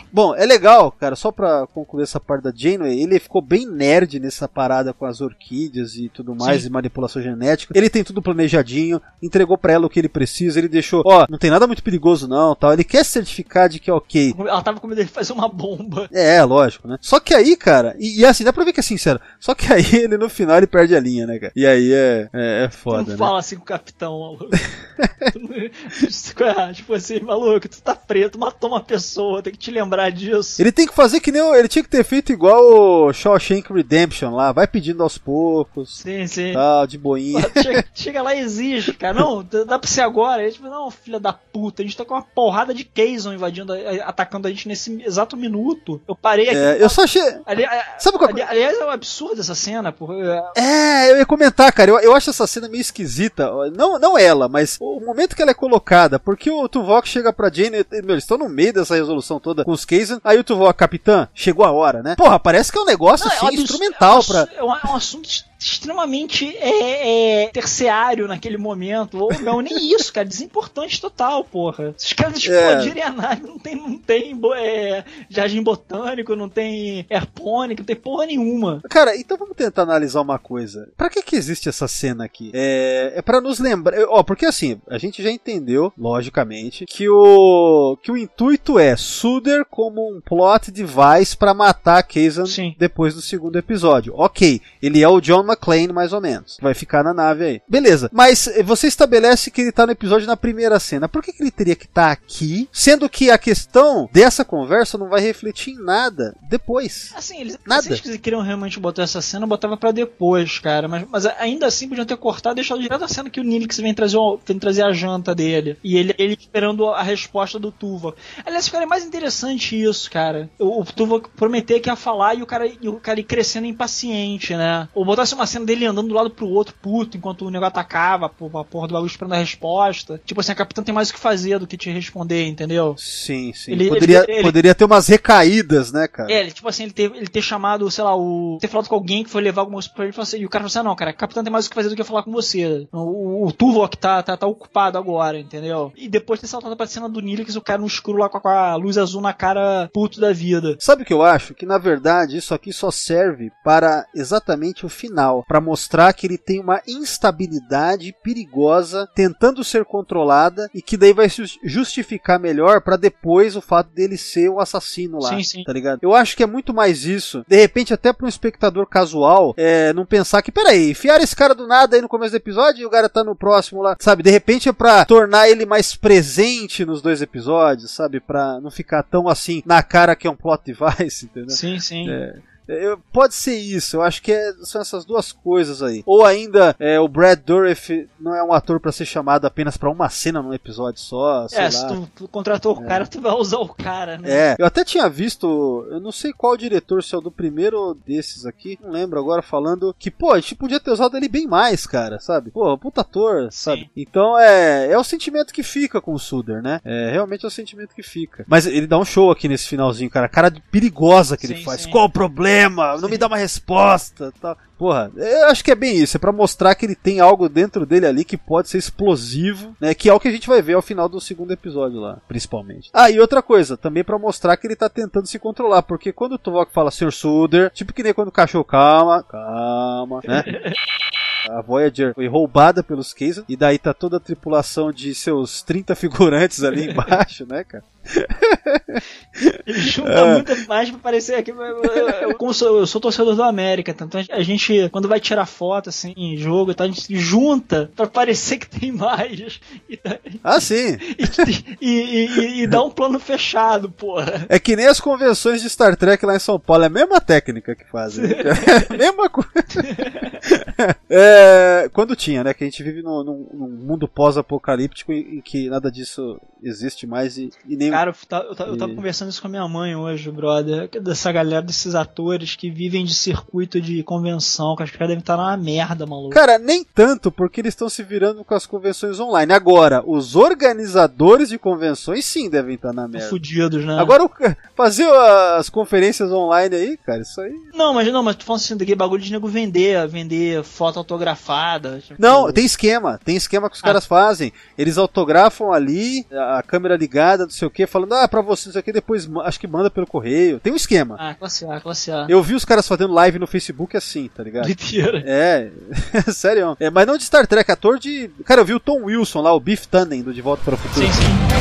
Bom, é legal, cara, só pra concluir essa parte da Janeway, ele ficou bem nerd nessa parada com as orquídeas e tudo mais, Sim. e manipulação genética. Ele tem tudo planejadinho, entregou pra ela o que ele precisa, ele deixou, ó, não tem nada muito perigoso não, tal. Ele quer certificar de que é ok. Ela tava com medo de fazer uma bomba. É, lógico, né? Só que aí, cara, e, e assim, dá pra ver que é sincero, só que aí ele no final ele perde a linha, né, cara? E aí é, é, é foda, não né? fala assim com o capitão, tipo assim, maluco, tu tá preto, matou uma pessoa, tem que te lembrar disso. Ele tem que fazer que nem ele tinha que ter feito igual o Shawshank Redemption lá, vai pedindo aos poucos, Sim, sim. tal, de boinha. Chega, chega lá e exige, cara. Não, dá pra ser agora. Ele, tipo, não, filha da puta, a gente tá com uma porrada de Kazon invadindo, a- atacando a gente nesse exato minuto. Eu parei aqui. É, eu só achei. Ali, Sabe qual- ali- aliás, é um absurdo essa cena, porra. É, eu ia comentar, cara. Eu, eu acho essa cena meio esquisita. Não, não ela, mas o momento que ela é colocada. Porque o Tuvok chega pra Jane. e, Meu, eles estão no meio dessa resolução toda com os Kazan. Aí o Tuvok, capitã, chegou a hora, né? Porra, parece que é um negócio Não, é um assim, instrumental é um, pra. É um, é um assunto extremamente é, é, terciário naquele momento. Ou não, nem isso, cara. Desimportante total, porra. Os caras É. explodirem a nave, não tem, não tem é, jardim botânico, não tem airponic, não tem porra nenhuma. Cara, então vamos tentar analisar uma coisa. Pra que que existe essa cena aqui? É, é para nos lembrar, é, ó, porque assim, a gente já entendeu, logicamente, que o que o intuito é Suder como um plot device pra matar Kazan Sim. depois do segundo episódio. OK, ele é o John McClane mais ou menos. Vai ficar na nave aí. Beleza. Mas você estabelece que ele tá no episódio na primeira cena. Por que, que ele teria que estar aqui, sendo que a questão dessa conversa não vai refletir em nada depois? Assim, eles, Nada. se eles queriam realmente botar essa cena, botava pra depois, cara. Mas, mas ainda assim podiam ter cortado e deixado direto a cena que o Nilix vem trazer, o- vem trazer a janta dele. E ele, ele esperando a resposta do Tuva. Aliás, ficaria mais interessante isso, cara. O, o Tuva prometer que ia falar e o cara, e o cara ir crescendo impaciente, né? Ou botasse uma cena dele andando do lado pro outro, puto, enquanto o negócio atacava, pô, a porra do bagulho esperando a resposta. Tipo assim, a capitã tem mais o que fazer do que te responder, entendeu? Sim, sim. Ele- poderia, ele- ele- poderia ter umas recaídas, né, cara? É, ele, tipo assim, ele ter, ele ter chamado, sei lá, o. ter falado com alguém que foi levar alguma coisa pra ele e, assim, e o cara falou assim: ah, não, cara, o capitão tem mais o que fazer do que falar com você. O, o, o Tuvok tá, tá, tá ocupado agora, entendeu? E depois ter saltado pra cena do Nilix, o cara no escuro lá com a, com a luz azul na cara, puto da vida. Sabe o que eu acho? Que na verdade isso aqui só serve para exatamente o final, para mostrar que ele tem uma instabilidade perigosa tentando ser controlada e que daí vai se justificar melhor para depois o fato dele ser o assassino lá, Sim, sim. tá ligado? Eu acho que é muito mais isso. De repente até para um espectador casual, é, não pensar que peraí, enfiar esse cara do nada aí no começo do episódio e o cara tá no próximo lá, sabe? De repente é para tornar ele mais presente nos dois episódios, sabe? Para não ficar tão assim na cara que é um plot device, entendeu? Sim, sim. É, eu- pode ser isso, eu acho que é- são essas duas coisas aí. Ou ainda, é, o Brad Dourif não é um ator pra ser chamado apenas pra uma cena num episódio só, É, lá. se tu, tu contratou o cara, tu vai usar o cara, né? É, eu até tinha visto, eu não sei qual diretor, se é o do primeiro ou desses aqui, não lembro agora, falando que, pô, a gente podia ter usado ele bem mais, cara, sabe? Pô, puta ator, sabe? Então é, é o sentimento que fica com o Suder, né? É, realmente é o sentimento que fica. Mas ele dá um show aqui nesse finalzinho, cara, a cara perigosa que ele Sim, faz. sim. Qual o problema? Não me dá uma resposta, tal. Porra, eu acho que é bem isso, é pra mostrar que ele tem algo dentro dele ali que pode ser explosivo, né? Que é o que a gente vai ver ao final do segundo episódio lá, principalmente. Ah, e outra coisa, também pra mostrar que ele tá tentando se controlar, porque quando o Tuvok fala Sr. Suder, tipo que nem quando o cachorro calma, calma, né? A Voyager foi roubada pelos Kazan, e daí tá toda a tripulação de seus 30 figurantes ali embaixo, né, cara? Ele junta É. muito mais pra parecer aqui. Eu, eu- eu- sou, eu sou torcedor do América, então a gente, quando vai tirar foto assim em jogo, e tal, a gente junta pra parecer que tem mais. E, Ah, sim! e, e- e- dá um plano fechado, porra. É que nem as convenções de Star Trek lá em São Paulo, é a mesma técnica que fazem. É a mesma coisa. É, quando tinha, né? Que a gente vive num, num- mundo pós-apocalíptico em, em que nada disso existe mais e, e. Cara, eu, eu eu tava E- conversando isso com a minha mãe hoje, brother. Dessa galera, desses atores que vivem de circuito de convenção, que acho que devem estar na merda, maluco. Cara, nem tanto, porque eles estão se virando com as convenções online. Agora, os organizadores de convenções sim devem estar na merda. Fudidos, né? Agora, o fazer as conferências online aí, cara, isso aí. Não, mas não, mas tu falando assim, daquele bagulho de nego vender, vender foto autografada. tipo, Não, tem esquema, tem esquema que os Ah. caras fazem. Eles autografam ali, a a câmera ligada, não sei o que, falando, ah, pra você, não sei o que, depois acho que manda pelo correio. Tem um esquema. Ah, classe A, classe A. Eu vi os caras fazendo live no Facebook assim, tá ligado? Mentira. É, sério. É, mas não de Star Trek, ator de. Cara, eu vi o Tom Wilson lá, o Biff Tannen do De Volta para o Futuro. Sim, sim.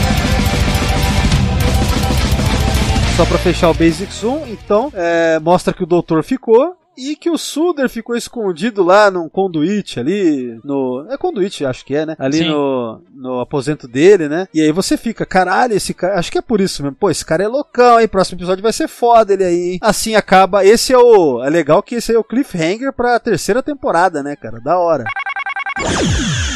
Só pra fechar o Basics 1, então, é, mostra que o doutor ficou. E que o Suder ficou escondido lá num conduíte ali, no. É conduíte, acho que é, né? Ali Sim. no, no aposento dele, né? E aí você fica, caralho, esse cara. Acho que é por isso mesmo. Pô, esse cara é loucão, hein? Próximo episódio vai ser foda ele aí, hein? Assim acaba. Esse é o. É legal que esse é o cliffhanger pra terceira temporada, né, cara? Da hora.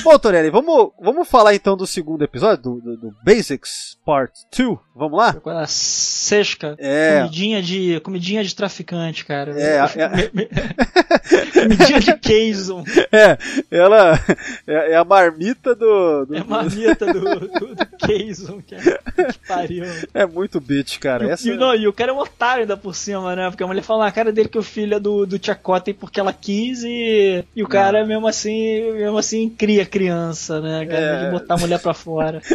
Bom, Torelli, vamos, vamos falar então do segundo episódio, do, do, do Basics Part 2. Vamos lá? Com a sesca. É. Comidinha de, comidinha de traficante, cara. É, é- comidinha de Keyson. É, ela é, é a marmita do. do- É marmita do, do, do Keyson, cara. Que pariu. é muito bitch, cara. E, Essa... e, não, e o cara é um otário ainda por cima, né? Porque a mulher fala na cara dele que o filho é do, do Chakotay porque ela quis e, e o cara mesmo assim, mesmo assim cria criança, né? Cara, É. de botar a mulher pra fora.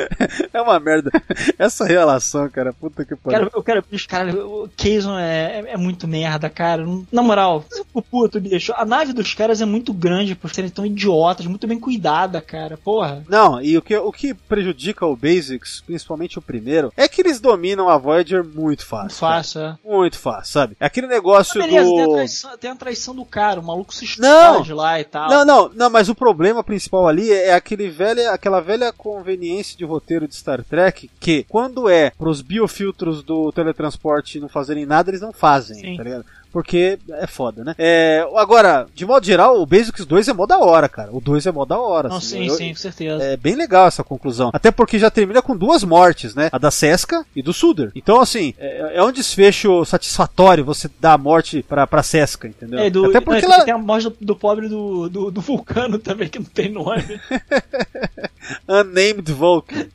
É uma merda. Essa relação, cara, puta que pariu. Cara, eu quero, bicho, cara, o Keyson é, é, é muito merda, cara. Na moral, o puto, bicho. A nave dos caras é muito grande por serem tão idiotas, muito bem cuidada, cara. Porra. Não, e o que, o que prejudica o Basics, principalmente o primeiro, é que eles dominam a Voyager muito fácil. Fácil, é. Muito fácil, sabe? Aquele negócio Beleza, tem a, do. traição, tem a traição do cara, o maluco se explode lá e tal. Não, não, não, mas o problema principal ali é aquele velha, aquela velha conveniência de roteiro de Star Trek que, quando é pros biofiltros do teletransporte não fazerem nada, eles não fazem, Sim. tá ligado? Porque é foda, né? É, agora, de modo geral, o Basics 2 é mó da hora, cara. O 2 é mó da hora. Não, assim. sim, Eu- sim, com certeza. É bem legal essa conclusão. Até porque já termina com duas mortes, né? A da Sesca e do Suder. Então, assim, é, é um desfecho satisfatório você dar a morte pra, pra Sesca, entendeu? É, do, Até porque não, ela. tem a morte do, do pobre do, do, do vulcano também, que não tem nome. Unnamed Vulcan.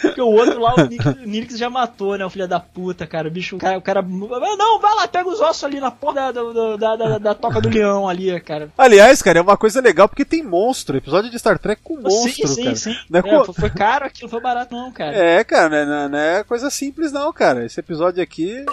Porque o outro lá, o Nix já matou, né? O filho da puta, cara. O bicho, o cara. O cara "Ah, não, vai lá, pega os ossos ali na porta da, da, da, da- toca do leão ali, cara. Aliás, cara, é uma coisa legal porque tem monstro. Episódio de Star Trek com monstro, sim, sim, cara. sim. Não é É, co- foi, caro aquilo, foi barato não, cara. É, cara, não é, não é coisa simples não, cara. Esse episódio aqui.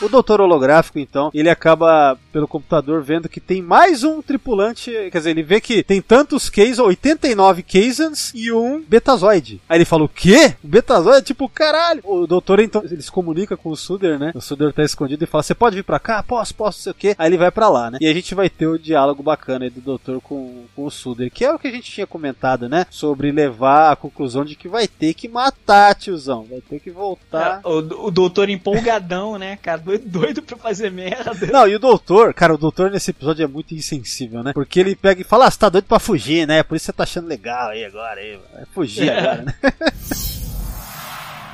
O doutor holográfico, então, ele acaba pelo computador vendo que tem mais um tripulante. Quer dizer, ele vê que tem tantos Kazon, 89 Kazans e um Betazoide. Aí ele fala: O quê? O Betazoide? Tipo, caralho. O doutor, então, ele se comunica com o Suder, né? O Suder tá escondido e fala: Você pode vir pra cá? Posso, posso, sei o quê. Aí ele vai pra lá, né? E a gente vai ter o diálogo bacana aí do doutor com, com o Suder, que é o que a gente tinha comentado, né? Sobre levar a conclusão de que vai ter que matar, tiozão. Vai ter que voltar. É, o, o doutor empolgadão, né, cara? Doido, doido pra fazer merda. Não, e o doutor, cara, o doutor nesse episódio é muito insensível, né? Porque ele pega e fala, ah, você tá doido pra fugir, né? Por isso você tá achando legal aí agora, aí, vai fugir É. agora, né?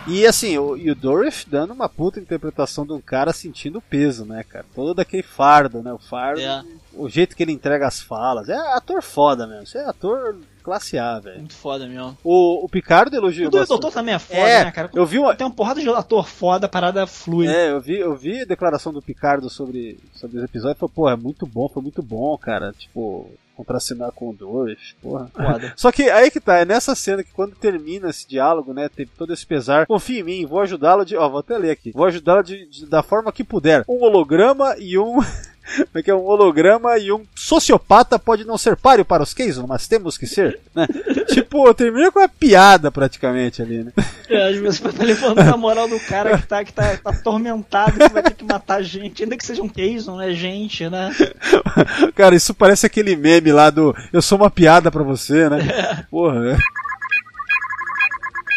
E assim, o, e o Dorif dando uma puta interpretação de um cara sentindo o peso, né, cara? Todo aquele fardo, né? O fardo, É. o jeito que ele entrega as falas. É ator foda mesmo. Você é ator classe A, velho. Muito foda mesmo. O, o Picardo elogiou O do doutor também é foda, É, né, cara? eu vi uma- Tem uma porrada de ator foda, parada flui. É, eu vi, eu vi a declaração do Picardo sobre, sobre os episódios e falou, pô, é muito bom, foi muito bom, cara. Tipo, contracenar com o Dorif, porra. Foda. Só que aí que tá, é nessa cena que quando termina esse diálogo, né, teve todo esse pesar, confia em mim, vou ajudá-lo de, ó, vou até ler aqui, vou ajudá-lo de, de- da forma que puder. Um holograma e um, que é, um holograma e um sociopata pode não ser páreo para os Keyson, mas temos que ser, né? tipo, termina com uma piada praticamente ali, né? É, às vezes tá levando a moral do cara que tá, que tá, tá atormentado, que vai ter que matar gente, ainda que seja um Keyson, né? Gente, né? Cara, isso parece aquele meme lá do Eu sou uma piada pra você, né? Porra. é.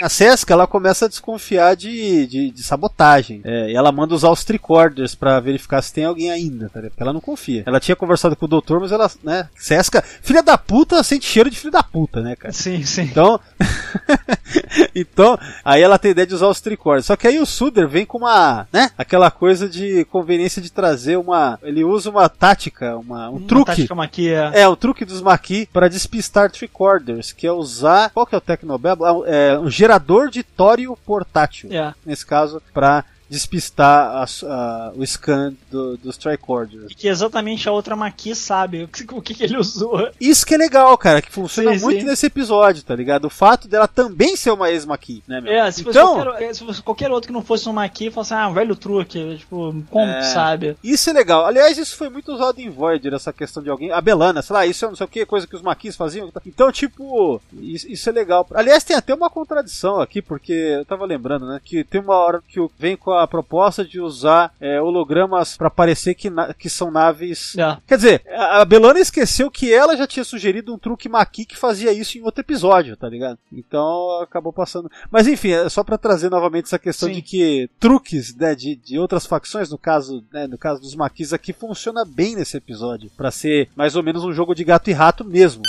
A Sesca, ela começa a desconfiar de, de, de sabotagem. É, e ela manda usar os tricorders pra verificar se tem alguém ainda, tá? Porque ela não confia. Ela tinha conversado com o doutor, mas ela, né? Sesca, filha da puta, sente cheiro de filho da puta, né, cara? Sim, sim. Então, então, aí ela tem ideia de usar os tricorders. Só que aí o Suder vem com uma, né? Aquela coisa de conveniência de trazer uma. Ele usa uma tática, uma, um Uma truque. tática maquia. É, o truque dos Maqui para despistar tricorders, que é usar. Qual que é o Tecnobabble? É um gerador de tório portátil. É. Nesse caso, para despistar a- a- o scan do- dos tricorders. Que exatamente a outra Maqui sabe o que, o que ele usou. Isso que é legal, cara, que funciona Sim, muito sim. nesse episódio, tá ligado? O fato dela também ser uma ex-Maqui, né, meu? É, se fosse, então, qualquer, é, se fosse qualquer outro que não fosse um Maqui, fosse ah, um velho truque. Tipo, como É. sabe? Isso é legal. Aliás, isso foi muito usado em Voyager, essa questão de alguém. A Belana, sei lá, isso é não sei o que, coisa que os maquis faziam. Então, tipo, isso, isso é legal. Aliás, tem até uma contradição aqui, porque eu tava lembrando, né? Que tem uma hora que vem com a proposta de usar é, hologramas pra parecer que, que são naves. É. Quer dizer, a a Belana esqueceu que ela já tinha sugerido um truque maqui que fazia isso em outro episódio, tá ligado? Então acabou passando. Mas enfim, é só pra trazer novamente essa questão Sim. de que truques né, de, de outras facções, no caso, né, no caso dos maquis aqui, funciona bem nesse episódio. Pra ser mais ou menos um jogo de gato e rato mesmo.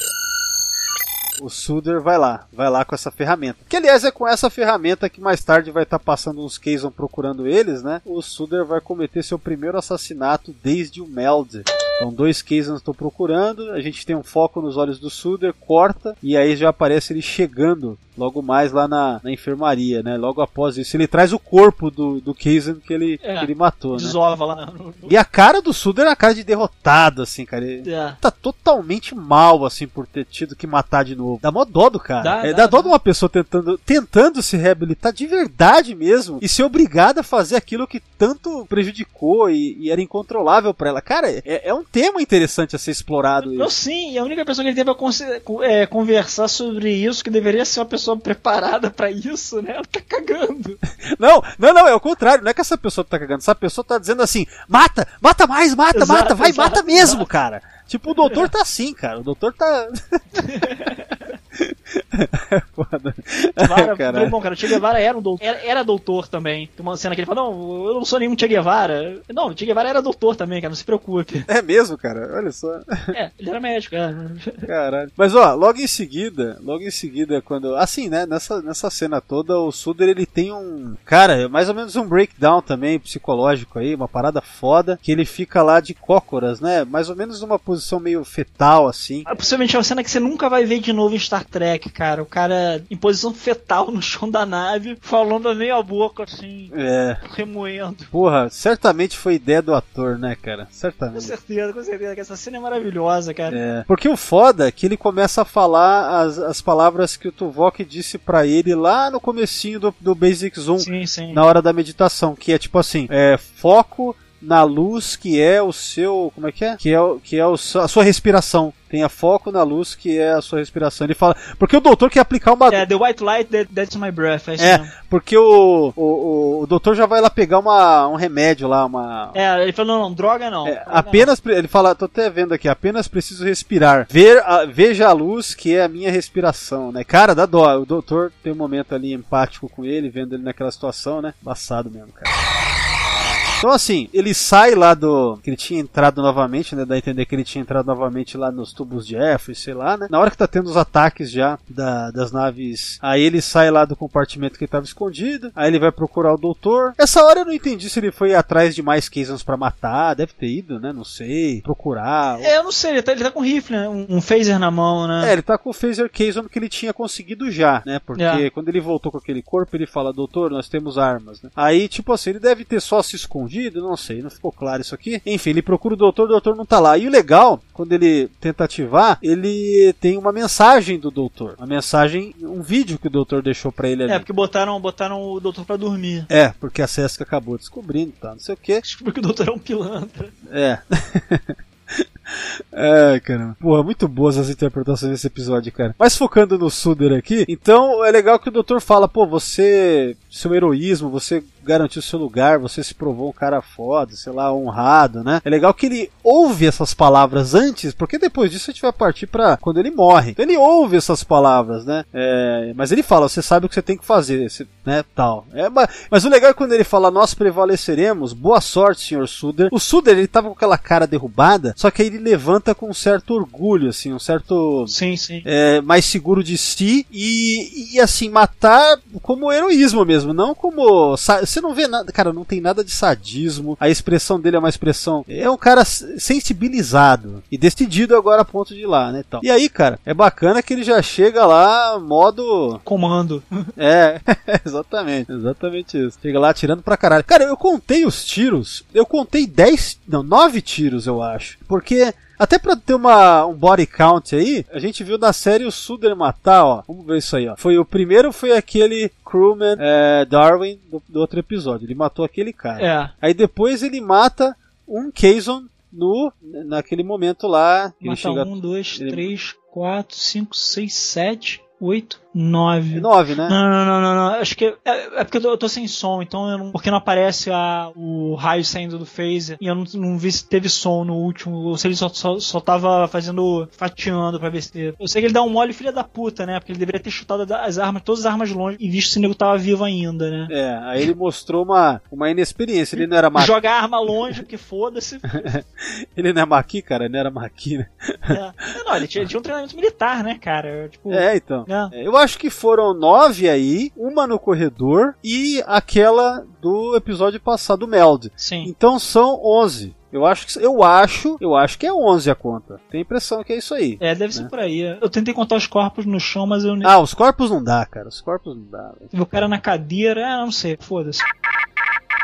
O Suder vai lá, vai lá com essa ferramenta. Que aliás é com essa ferramenta que mais tarde vai estar passando uns Kazon procurando eles, né? O Suder vai cometer seu primeiro assassinato desde o Meld. Então dois Kazon estão procurando, a gente tem um foco nos olhos do Suder, corta, e aí já aparece ele chegando logo mais lá na, na enfermaria, né? Logo após isso, ele traz o corpo do, do Kazon que ele, É, que ele matou, né? Desova lá no. E a cara do Suder é a cara de derrotado, assim, cara. Ele É. tá totalmente mal, assim, por ter tido que matar de novo. Dá mó dó do cara. Dá, é, dá, dá dó de uma pessoa tentando, tentando se reabilitar de verdade mesmo e ser obrigada a fazer aquilo que tanto prejudicou e, e era incontrolável pra ela. Cara, é, é um tema interessante a ser explorado. Não, isso. sim, e a única pessoa que ele teve a conse- co- é, conversar sobre isso, que deveria ser uma pessoa preparada pra isso, né? Ela tá cagando. Não, não, não, é o contrário. Não é que essa pessoa tá cagando. Essa pessoa tá dizendo assim: mata, mata mais, mata, Exato, mata, vai, exato, mata mesmo, exato. cara. Tipo, o doutor tá assim, cara. O doutor tá. Foda. Guevara, Caralho. bom, cara, o Che Guevara era um doutor, era, era doutor também. Tem uma cena que ele fala, não, eu não sou nenhum Che Guevara. Não, o Che Guevara era doutor também, cara, não se preocupe. É mesmo, cara. Olha só. É, ele era médico, é. Caralho. Mas ó, logo em seguida, logo em seguida, quando. Assim, né? Nessa, nessa cena toda, o Suder ele tem um. Cara, mais ou menos um breakdown também psicológico aí, uma parada foda, que ele fica lá de cócoras, né? Mais ou menos numa posição meio fetal, assim. Ah, Possivelmente é uma cena que você nunca vai ver de novo em Star Trek, cara. O cara em posição fetal no chão da nave, falando a meia boca, assim, É. remoendo. Porra, certamente foi ideia do ator, né, cara? Com Certamente. certeza, com certeza, que essa cena é maravilhosa, cara. É, porque o foda é que ele começa a falar as, as palavras que o Tuvok disse pra ele lá no comecinho do, do Basic Zoom, Sim, sim. na hora da meditação, que é tipo assim, é foco na luz que é o seu, como é que é? Que é, o- que é o, a sua respiração. Tenha foco na luz que é a sua respiração. Ele fala, porque o doutor quer aplicar uma É, The White Light, that, That's My Breath, é porque o, o, o, doutor já vai lá pegar uma, um remédio lá, uma, É, ele falou, não, não, droga não. é, Droga apenas, pre- ele fala, tô até vendo aqui, apenas preciso respirar. Ver a- veja a luz que é a minha respiração, né? Cara, dá dó. O doutor tem um momento ali empático com ele, vendo ele naquela situação, né? Embaçado mesmo, cara. Então assim, ele sai lá do. que ele tinha entrado novamente, né? Dá a entender que ele tinha entrado novamente lá nos tubos de F, sei lá, né? Na hora que tá tendo os ataques já da- das naves, aí ele sai lá do compartimento que ele tava escondido, aí ele vai procurar o doutor. Essa hora eu não entendi se ele foi atrás de mais Kazans pra matar, deve ter ido, né? Não sei. Procurar. não. É, eu não sei, ele tá, ele tá com rifle, né? Um, um phaser na mão, né? É, ele tá com o phaser Kazon que ele tinha conseguido já, né? Porque É. quando ele voltou com aquele corpo, ele fala, doutor, nós temos armas, né? Aí, tipo assim, ele deve ter só se escondido, não sei, não ficou claro isso aqui. Enfim, ele procura o doutor, o doutor não tá lá. E o legal, quando ele tenta ativar, ele tem uma mensagem do doutor. Uma mensagem, um vídeo que o doutor deixou pra ele ali. É, porque botaram, botaram o doutor pra dormir. É, porque a Sesca acabou descobrindo, tá? Não sei o que. Descobriu que o doutor é um pilantra. É. É, caramba. Porra, muito boas as interpretações desse episódio, cara. Mas focando no Suder aqui, então é legal que o doutor fala, pô, você, seu heroísmo, você garantiu seu lugar, você se provou um cara foda, sei lá, honrado, né? É legal que ele ouve essas palavras antes, porque depois disso a gente vai partir pra quando ele morre. Então ele ouve essas palavras, né? É, mas ele fala, você sabe o que você tem que fazer, você- né, tal. É, mas, mas o legal é quando ele fala, nós prevaleceremos, boa sorte, senhor Suder. O Suder, ele tava com aquela cara derrubada, só que aí ele levanta com um certo orgulho, assim, um certo Sim, sim. é, mais seguro de si e, e assim, matar como heroísmo mesmo. não como. sa- Você não vê nada. Cara, não tem nada de sadismo. A expressão dele é uma expressão. É um cara sensibilizado e decidido agora a ponto de ir lá, né? Então. E aí, cara, é bacana que ele já chega lá, modo. Comando. É, exatamente, exatamente isso. Chega lá atirando pra caralho. Cara, eu contei os tiros, eu contei 10, não, 9 tiros, eu acho. Porque, até pra ter uma, um body count aí, a gente viu na série o Suder matar, ó. Vamos ver isso aí, ó. Foi o primeiro, foi aquele crewman é, Darwin do, do outro episódio. Ele matou aquele cara. É. Aí depois ele mata um Kazon no, naquele momento lá. que ele Mata chega. um, dois, ele- três, quatro, cinco, seis, sete, oito, nove. 9, né? Não, não, não, não, não. Acho que é, é porque eu tô, eu tô sem som, então eu não, porque não aparece a, o raio saindo do phaser e eu não, não vi se teve som no último, ou se ele só, só, só tava fazendo, fatiando pra ver se. Eu sei que ele dá um mole filha da puta, né? Porque ele deveria ter chutado as armas, todas as armas longe e visto se o nego tava vivo ainda, né? É, aí ele mostrou uma, uma inexperiência. Ele não era maqui. Jogar a arma longe, porque foda-se. Ele não é maqui, cara, ele não era maqui, né? É. Não, ele tinha, ele tinha um treinamento militar, né, cara? Tipo, É, então. É, Eu acho que foram nove aí, uma no corredor e aquela do episódio passado, do Meld. Sim. Então são onze. Eu acho que eu acho, eu acho que é 11 a conta. Tenho a impressão que é isso aí. É, deve ser por aí. Eu tentei contar os corpos no chão, mas eu. Ah, os corpos não dá, cara. Os corpos não dá. velho. O cara na cadeira, ah, não sei, foda-se.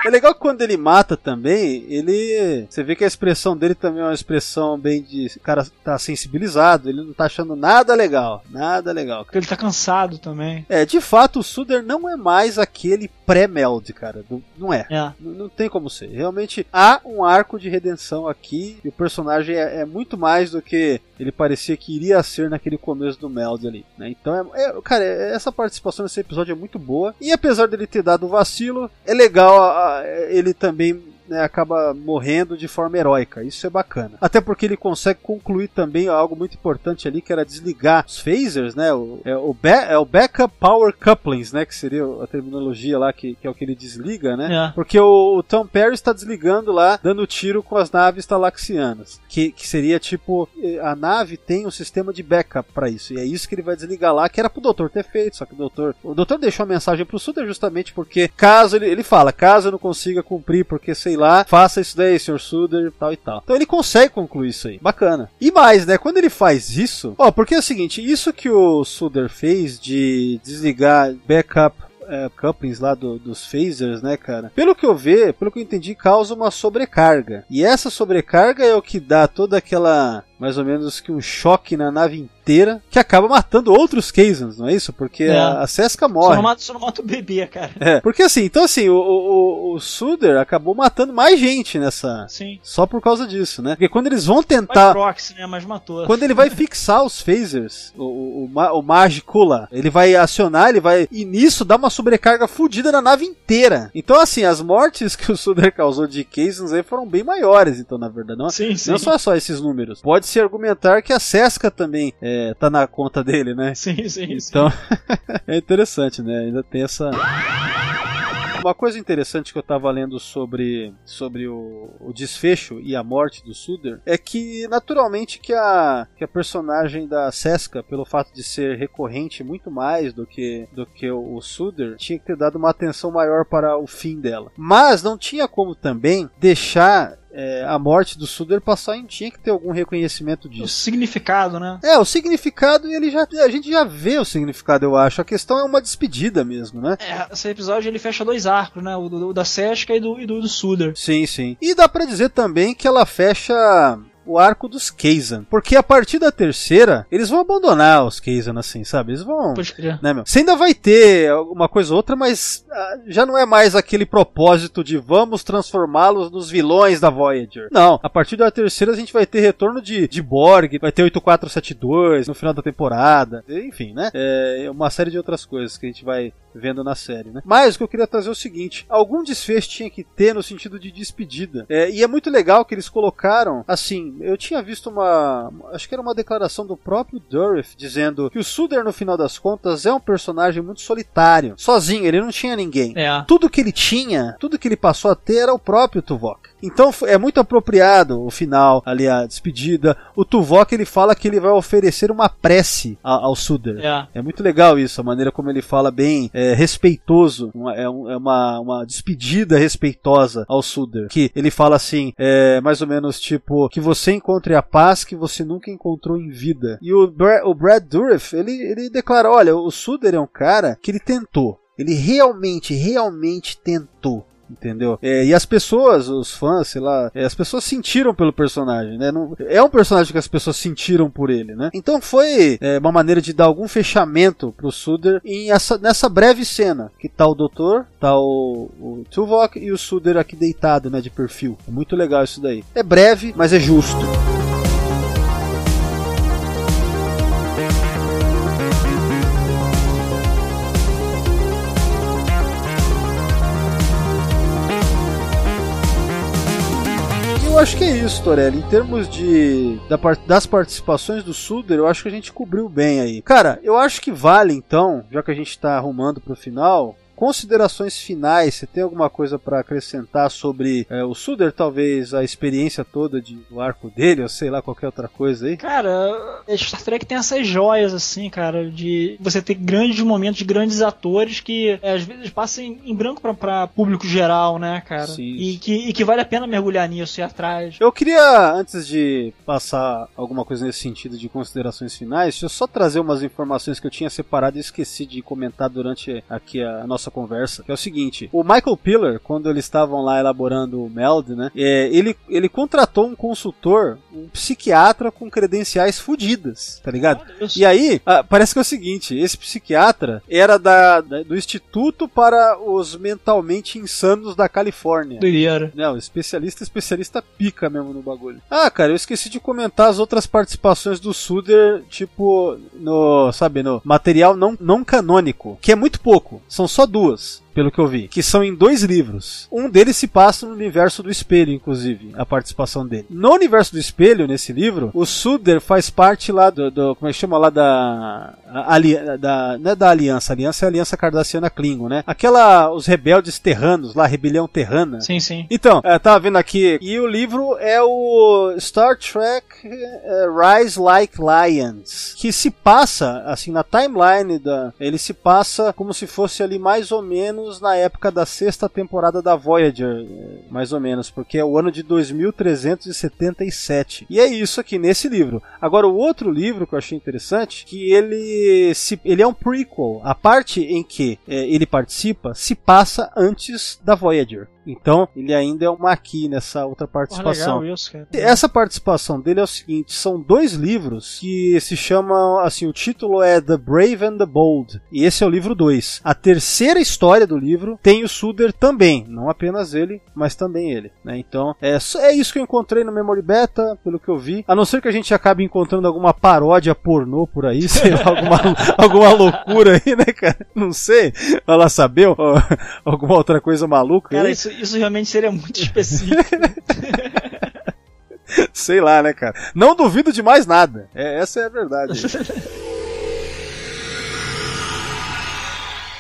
É legal que quando ele mata também, ele. Você vê que a expressão dele também é uma expressão bem de. O cara tá sensibilizado, ele não tá achando nada legal. Nada legal. Porque ele tá cansado também. É, de fato, o Suder não é mais aquele pré-meld, cara. Não- Não é. É. Não, não tem como ser. Realmente há um arco de redenção aqui e o personagem é, é muito mais do que ele parecia que iria ser naquele começo do Meld ali. né? Então, é, é- cara, é- essa participação nesse episódio é muito boa. E apesar dele ter dado o vacilo, é legal a- a- ele também. Né, acaba morrendo de forma heróica, isso é bacana. Até porque ele consegue concluir também algo muito importante ali, que era desligar os phasers, né? O, é, o, ba- é o backup power couplings, né? Que seria a terminologia lá, que, que é o que ele desliga, né? É. Porque o, o Tom Perry está desligando lá, dando tiro com as naves talaxianas. Que, que seria tipo, eh, a nave tem um sistema de backup para isso. E é isso que ele vai desligar lá, que era pro doutor ter feito. Só que o doutor. O doutor deixou a mensagem pro Suter justamente porque, caso ele, ele fala, caso eu não consiga cumprir, porque sei lá, faça isso daí, Sr. Suder, tal e tal. Então ele consegue concluir isso aí. Bacana. E mais, né? Quando ele faz isso. Ó, porque é o seguinte, isso que o Suder fez de desligar backup é, couplings lá do- dos phasers, né, cara? Pelo que eu vi, pelo que eu entendi, causa uma sobrecarga. E essa sobrecarga é o que dá toda aquela, mais ou menos que um choque na nave inteira, que acaba matando outros Kazans, não é isso? Porque É. a, a Seska Só morre. não, mata, só não mata o bebê, cara. É, porque assim, então assim, o, o, o- Suder acabou matando mais gente nessa. Sim. Só por causa disso, né? Porque quando eles vão tentar. proxy, né? Mas matou. Quando ele vai fixar os phasers, o, o, o, o mágico lá, ele vai acionar, ele vai. E nisso dá uma sobrecarga fodida na nave inteira. Então, assim, as mortes que o Suder causou de Kazans aí foram bem maiores, então, na verdade. Não, Sim, sim. não só só esses números. Pode-se argumentar que a Sesca também é, tá na conta dele, né? Sim, sim, sim. Então, é interessante, né? Ainda tem essa. Uma coisa interessante que eu tava lendo sobre, sobre o, o desfecho e a morte do Suder é que, naturalmente, que a, que a personagem da Seska, pelo fato de ser recorrente muito mais do que, do que o, o Suder, tinha que ter dado uma atenção maior para o fim dela. Mas não tinha como também deixar é, a morte do Suder passar em. Tinha que ter algum reconhecimento O disso. significado, né? É, o significado ele já a gente já vê o significado, eu acho. A questão é uma despedida mesmo, né? É, esse episódio ele fecha dois arcos, né? O, do- o da Sesca e do, e do, do Suder. Sim, sim. E dá pra dizer também que ela fecha o arco dos Kazan, porque a partir da terceira eles vão abandonar os Kazan assim, sabe? Eles vão Pode crer. né, meu? Você ainda vai ter alguma coisa ou outra, mas ah, já não é mais aquele propósito de vamos transformá-los nos vilões da Voyager. Não, a partir da terceira a gente vai ter retorno de, de Borg, vai ter 8472 no final da temporada, enfim, né? É uma série de outras coisas que a gente vai vendo na série, né? Mas o que eu queria trazer é o seguinte: algum desfecho tinha que ter no sentido de despedida. É, e é muito legal que eles colocaram, assim, eu tinha visto uma. Acho que era uma declaração do próprio Durif dizendo que o Suder, no final das contas, é um personagem muito solitário. Sozinho, ele não tinha ninguém. É. Tudo que ele tinha, tudo que ele passou a ter era o próprio Tuvok. Então é muito apropriado o final, ali a despedida. O Tuvok ele fala que ele vai oferecer uma prece a- ao Suder. É. É muito legal isso, a maneira como ele fala bem é, respeitoso, uma- é, é uma, uma despedida respeitosa ao Suder. Que ele fala assim, é, mais ou menos tipo, que você encontre a paz que você nunca encontrou em vida. E o, Bra- o Brad Dourif, ele, ele declara, olha, o Suder é um cara que ele tentou. Ele realmente, realmente tentou. Entendeu? É, e as pessoas, os fãs, sei lá, é, as pessoas sentiram pelo personagem, né? Não- é um personagem que as pessoas sentiram por ele, né? Então foi é, uma maneira de dar algum fechamento pro Suder em essa, nessa breve cena. Que tá o doutor, tá o, o Tuvok e o Suder aqui deitado, né? De perfil. É muito legal isso daí. É breve, mas é justo. Acho que é isso, Torelli. Em termos de da das participações do Suder, eu acho que a gente cobriu bem aí. Cara, eu acho que vale então, já que a gente tá arrumando pro final, considerações finais. Você tem alguma coisa pra acrescentar sobre é, o Suder, talvez a experiência toda de, do arco dele, ou sei lá, qualquer outra coisa aí? Cara, Star Trek tem essas joias, assim, cara, de você ter grandes momentos, grandes atores que é, às vezes passam em, em branco pra, pra público geral, né, cara? Sim. E que, e que vale a pena mergulhar nisso e atrás. Eu queria, antes de passar alguma coisa nesse sentido de considerações finais, deixa eu só trazer umas informações que eu tinha separado e esqueci de comentar durante aqui a nossa conversa, que é o seguinte, o Michael Piller, quando eles estavam lá elaborando o MELD, né, é, ele, ele contratou um consultor, um psiquiatra com credenciais fodidas, tá ligado? E aí, ah, parece que é o seguinte: esse psiquiatra era da, da- do Instituto para os Mentalmente Insanos da Califórnia. Doideira. Não, especialista, especialista pica mesmo no bagulho. Ah, cara, eu esqueci de comentar as outras participações do Suder, tipo, no, sabe, no material não, não canônico, que é muito pouco, são só duas. Pelo que eu vi, que são em dois livros. Um deles se passa no universo do espelho, inclusive, a participação dele. No universo do espelho, nesse livro, o Suder faz parte lá do, do- como é que chama lá da, ali, da, não é da aliança, a aliança é a aliança cardassiana Klingon, né? Aquela, os rebeldes terranos lá, rebelião terrana. Sim, sim. Então, é, tava vendo aqui, e o livro é o Star Trek é, Rise Like Lions, que se passa, assim, na timeline da. Ele se passa como se fosse ali mais ou menos na época da sexta temporada da Voyager, mais ou menos, porque é o ano de 2377. E é isso aqui nesse livro. Agora, o outro livro que eu achei interessante, que ele se, ele é um prequel. A parte em que é, ele participa se passa antes da Voyager. Então, ele ainda é um aqui nessa outra participação. legal isso. Essa participação dele é o seguinte: são dois livros que se chamam assim. O título é The Brave and the Bold, e esse é o livro 2. A terceira história do livro tem o Suder também, não apenas ele, mas também ele. né? Então, é, é isso que eu encontrei no Memory Beta, pelo que eu vi. A não ser que a gente acabe encontrando alguma paródia pornô por aí, sei lá, alguma, alguma loucura aí, né, cara? Não sei. Vai lá saber, ó, alguma outra coisa maluca Cara, isso, isso realmente seria muito específico. Sei lá, né, cara? Não duvido de mais nada. É, essa é a verdade.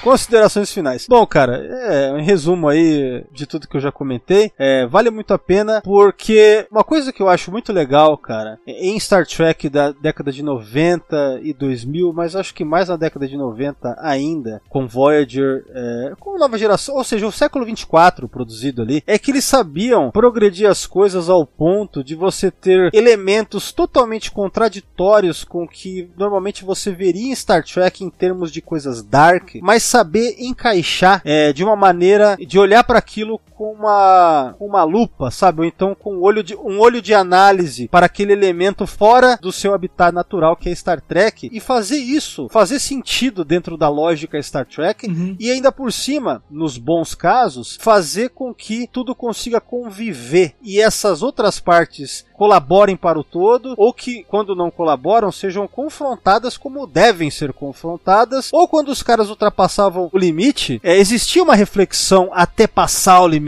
Considerações finais. Bom, cara, é, em resumo aí de tudo que eu já comentei, é, vale muito a pena porque uma coisa que eu acho muito legal, cara, em Star Trek da década de 90 e 2000, mas acho que mais na década de 90 ainda, com Voyager, é, com nova geração, ou seja, o século 24 produzido ali, é que eles sabiam progredir as coisas ao ponto de você ter elementos totalmente contraditórios com o que normalmente você veria em Star Trek em termos de coisas dark, mas saber encaixar é, de uma maneira de olhar para aquilo com uma, uma lupa, sabe? Ou então com um olho, de, um olho de análise para aquele elemento fora do seu habitat natural que é Star Trek e fazer isso, fazer sentido dentro da lógica Star Trek Uhum. e ainda por cima, nos bons casos, fazer com que tudo consiga conviver e essas outras partes colaborem para o todo, ou que, quando não colaboram, sejam confrontadas como devem ser confrontadas, ou quando os caras ultrapassavam o limite, é, existia uma reflexão até passar o limite,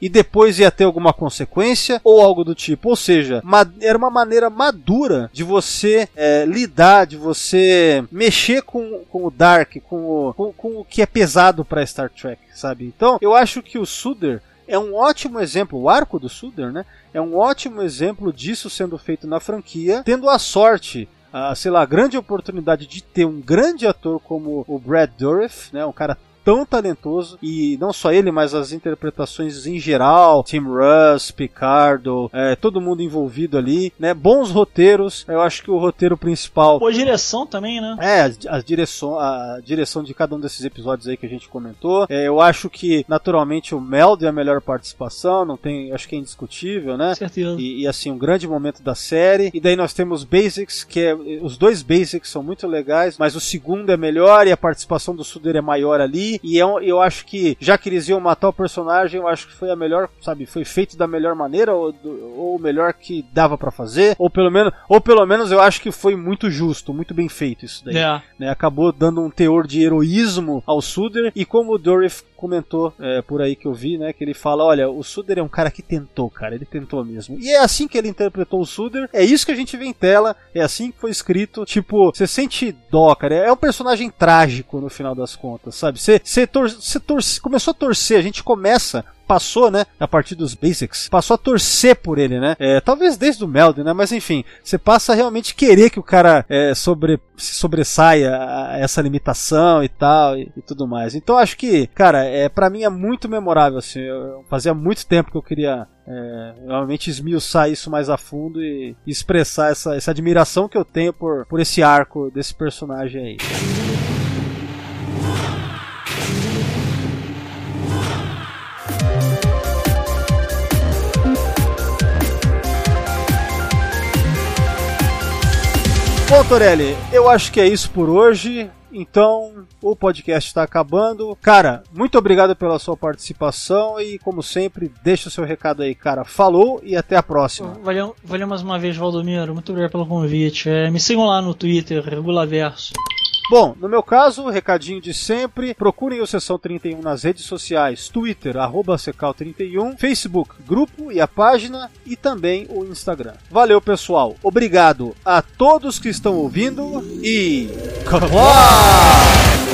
e depois ia ter alguma consequência, ou algo do tipo. Ou seja, era uma maneira madura de você é, lidar, de você mexer com, com o Dark, com o, com, com o que é pesado para Star Trek, sabe? Então, eu acho que o Suder é um ótimo exemplo, o arco do Suder, né? É um ótimo exemplo disso sendo feito na franquia, tendo a sorte sei lá, a grande oportunidade de ter um grande ator como o Brad Dourif, né, um cara tão talentoso e não só ele, mas as interpretações em geral, Tim Russ, Picardo, é, todo mundo envolvido ali, né? Bons roteiros. Eu acho que o roteiro principal. Boa direção também, né? É, a, a direção, a direção de cada um desses episódios aí que a gente comentou. É, eu acho que naturalmente o Meld é a melhor participação, não tem, acho que é indiscutível, né? Certeza. E, e, assim um grande momento da série. E daí nós temos Basics, que é os dois Basics são muito legais, mas o segundo é melhor e a participação do Suder é maior ali. E eu, é eu acho que, já que eles iam matar o personagem, eu acho que foi a melhor, sabe, foi feito da melhor maneira, ou, ou o melhor que dava para fazer, ou pelo menos, ou pelo menos eu acho que foi muito justo, muito bem feito isso daí. É. Né? Acabou dando um teor de heroísmo ao Suder, e como o Dorif comentou é, por aí que eu vi, né? Que ele fala: olha, o Suder é um cara que tentou, cara, ele tentou mesmo. E é assim que ele interpretou o Suder, é isso que a gente vê em tela, é assim que foi escrito. Tipo, você sente dó, cara. É um personagem trágico no final das contas, sabe? Você, tor começou a torcer, a gente começa passou, né, a partir dos basics, passou a torcer por ele, né? É, talvez desde o Melden, né? Mas enfim, você passa a realmente querer que o cara é, sobre, se sobressaia a essa limitação e tal e, e tudo mais. Então acho que, cara, é para mim é muito memorável assim. Eu, fazia muito tempo que eu queria é, realmente esmiuçar isso mais a fundo e expressar essa, essa admiração que eu tenho por, por esse arco desse personagem aí. Bom, Torelli, eu acho que é isso por hoje. Então, o podcast está acabando. Cara, muito obrigado pela sua participação e, como sempre, deixa o seu recado aí, cara. Falou e até a próxima. Valeu, valeu mais uma vez, Valdomiro. Muito obrigado pelo convite. É, me sigam lá no Twitter, Regulaverso. Bom, no meu caso, recadinho de sempre, procurem o Sessão 31 nas redes sociais, Twitter, arroba Secal31, Facebook, grupo e a página, e também o Instagram. Valeu, pessoal. Obrigado a todos que estão ouvindo e... On!